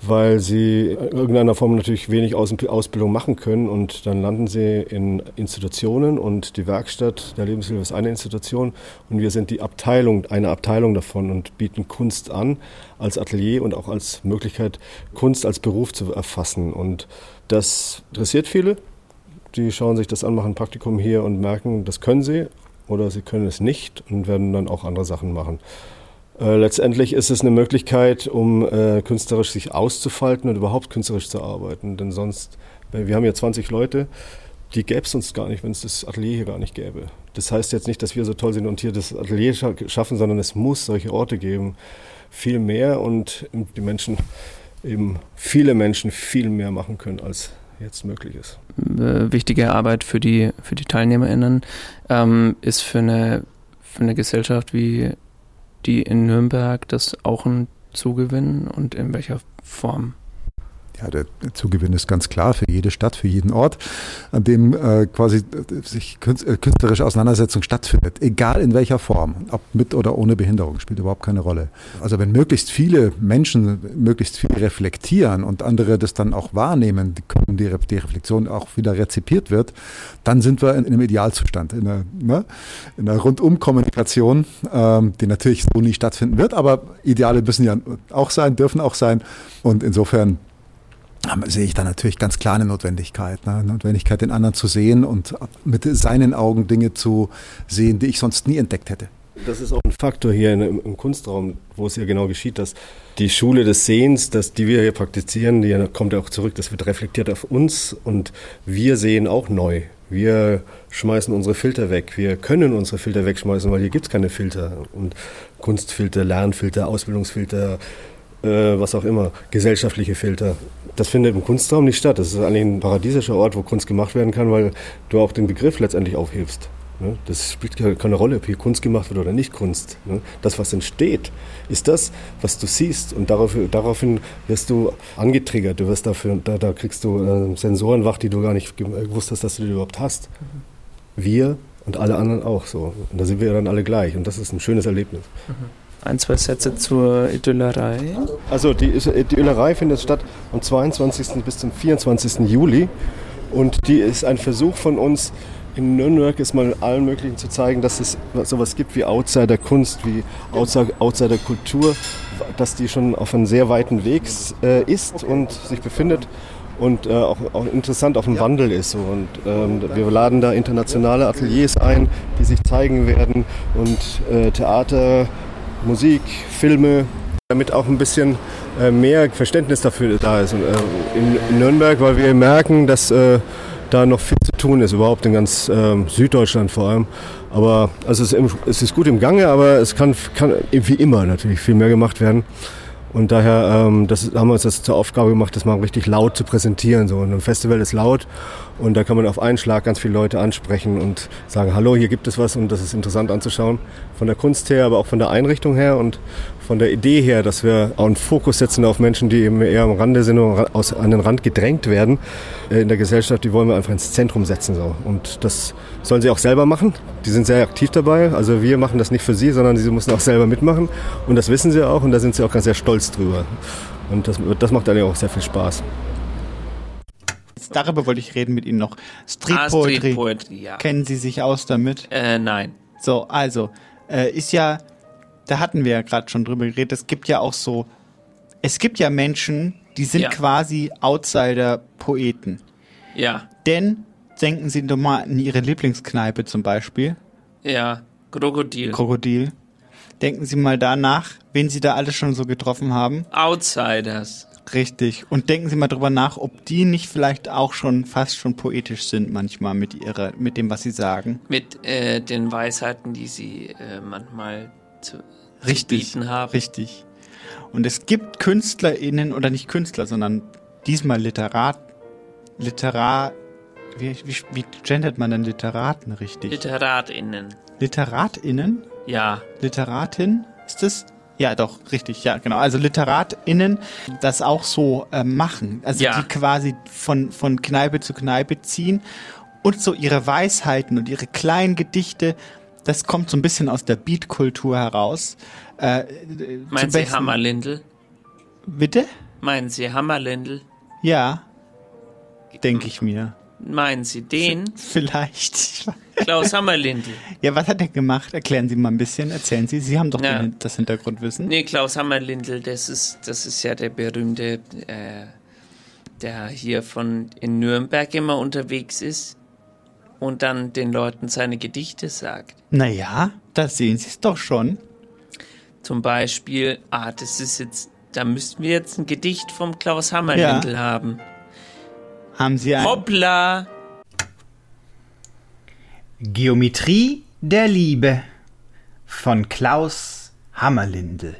weil sie in irgendeiner Form natürlich wenig Aus Ausbildung machen können und dann landen sie in Institutionen und die Werkstatt der Lebenshilfe ist eine Institution und wir sind die Abteilung, eine Abteilung davon und bieten Kunst an als Atelier und auch als Möglichkeit, Kunst als Beruf zu erfassen und das interessiert viele. die schauen sich das an, machen ein Praktikum hier und merken, das können sie oder sie können es nicht und werden dann auch andere Sachen machen. Äh, letztendlich ist es eine Möglichkeit, um äh, künstlerisch sich auszufalten und überhaupt künstlerisch zu arbeiten. Denn sonst, wir haben ja 20 Leute, die gäbe es uns gar nicht, wenn es das Atelier hier gar nicht gäbe. Das heißt jetzt nicht, dass wir so toll sind und hier das Atelier schaffen, sondern es muss solche Orte geben. Viel mehr und die Menschen, eben viele Menschen viel mehr machen können, als jetzt möglich ist. Äh, wichtige Arbeit für die, für die TeilnehmerInnen ähm, ist für eine, für eine Gesellschaft wie die in Nürnberg das auch ein Zugewinn und in welcher Form? Ja, der Zugewinn ist ganz klar für jede Stadt, für jeden Ort, an dem äh, quasi äh, sich äh, künstlerische Auseinandersetzung stattfindet, egal in welcher Form, ob mit oder ohne Behinderung, spielt überhaupt keine Rolle. Also wenn möglichst viele Menschen möglichst viel reflektieren und andere das dann auch wahrnehmen, die, können die, die Reflexion auch wieder rezipiert wird, dann sind wir in, in einem Idealzustand, in einer, ne, in einer Rundum-Kommunikation, ähm, die natürlich so nie stattfinden wird, aber Ideale müssen ja auch sein, dürfen auch sein und insofern sehe ich da natürlich ganz klar eine Notwendigkeit. Ne? Notwendigkeit, den anderen zu sehen und mit seinen Augen Dinge zu sehen, die ich sonst nie entdeckt hätte. Das ist auch ein Faktor hier im, Kunstraum, wo es ja genau geschieht, dass die Schule des Sehens, dass die wir hier praktizieren, die kommt ja auch zurück, das wird reflektiert auf uns und wir sehen auch neu. Wir schmeißen unsere Filter weg. Wir können unsere Filter wegschmeißen, weil hier gibt es keine Filter. Und Kunstfilter, Lernfilter, Ausbildungsfilter, äh, was auch immer, gesellschaftliche Filter. Das findet im Kunstraum nicht statt. Das ist eigentlich ein paradiesischer Ort, wo Kunst gemacht werden kann, weil du auch den Begriff letztendlich aufhebst. Ne? Das spielt keine Rolle, ob hier Kunst gemacht wird oder nicht Kunst. Ne? Das, was entsteht, ist das, was du siehst. Und daraufhin wirst du angetriggert. Du wirst dafür, da, da kriegst du äh, Sensoren wach, die du gar nicht gewusst hast, dass du die überhaupt hast. Wir und alle anderen auch so. Und da sind wir dann alle gleich. Und das ist ein schönes Erlebnis. Mhm. Ein, zwei Sätze zur Idyllerei. Also die, Idyllerei findet statt am 22. bis zum 24. Juli. Und die ist ein Versuch von uns, in Nürnberg ist mal allen möglichen zu zeigen, dass es sowas gibt wie Outsider-Kunst, wie Outsider-Kultur, dass die schon auf einem sehr weiten Weg äh, ist und sich befindet und äh, auch, auch, interessant auf dem Wandel ist. So. Und ähm, wir laden da internationale Ateliers ein, die sich zeigen werden und äh, Theater, Musik, Filme, damit auch ein bisschen äh, mehr Verständnis dafür da ist. Äh, in, Nürnberg, weil wir merken, dass äh, da noch viel zu tun ist, überhaupt in ganz Süddeutschland vor allem. Aber also es, ist, es ist gut im Gange, aber es kann, kann wie immer natürlich viel mehr gemacht werden. Und daher ähm, das, haben wir uns das zur Aufgabe gemacht, das mal richtig laut zu präsentieren. So. Und ein Festival ist laut und da kann man auf einen Schlag ganz viele Leute ansprechen und sagen, hallo, hier gibt es was und das ist interessant anzuschauen. Von der Kunst her, aber auch von der Einrichtung her und von der Idee her, dass wir auch einen Fokus setzen auf Menschen, die eben eher am Rande sind und aus, an den Rand gedrängt werden äh, in der Gesellschaft, die wollen wir einfach ins Zentrum setzen. So. Und das sollen sie auch selber machen. Die sind sehr aktiv dabei. Also wir machen das nicht für sie, sondern sie müssen auch selber mitmachen. Und das wissen sie auch und da sind sie auch ganz sehr stolz drüber. Und das, das macht eigentlich auch sehr viel Spaß. Darüber wollte ich reden mit Ihnen noch. Street ah, Poetry. Street Poetry ja. Kennen Sie sich aus damit? Äh, nein. So, also, äh, ist ja da hatten wir ja gerade schon drüber geredet, es gibt ja auch so, es gibt ja Menschen, die sind ja. quasi Outsider-Poeten. Ja. Denn, denken Sie doch mal an Ihre Lieblingskneipe zum Beispiel. Ja, Krokodil. Krokodil. Denken Sie mal danach, wen Sie da alles schon so getroffen haben. Outsiders. Richtig. Und denken Sie mal drüber nach, ob die nicht vielleicht auch schon fast schon poetisch sind manchmal mit ihrer, mit dem, was sie sagen. Mit äh, den Weisheiten, die sie äh, manchmal zu, richtig, bieten haben. Richtig. Und es gibt KünstlerInnen, oder nicht Künstler, sondern diesmal Literat, Literat, wie, wie, wie gendert man denn Literaten richtig? LiteratInnen. LiteratInnen? Ja. Literatin? Ist das? Ja, doch, richtig, ja, genau. Also LiteratInnen das auch so äh, machen. Also ja. die quasi von, von Kneipe zu Kneipe ziehen und so ihre Weisheiten und ihre kleinen Gedichte das kommt so ein bisschen aus der Beat-Kultur heraus. Äh, Meinen Sie Hammerlindl? Bitte? Meinen Sie Hammerlindl? Ja, denke ich mir. Meinen Sie den? Vielleicht. Klaus Hammerlindl. Ja, was hat er gemacht? Erklären Sie mal ein bisschen. Erzählen Sie. Sie haben doch ja. das Hintergrundwissen. Nee, Klaus Hammerlindl, das ist, das ist ja der berühmte, äh, der hier von in Nürnberg immer unterwegs ist. Und dann den Leuten seine Gedichte sagt. Naja, da sehen Sie es doch schon. Zum Beispiel, ah, das ist jetzt, da müssten wir jetzt ein Gedicht vom Klaus Hammerlindl Ja. haben. Haben Sie ein Hoppla! Geometrie der Liebe von Klaus Hammerlindl.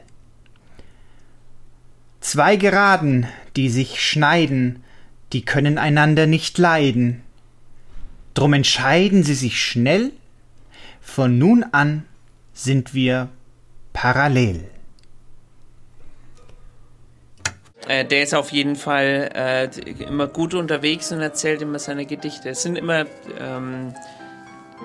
Zwei Geraden, die sich schneiden, die können einander nicht leiden. Drum entscheiden sie sich schnell, von nun an sind wir parallel. Äh, der ist auf jeden Fall äh, immer gut unterwegs und erzählt immer seine Gedichte. Es sind immer ähm,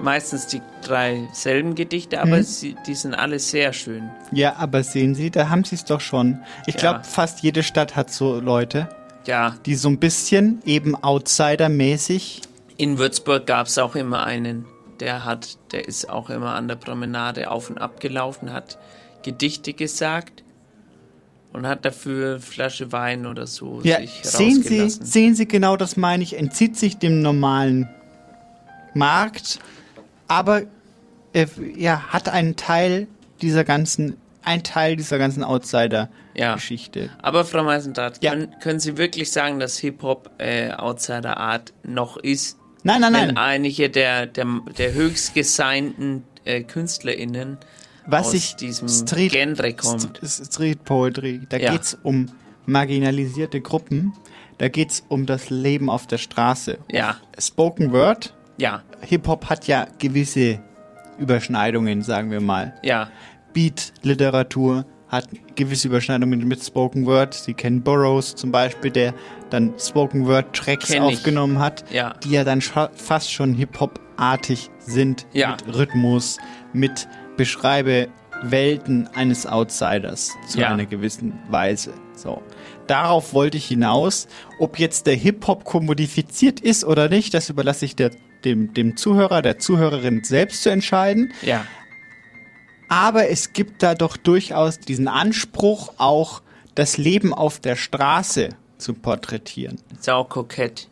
meistens die drei selben Gedichte, aber Mhm. sie, die sind alle sehr schön. Ja, aber sehen Sie, da haben Sie es doch schon. Ich Ja. glaube, fast jede Stadt hat so Leute, Ja, die so ein bisschen eben Outsider-mäßig. In Würzburg gab es auch immer einen, der hat, der ist auch immer an der Promenade auf und ab gelaufen, hat Gedichte gesagt und hat dafür eine Flasche Wein oder so Ja, sich sehen Sie, sehen Sie, genau das meine ich, entzieht sich dem normalen Markt, aber äh, ja, hat einen Teil dieser ganzen, ein Teil dieser ganzen Outsider-Geschichte. Aber Frau Meisendrath, können, können Sie wirklich sagen, dass Hip-Hop äh, Outsider Art noch ist? Nein, nein, Wenn nein. einige der, der, der höchst gesignten äh, KünstlerInnen Was aus ich diesem Street, Genre kommt. St- Street Poetry, da Ja. geht's um marginalisierte Gruppen, da geht's um das Leben auf der Straße. Ja. Spoken Word, Ja, Hip-Hop hat ja gewisse Überschneidungen, sagen wir mal. ja, Beat-Literatur hat gewisse Überschneidungen mit Spoken Word. Sie kennen Burroughs zum Beispiel, der dann Spoken Word-Tracks Kenn ich. aufgenommen hat, Ja. die ja dann fast schon Hip-Hop-artig sind. Ja. Mit Rhythmus, mit Beschreibe Welten eines Outsiders zu Ja. einer gewissen Weise. So. Darauf wollte ich hinaus. Ob jetzt der Hip-Hop kommodifiziert ist oder nicht, das überlasse ich der, dem, dem Zuhörer, der Zuhörerin selbst zu entscheiden. ja. Aber es gibt da doch durchaus diesen Anspruch, auch das Leben auf der Straße zu porträtieren. Ist auch kokett.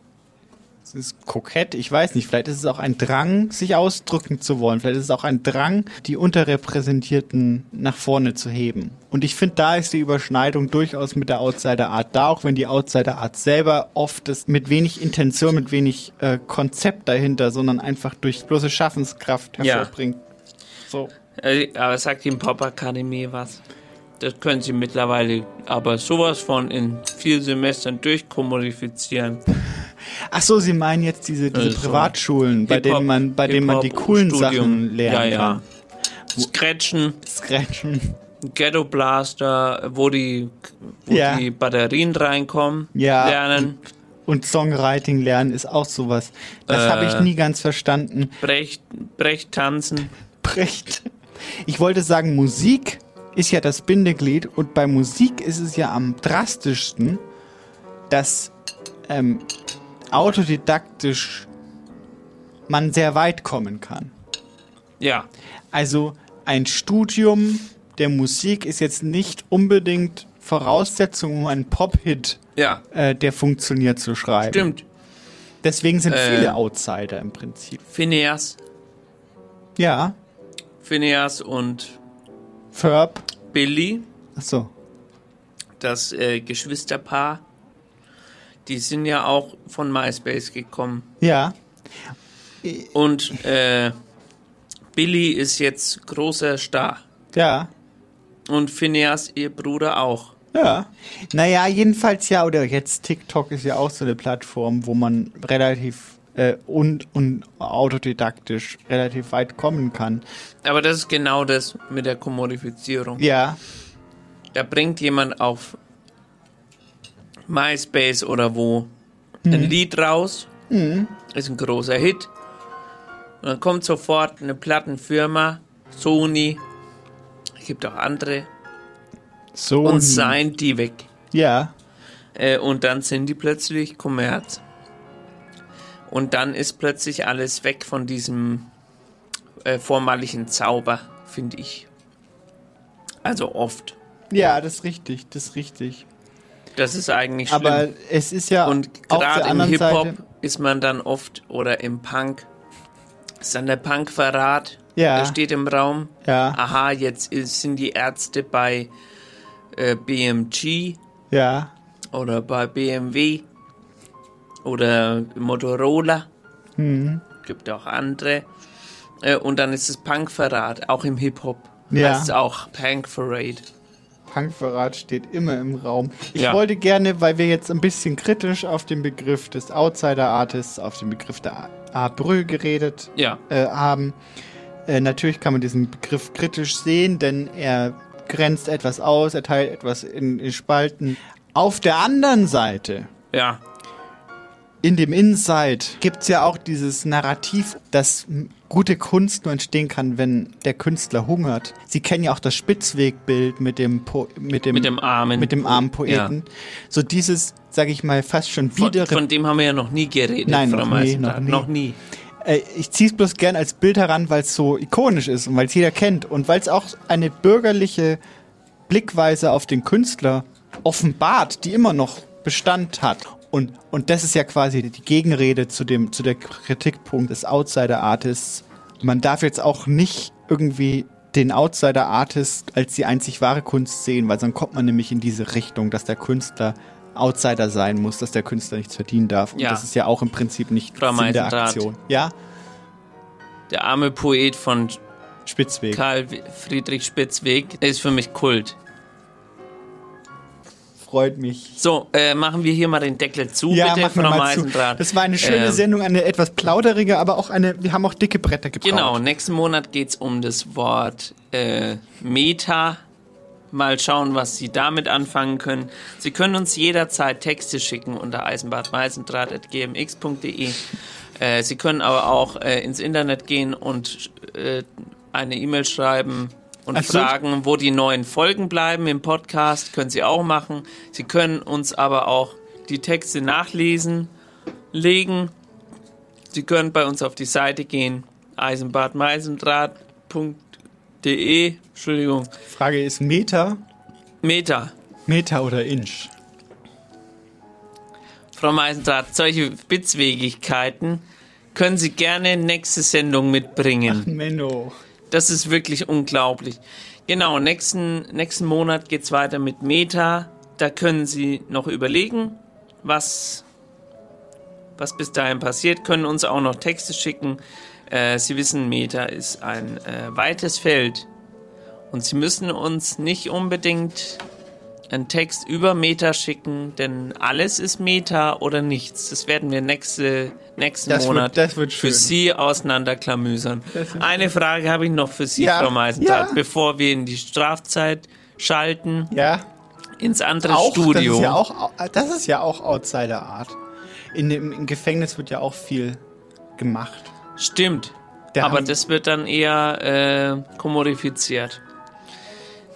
Es ist kokett, ich weiß nicht, vielleicht ist es auch ein Drang, sich ausdrücken zu wollen. Vielleicht ist es auch ein Drang, die Unterrepräsentierten nach vorne zu heben. Und ich finde, da ist die Überschneidung durchaus mit der Outsider-Art da, auch wenn die Outsider-Art selber oft das mit wenig Intention, mit wenig äh, Konzept dahinter, sondern einfach durch bloße Schaffenskraft Ja. hervorbringt. So. Äh, Aber sagt die Pop-Akademie was? Das können sie mittlerweile aber sowas von in vier Semestern durchkommodifizieren. Ach so, Sie meinen jetzt diese, diese Also, Privatschulen, bei denen man, bei denen man die coolen Studium. Sachen lernen Ja, ja. kann. Scratchen. Scratchen. Ghetto Blaster, wo die, wo Ja. die Batterien reinkommen, Ja. lernen. Und Songwriting lernen ist auch sowas. Das Äh. habe ich nie ganz verstanden. Brecht, Brecht tanzen. Brecht. Ich wollte sagen, Musik ist ja das Bindeglied und bei Musik ist es ja am drastischsten, dass ähm, autodidaktisch man sehr weit kommen kann. Ja. Also ein Studium der Musik ist jetzt nicht unbedingt Voraussetzung, um einen Pop-Hit, Ja. äh, der funktioniert, zu schreiben. Stimmt. Deswegen sind Äh. viele Outsider im Prinzip. Phineas. Ja, Phineas und Ferb. Billy, Ach so. das äh, Geschwisterpaar, die sind ja auch von MySpace gekommen. Ja. Und äh, Billy ist jetzt großer Star. Ja. Und Phineas, ihr Bruder auch. Ja. Naja, jedenfalls ja, oder jetzt TikTok ist ja auch so eine Plattform, wo man relativ äh, und, und autodidaktisch relativ weit kommen kann. Aber das ist genau das mit der Kommodifizierung. Ja. Da bringt jemand auf MySpace oder wo Mhm. ein Lied raus, Mhm. ist ein großer Hit. Und dann kommt sofort eine Plattenfirma, Sony, es gibt auch andere, So. und sein die weg. Ja. Äh, und dann sind die plötzlich Kommerz. Und dann ist plötzlich alles weg von diesem äh, vormaligen Zauber, finde ich. Also oft. Ja, das ist richtig, das ist richtig. Das ist eigentlich schlimm. Aber es ist ja und gerade im Hip-Hop Seite- ist man dann oft oder im Punk ist dann der Punkverrat. Ja. Der steht im Raum. Ja. Aha, jetzt ist, sind die Ärzte bei äh, BMG Ja. oder bei BMW oder Motorola. Mhm. Gibt auch andere. Äh, und dann ist es Punkverrat, auch im Hip-Hop. Ja. Heißt es auch Punk Parade. Punkverrat steht immer im Raum. Ich Ja. wollte gerne, weil wir jetzt ein bisschen kritisch auf den Begriff des Outsider Artists, auf den Begriff der Art Brühl geredet Ja. äh, haben. Äh, natürlich kann man diesen Begriff kritisch sehen, denn er grenzt etwas aus, er teilt etwas in, in Spalten. Auf der anderen Seite Ja. In dem Inside gibt es ja auch dieses Narrativ, dass gute Kunst nur entstehen kann, wenn der Künstler hungert. Sie kennen ja auch das Spitzwegbild mit dem po mit dem Mit dem armen mit dem armen Po- Poeten. So dieses, sage ich mal, fast schon Von, wieder von dem haben wir ja noch nie geredet, Nein, noch nie, noch nie. Noch nie. Äh, ich ziehe es bloß gern als Bild heran, weil es so ikonisch ist und weil es jeder kennt und weil es auch eine bürgerliche Blickweise auf den Künstler offenbart, die immer noch Bestand hat. Und, und das ist ja quasi die Gegenrede zu dem, zu der Kritikpunkt des Outsider Artists. Man darf jetzt auch nicht irgendwie den Outsider Artist als die einzig wahre Kunst sehen, weil sonst kommt man nämlich in diese Richtung, dass der Künstler Outsider sein muss, dass der Künstler nichts verdienen darf. Und Ja. das ist ja auch im Prinzip nicht Frau Sinn der. Aktion. Ja, Der arme Poet von Spitzweg. Karl Friedrich Spitzweg der ist für mich Kult. Freut mich. So, äh, machen wir hier mal den Deckel zu, Ja, bitte, machen wir Frau. Meisendrath. Das war eine schöne Ähm, Sendung, eine etwas plauderige, aber auch eine, wir haben auch dicke Bretter gebraut. Genau, nächsten Monat geht's um das Wort äh, Meta. Mal schauen, was Sie damit anfangen können. Sie können uns jederzeit Texte schicken unter eisenbadmeisendraht.gmx.de. Äh, Sie können aber auch äh, ins Internet gehen und äh, eine E-Mail schreiben und Ach fragen, wo die neuen Folgen bleiben im Podcast. Können Sie auch machen. Sie können uns aber auch die Texte nachlesen, legen Sie können bei uns auf die Seite gehen, eisenbadmeisendraht.de. Entschuldigung. Frage ist Meter? Meter. Meter oder Inch? Frau Meisendraht, solche Spitzwegigkeiten können Sie gerne nächste Sendung mitbringen. Menno. Das ist wirklich unglaublich. Genau, nächsten, nächsten Monat geht's weiter mit Meta. Da können Sie noch überlegen, was, was bis dahin passiert, können uns auch noch Texte schicken. Äh, Sie wissen, Meta ist ein äh, weites Feld. Und Sie müssen uns nicht unbedingt einen Text über Meta schicken, denn alles ist Meta oder nichts. Das werden wir nächste, nächsten Das wird- Monat das wird für. Sie auseinanderklamüsern. Wird Eine Frage habe ich noch für Sie, Ja, Frau Meisendrath, ja. bevor wir in die Strafzeit schalten. Ja. Ins andere auch, Studio. Das ist ja auch, das ist ja auch Outsider Art. In dem, Im Gefängnis wird ja auch viel gemacht. Stimmt. Der Aber das wird dann eher äh, kommodifiziert.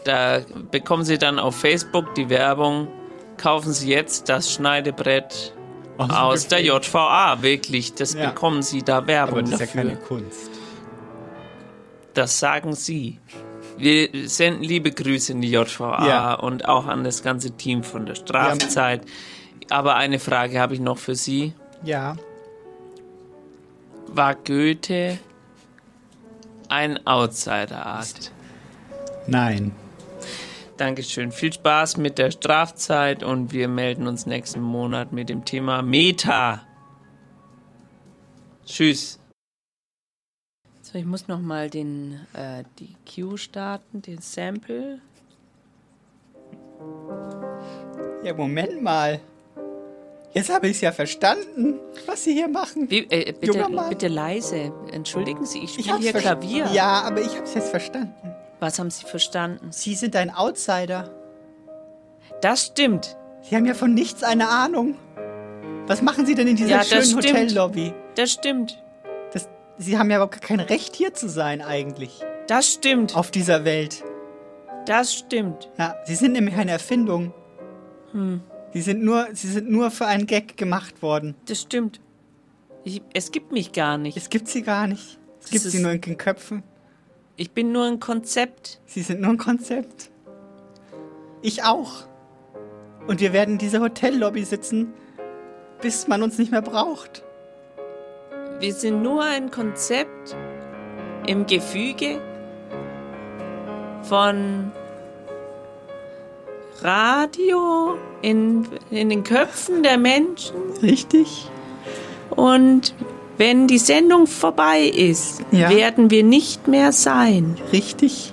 Da bekommen Sie dann auf Facebook die Werbung, kaufen Sie jetzt das Schneidebrett Aus aus, dem der. JVA. Wirklich, das Ja. bekommen Sie da Werbung Aber das ist ja dafür. keine Kunst. Das sagen Sie. Wir senden liebe Grüße in die JVA Ja. und auch an das ganze Team von der Strafzeit. Aber eine Frage habe ich noch für Sie. Ja. War Goethe ein Outsider-Art? Nein. Dankeschön. Viel Spaß mit der Strafzeit und wir melden uns nächsten Monat mit dem Thema Meta. Tschüss. So, ich muss noch mal den äh, die Cue starten, den Sample. Ja, Moment mal. Jetzt habe ich es ja verstanden, was Sie hier machen. Wie, äh, bitte, bitte leise. Entschuldigen Sie, ich spiele hier Klavier. Ja, aber ich habe es jetzt verstanden. Was haben Sie verstanden? Sie sind ein Outsider. Das stimmt. Sie haben ja von nichts eine Ahnung. Was machen Sie denn in dieser Ja, schönen. Hotellobby? Das stimmt. Das, Sie haben ja überhaupt kein Recht, hier zu sein, eigentlich. Das stimmt. Auf dieser Welt. Das stimmt. Ja, Sie sind nämlich keine Erfindung. Hm. Sie sind nur, Sie sind nur für einen Gag gemacht worden. Das stimmt. Ich, es gibt mich gar nicht. Es gibt Sie gar nicht. Es Das gibt Sie nur in den Köpfen. Ich bin nur ein Konzept. Sie sind nur ein Konzept. Ich auch. Und wir werden in dieser Hotellobby sitzen, bis man uns nicht mehr braucht. wir sind nur ein Konzept im Gefüge von Radio in, in den Köpfen der Menschen. Richtig. Und wenn die Sendung vorbei ist, Ja. werden wir nicht mehr sein. Richtig.